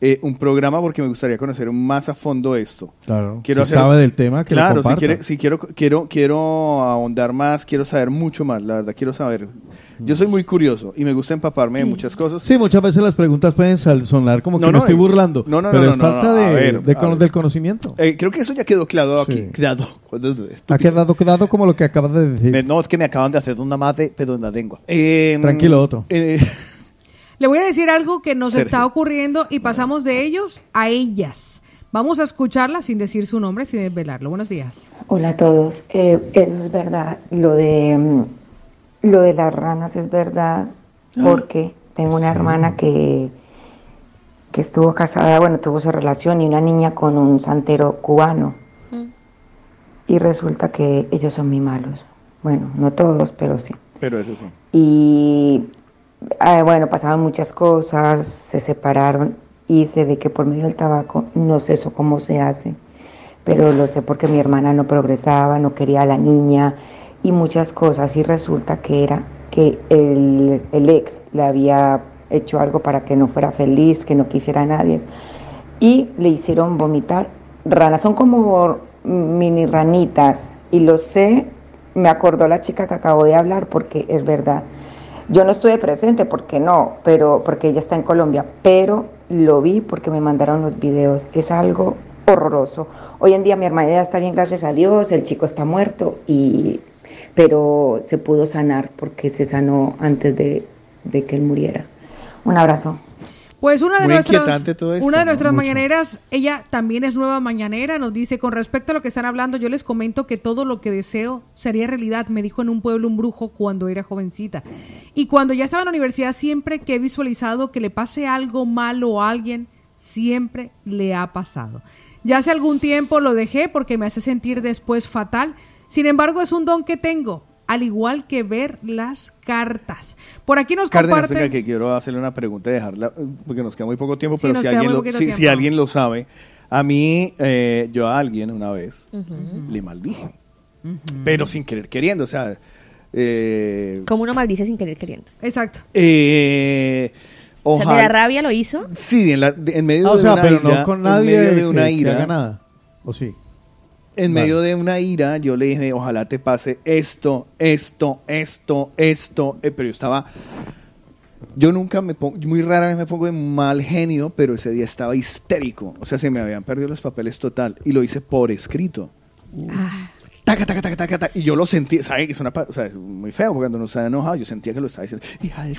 eh, un programa porque me gustaría conocer más a fondo esto. Claro. Quiero Si sabe del tema, que lo claro, si quiere, si quiero, quiero, quiero ahondar más, quiero saber mucho más. La verdad, quiero saber. Yo soy muy curioso y me gusta empaparme de muchas cosas. Sí, muchas veces las preguntas pueden sonar como que No, me estoy burlando. no, no, pero no, es falta de, ver, del conocimiento. Eh, creo que eso ya quedó claro aquí. Claro. Ha quedado, quedado como lo que acabas de decir. Me- no, es que me acaban de hacer una más de pedo en la lengua. Eh, Tranquilo, Otto. eh, Le voy a decir algo que nos Sergio. está ocurriendo y pasamos de ellos a ellas. Vamos a escucharla sin decir su nombre, sin desvelarlo. Buenos días. Hola a todos. Eh, eso es verdad. Lo de mm, lo de las ranas es verdad porque tengo una hermana que que estuvo casada, bueno, tuvo su relación y una niña con un santero cubano. Y resulta que ellos son muy malos. Bueno, no todos, pero sí. pero eso sí. Y eh, bueno, pasaban muchas cosas, se separaron y se ve que por medio del tabaco, no sé eso cómo se hace, pero lo sé porque mi hermana no progresaba, no quería a la niña y muchas cosas y resulta que era que el, el ex le había hecho algo para que no fuera feliz, que no quisiera a nadie y le hicieron vomitar ranas, son como mini ranitas y lo sé, me acordó la chica que acabo de hablar porque es verdad. Yo no estuve presente porque no, pero porque ella está en Colombia, pero lo vi porque me mandaron los videos. Es algo horroroso. Hoy en día mi hermana está bien, gracias a Dios, el chico está muerto y pero se pudo sanar porque se sanó antes de, de que él muriera. Un abrazo. Pues una de, Muy nuestros- inquietante todo esto, una de ¿no? nuestras Mucho. mañaneras, ella también es nueva mañanera, nos dice, con respecto a lo que están hablando, yo les comento que todo lo que deseo sería realidad, me dijo en un pueblo un brujo cuando era jovencita. Y cuando ya estaba en la universidad, siempre que he visualizado que le pase algo malo a alguien, siempre le ha pasado. Ya hace algún tiempo lo dejé porque me hace sentir después fatal, sin embargo es un don que tengo, al igual que ver las cartas. Por aquí nos Cárdenas, comparten... que quiero hacerle una pregunta y dejarla, eh, porque nos queda muy poco tiempo, Sí, pero si alguien, lo, si, tiempo. si alguien lo sabe, a mí, eh, yo a alguien una vez le maldije, pero sin querer queriendo, o sea, eh, Como uno maldice sin querer queriendo. Exacto. eh, O sea, de la rabia lo hizo. Sí, en, la- de- en medio Ah, o de sea, una pero ira, no con en nadie medio de una que ira, haga nada. ¿O sí? En Vale. medio de una ira, yo le dije, ojalá te pase esto, esto, esto, esto. eh, pero yo estaba. Yo nunca me pongo, muy rara vez me pongo de mal genio, pero ese día estaba histérico. O sea, se me habían perdido los papeles total. Y lo hice por escrito. Taca, taca, taca, taca, taca. Y yo lo sentí, ¿sabes? Que es una, pa- o sea, es muy feo porque cuando uno está enojado, yo sentía que lo estaba diciendo, hija de,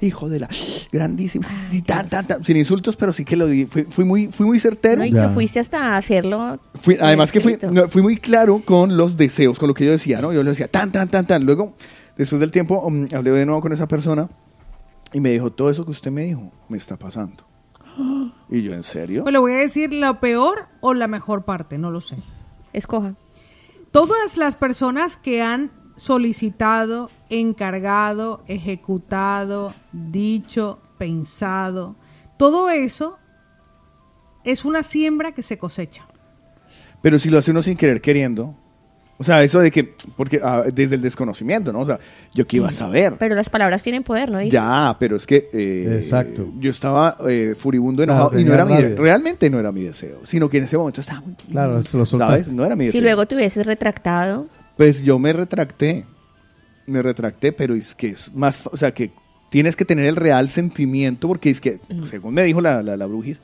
hijo de la, grandísima, y tan, tan, tan, sin insultos, pero sí que lo di. Fui, fui muy, fui muy certero. ¿no? Y que fuiste hasta hacerlo. Fui- además que fui, no, fui muy claro con los deseos, con lo que yo decía, ¿no? Yo le decía tan, tan, tan, tan. Luego, después del tiempo, um, hablé de nuevo con esa persona y me dijo, todo eso que usted me dijo me está pasando. Y yo, ¿en serio? Pues le voy a decir la peor o la mejor parte, no lo sé. Escoja. Todas las personas que han solicitado, encargado, ejecutado, dicho, pensado, todo eso es una siembra que se cosecha. Pero si lo hace uno sin querer queriendo, o sea, eso de que, porque ah, desde el desconocimiento, ¿no? O sea, yo qué iba a saber. Pero las palabras tienen poder, ¿no? Dice. Ya, pero es que eh, Exacto. yo estaba eh, furibundo, Claro, enojado, y no tenía era mi rabia. realmente no era mi deseo, sino que en ese momento estaba muy... Claro, se lo ¿Sabes? soltaste. No era mi Si deseo. luego te hubieses retractado. Pues yo me retracté, me retracté, pero es que es más, fa- o sea, que tienes que tener el real sentimiento, porque es que, según me dijo la, la, la brujis,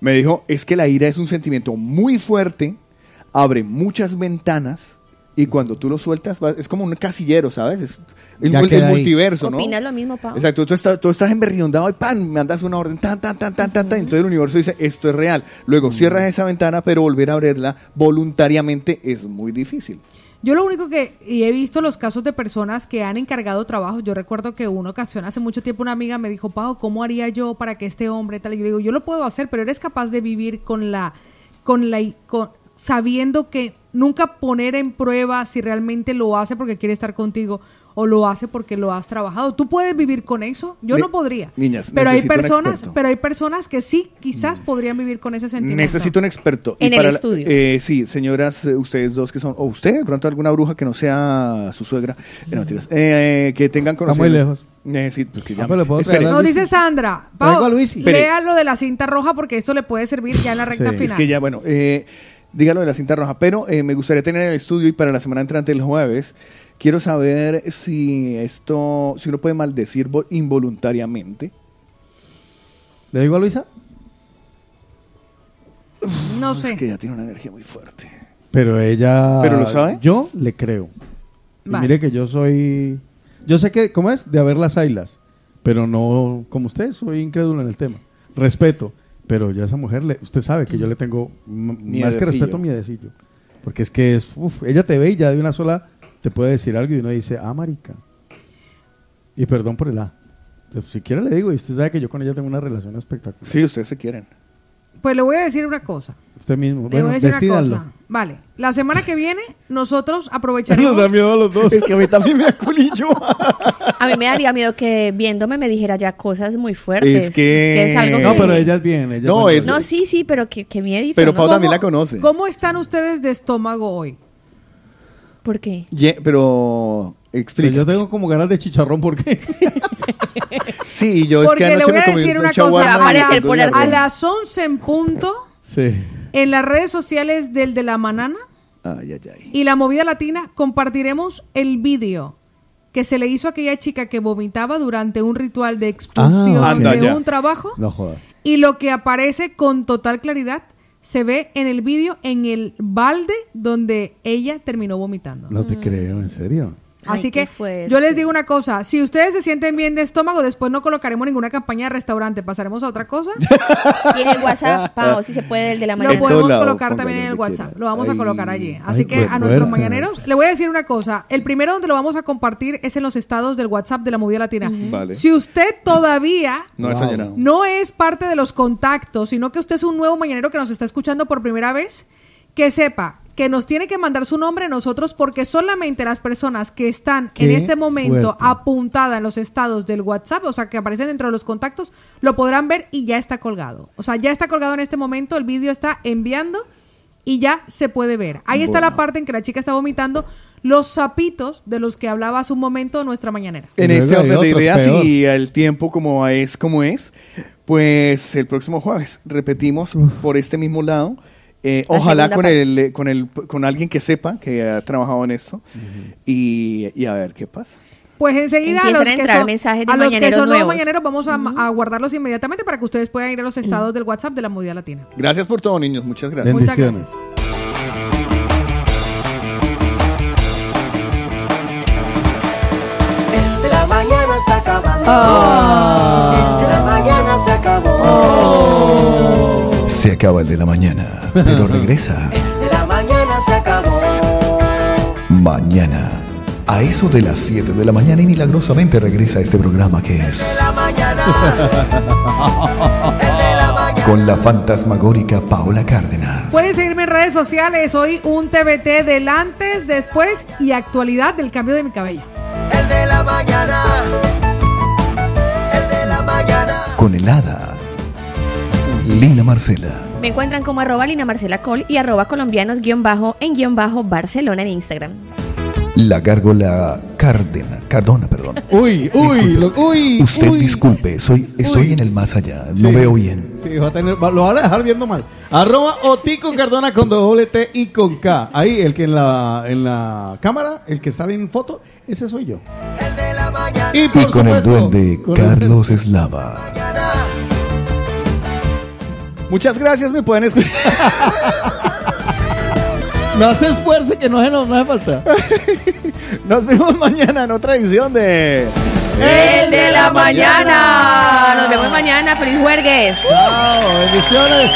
me dijo, es que la ira es un sentimiento muy fuerte, abre muchas ventanas y cuando tú lo sueltas va- es como un casillero, ¿sabes? Es el, Ya el queda ahí. multiverso, ¿no? ¿Opinas lo mismo, Pau? Exacto, tú estás, tú estás emberriondado y pan, me mandas una orden, tan, tan, tan, tan, tan, tan, entonces el universo dice, esto es real. Luego cierras esa ventana, pero volver a abrirla voluntariamente es muy difícil. Yo lo único que, y he visto los casos de personas que han encargado trabajos, yo recuerdo que una ocasión, hace mucho tiempo, una amiga me dijo, Pau, ¿cómo haría yo para que este hombre tal? Y yo le digo, yo lo puedo hacer, pero eres capaz de vivir con la, con la, con, sabiendo que nunca poner en prueba si realmente lo hace porque quiere estar contigo o lo hace porque lo has trabajado. ¿Tú puedes vivir con eso? Yo Ne- no podría. Niñas, pero hay personas, pero hay personas que sí, quizás podrían vivir con ese sentimiento. Necesito un experto. En el para la- estudio. eh, sí, señoras, eh, ustedes dos que son, o usted, de pronto alguna bruja que no sea su suegra, eh, no, eh, que tengan Está muy conocimientos. lejos. Necesito, porque ya Ah, pero le puedo Espere. traer a Nos dice Sandra, Pau, lea lo de la cinta roja porque esto le puede servir ya en la recta Sí, final. Es que ya, bueno, eh, dígalo de la cinta roja, pero eh, me gustaría tener en el estudio y para la semana entrante, el jueves, quiero saber si esto, si uno puede maldecir vo- involuntariamente. ¿Le digo a Luisa? No sé. Es que ella tiene una energía muy fuerte. Pero ella... ¿Pero lo sabe? Yo le creo. Y mire que yo soy... Yo sé que, ¿cómo es? De haber las ailas. Pero no como usted, soy incrédulo en el tema. Respeto. Pero yo a esa mujer, le- usted sabe que yo le tengo, más que respeto, miedecillo. Porque es que es, uf, ella te ve y ya de una sola te puede decir algo y uno dice, ah, marica. Y perdón por el A. Si quiere le digo, y usted sabe que yo con ella tengo una relación espectacular. Sí, ustedes se quieren. Pues le voy a decir una cosa. Usted mismo. Le Bueno, voy a decir decídanlo. una cosa. Vale, la semana que viene nosotros Nos aprovecharemos. da miedo a los dos. Es que a mí también me da culillo. A mí me daría miedo que viéndome me dijera ya cosas muy fuertes. Es que- es algo No, que- pero ella es bien. Ella No, es- No, sí, sí, pero que, que miedito. Pero ¿no? Pau también ¿Cómo- la conoce. ¿Cómo están ustedes de estómago hoy? ¿Por qué? Pero explica. yo tengo como ganas de chicharrón, ¿por qué? Sí, yo es Porque que le anoche voy me a comí decir un una cosa. A, por a las 11 en punto, sí. En las redes sociales del de la manana Ay, ay, ay. y la movida latina, compartiremos el vídeo que se le hizo a aquella chica que vomitaba durante un ritual de expulsión Ah, anda de ya. un trabajo. No jodas. Y lo que aparece con total claridad se ve en el vídeo en el balde donde ella terminó vomitando. No te creo, en serio. Ay, Así que fuerte. yo les digo una cosa, si ustedes se sienten bien de estómago, después no colocaremos ninguna campaña de restaurante, pasaremos a otra cosa. Y en el WhatsApp, Pau, si se puede, el de la Lo mañana. Todos podemos lados, colocar también en el WhatsApp, quiera. lo vamos a Ay. colocar allí. Así Ay, que pues, a nuestros mañaneros, le voy a decir una cosa, el primero donde lo vamos a compartir es en los estados del WhatsApp de la Movida Latina. Vale. Si usted todavía No Wow. no es parte de los contactos, sino que usted es un nuevo mañanero que nos está escuchando por primera vez, que sepa que nos tiene que mandar su nombre a nosotros porque solamente las personas que están en este momento fuerte. apuntadas en los estados del WhatsApp, o sea, que aparecen dentro de los contactos, lo podrán ver y ya está colgado. O sea, ya está colgado en este momento, el vídeo está enviando y ya se puede ver. Ahí está la parte en que la chica está vomitando los sapitos de los que hablaba hace un momento nuestra mañanera. En este orden de ideas peor. y el tiempo como es como es, pues el próximo jueves repetimos por este mismo lado. Eh, ojalá con parte. el, con el con alguien que sepa que ha trabajado en esto y, y a ver qué pasa. Pues enseguida a los a que entrar son, mensajes de a los que son nuevos mañaneros vamos a, a guardarlos inmediatamente para que ustedes puedan ir a los estados del WhatsApp de la Movida Latina. Gracias por todo, niños. Muchas gracias. Muchas Bendiciones. El de la mañana está acabando. Ah. Se acaba el de la mañana, pero regresa El de la mañana se acabó. mañana. A eso de las 7 de la mañana y milagrosamente regresa este programa que es La mañana. El de la mañana. con la fantasmagórica Paola Cárdenas. Pueden seguirme en redes sociales. Hoy un TBT del antes, después y actualidad del cambio de mi cabello. El de la mañana. El de la mañana. Con helada. Lina Marcela. Me encuentran como arroba Lina Marcela Col y arroba colombianos guion bajo en guion bajo Barcelona en Instagram. La gárgola Cárdena, Cardona, perdón. Uy, uy, lo- uy. Usted uy. disculpe, soy, estoy Uy. en el más allá, Sí. no veo bien. Sí, va a tener, va- lo van a dejar viendo mal. Arroba Otico Cardona con doble T y con K. Ahí, el que en la, en la cámara, el que sale en foto, ese soy yo. El de la mañana. Y, Y con el duende con el- Carlos Eslava. Muchas gracias. Me pueden escuchar. No hace esfuerzo que no se nos no hace falta. Nos vemos mañana en otra edición de... El de la mañana. Nos vemos mañana. Feliz jueves. Chao, bendiciones.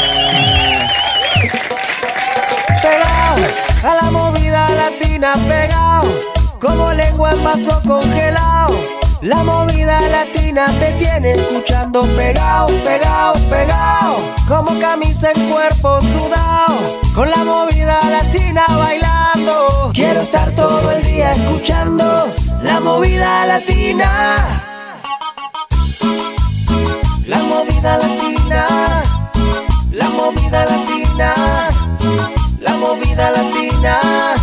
Pegado a la movida latina, pegado como lengua en vaso congelado. La movida latina te tiene escuchando pegao, pegao, pegao. Como camisa en cuerpo sudado, Con la movida latina bailando. Quiero estar todo el día escuchando la movida latina. La movida latina. La movida latina. La movida latina.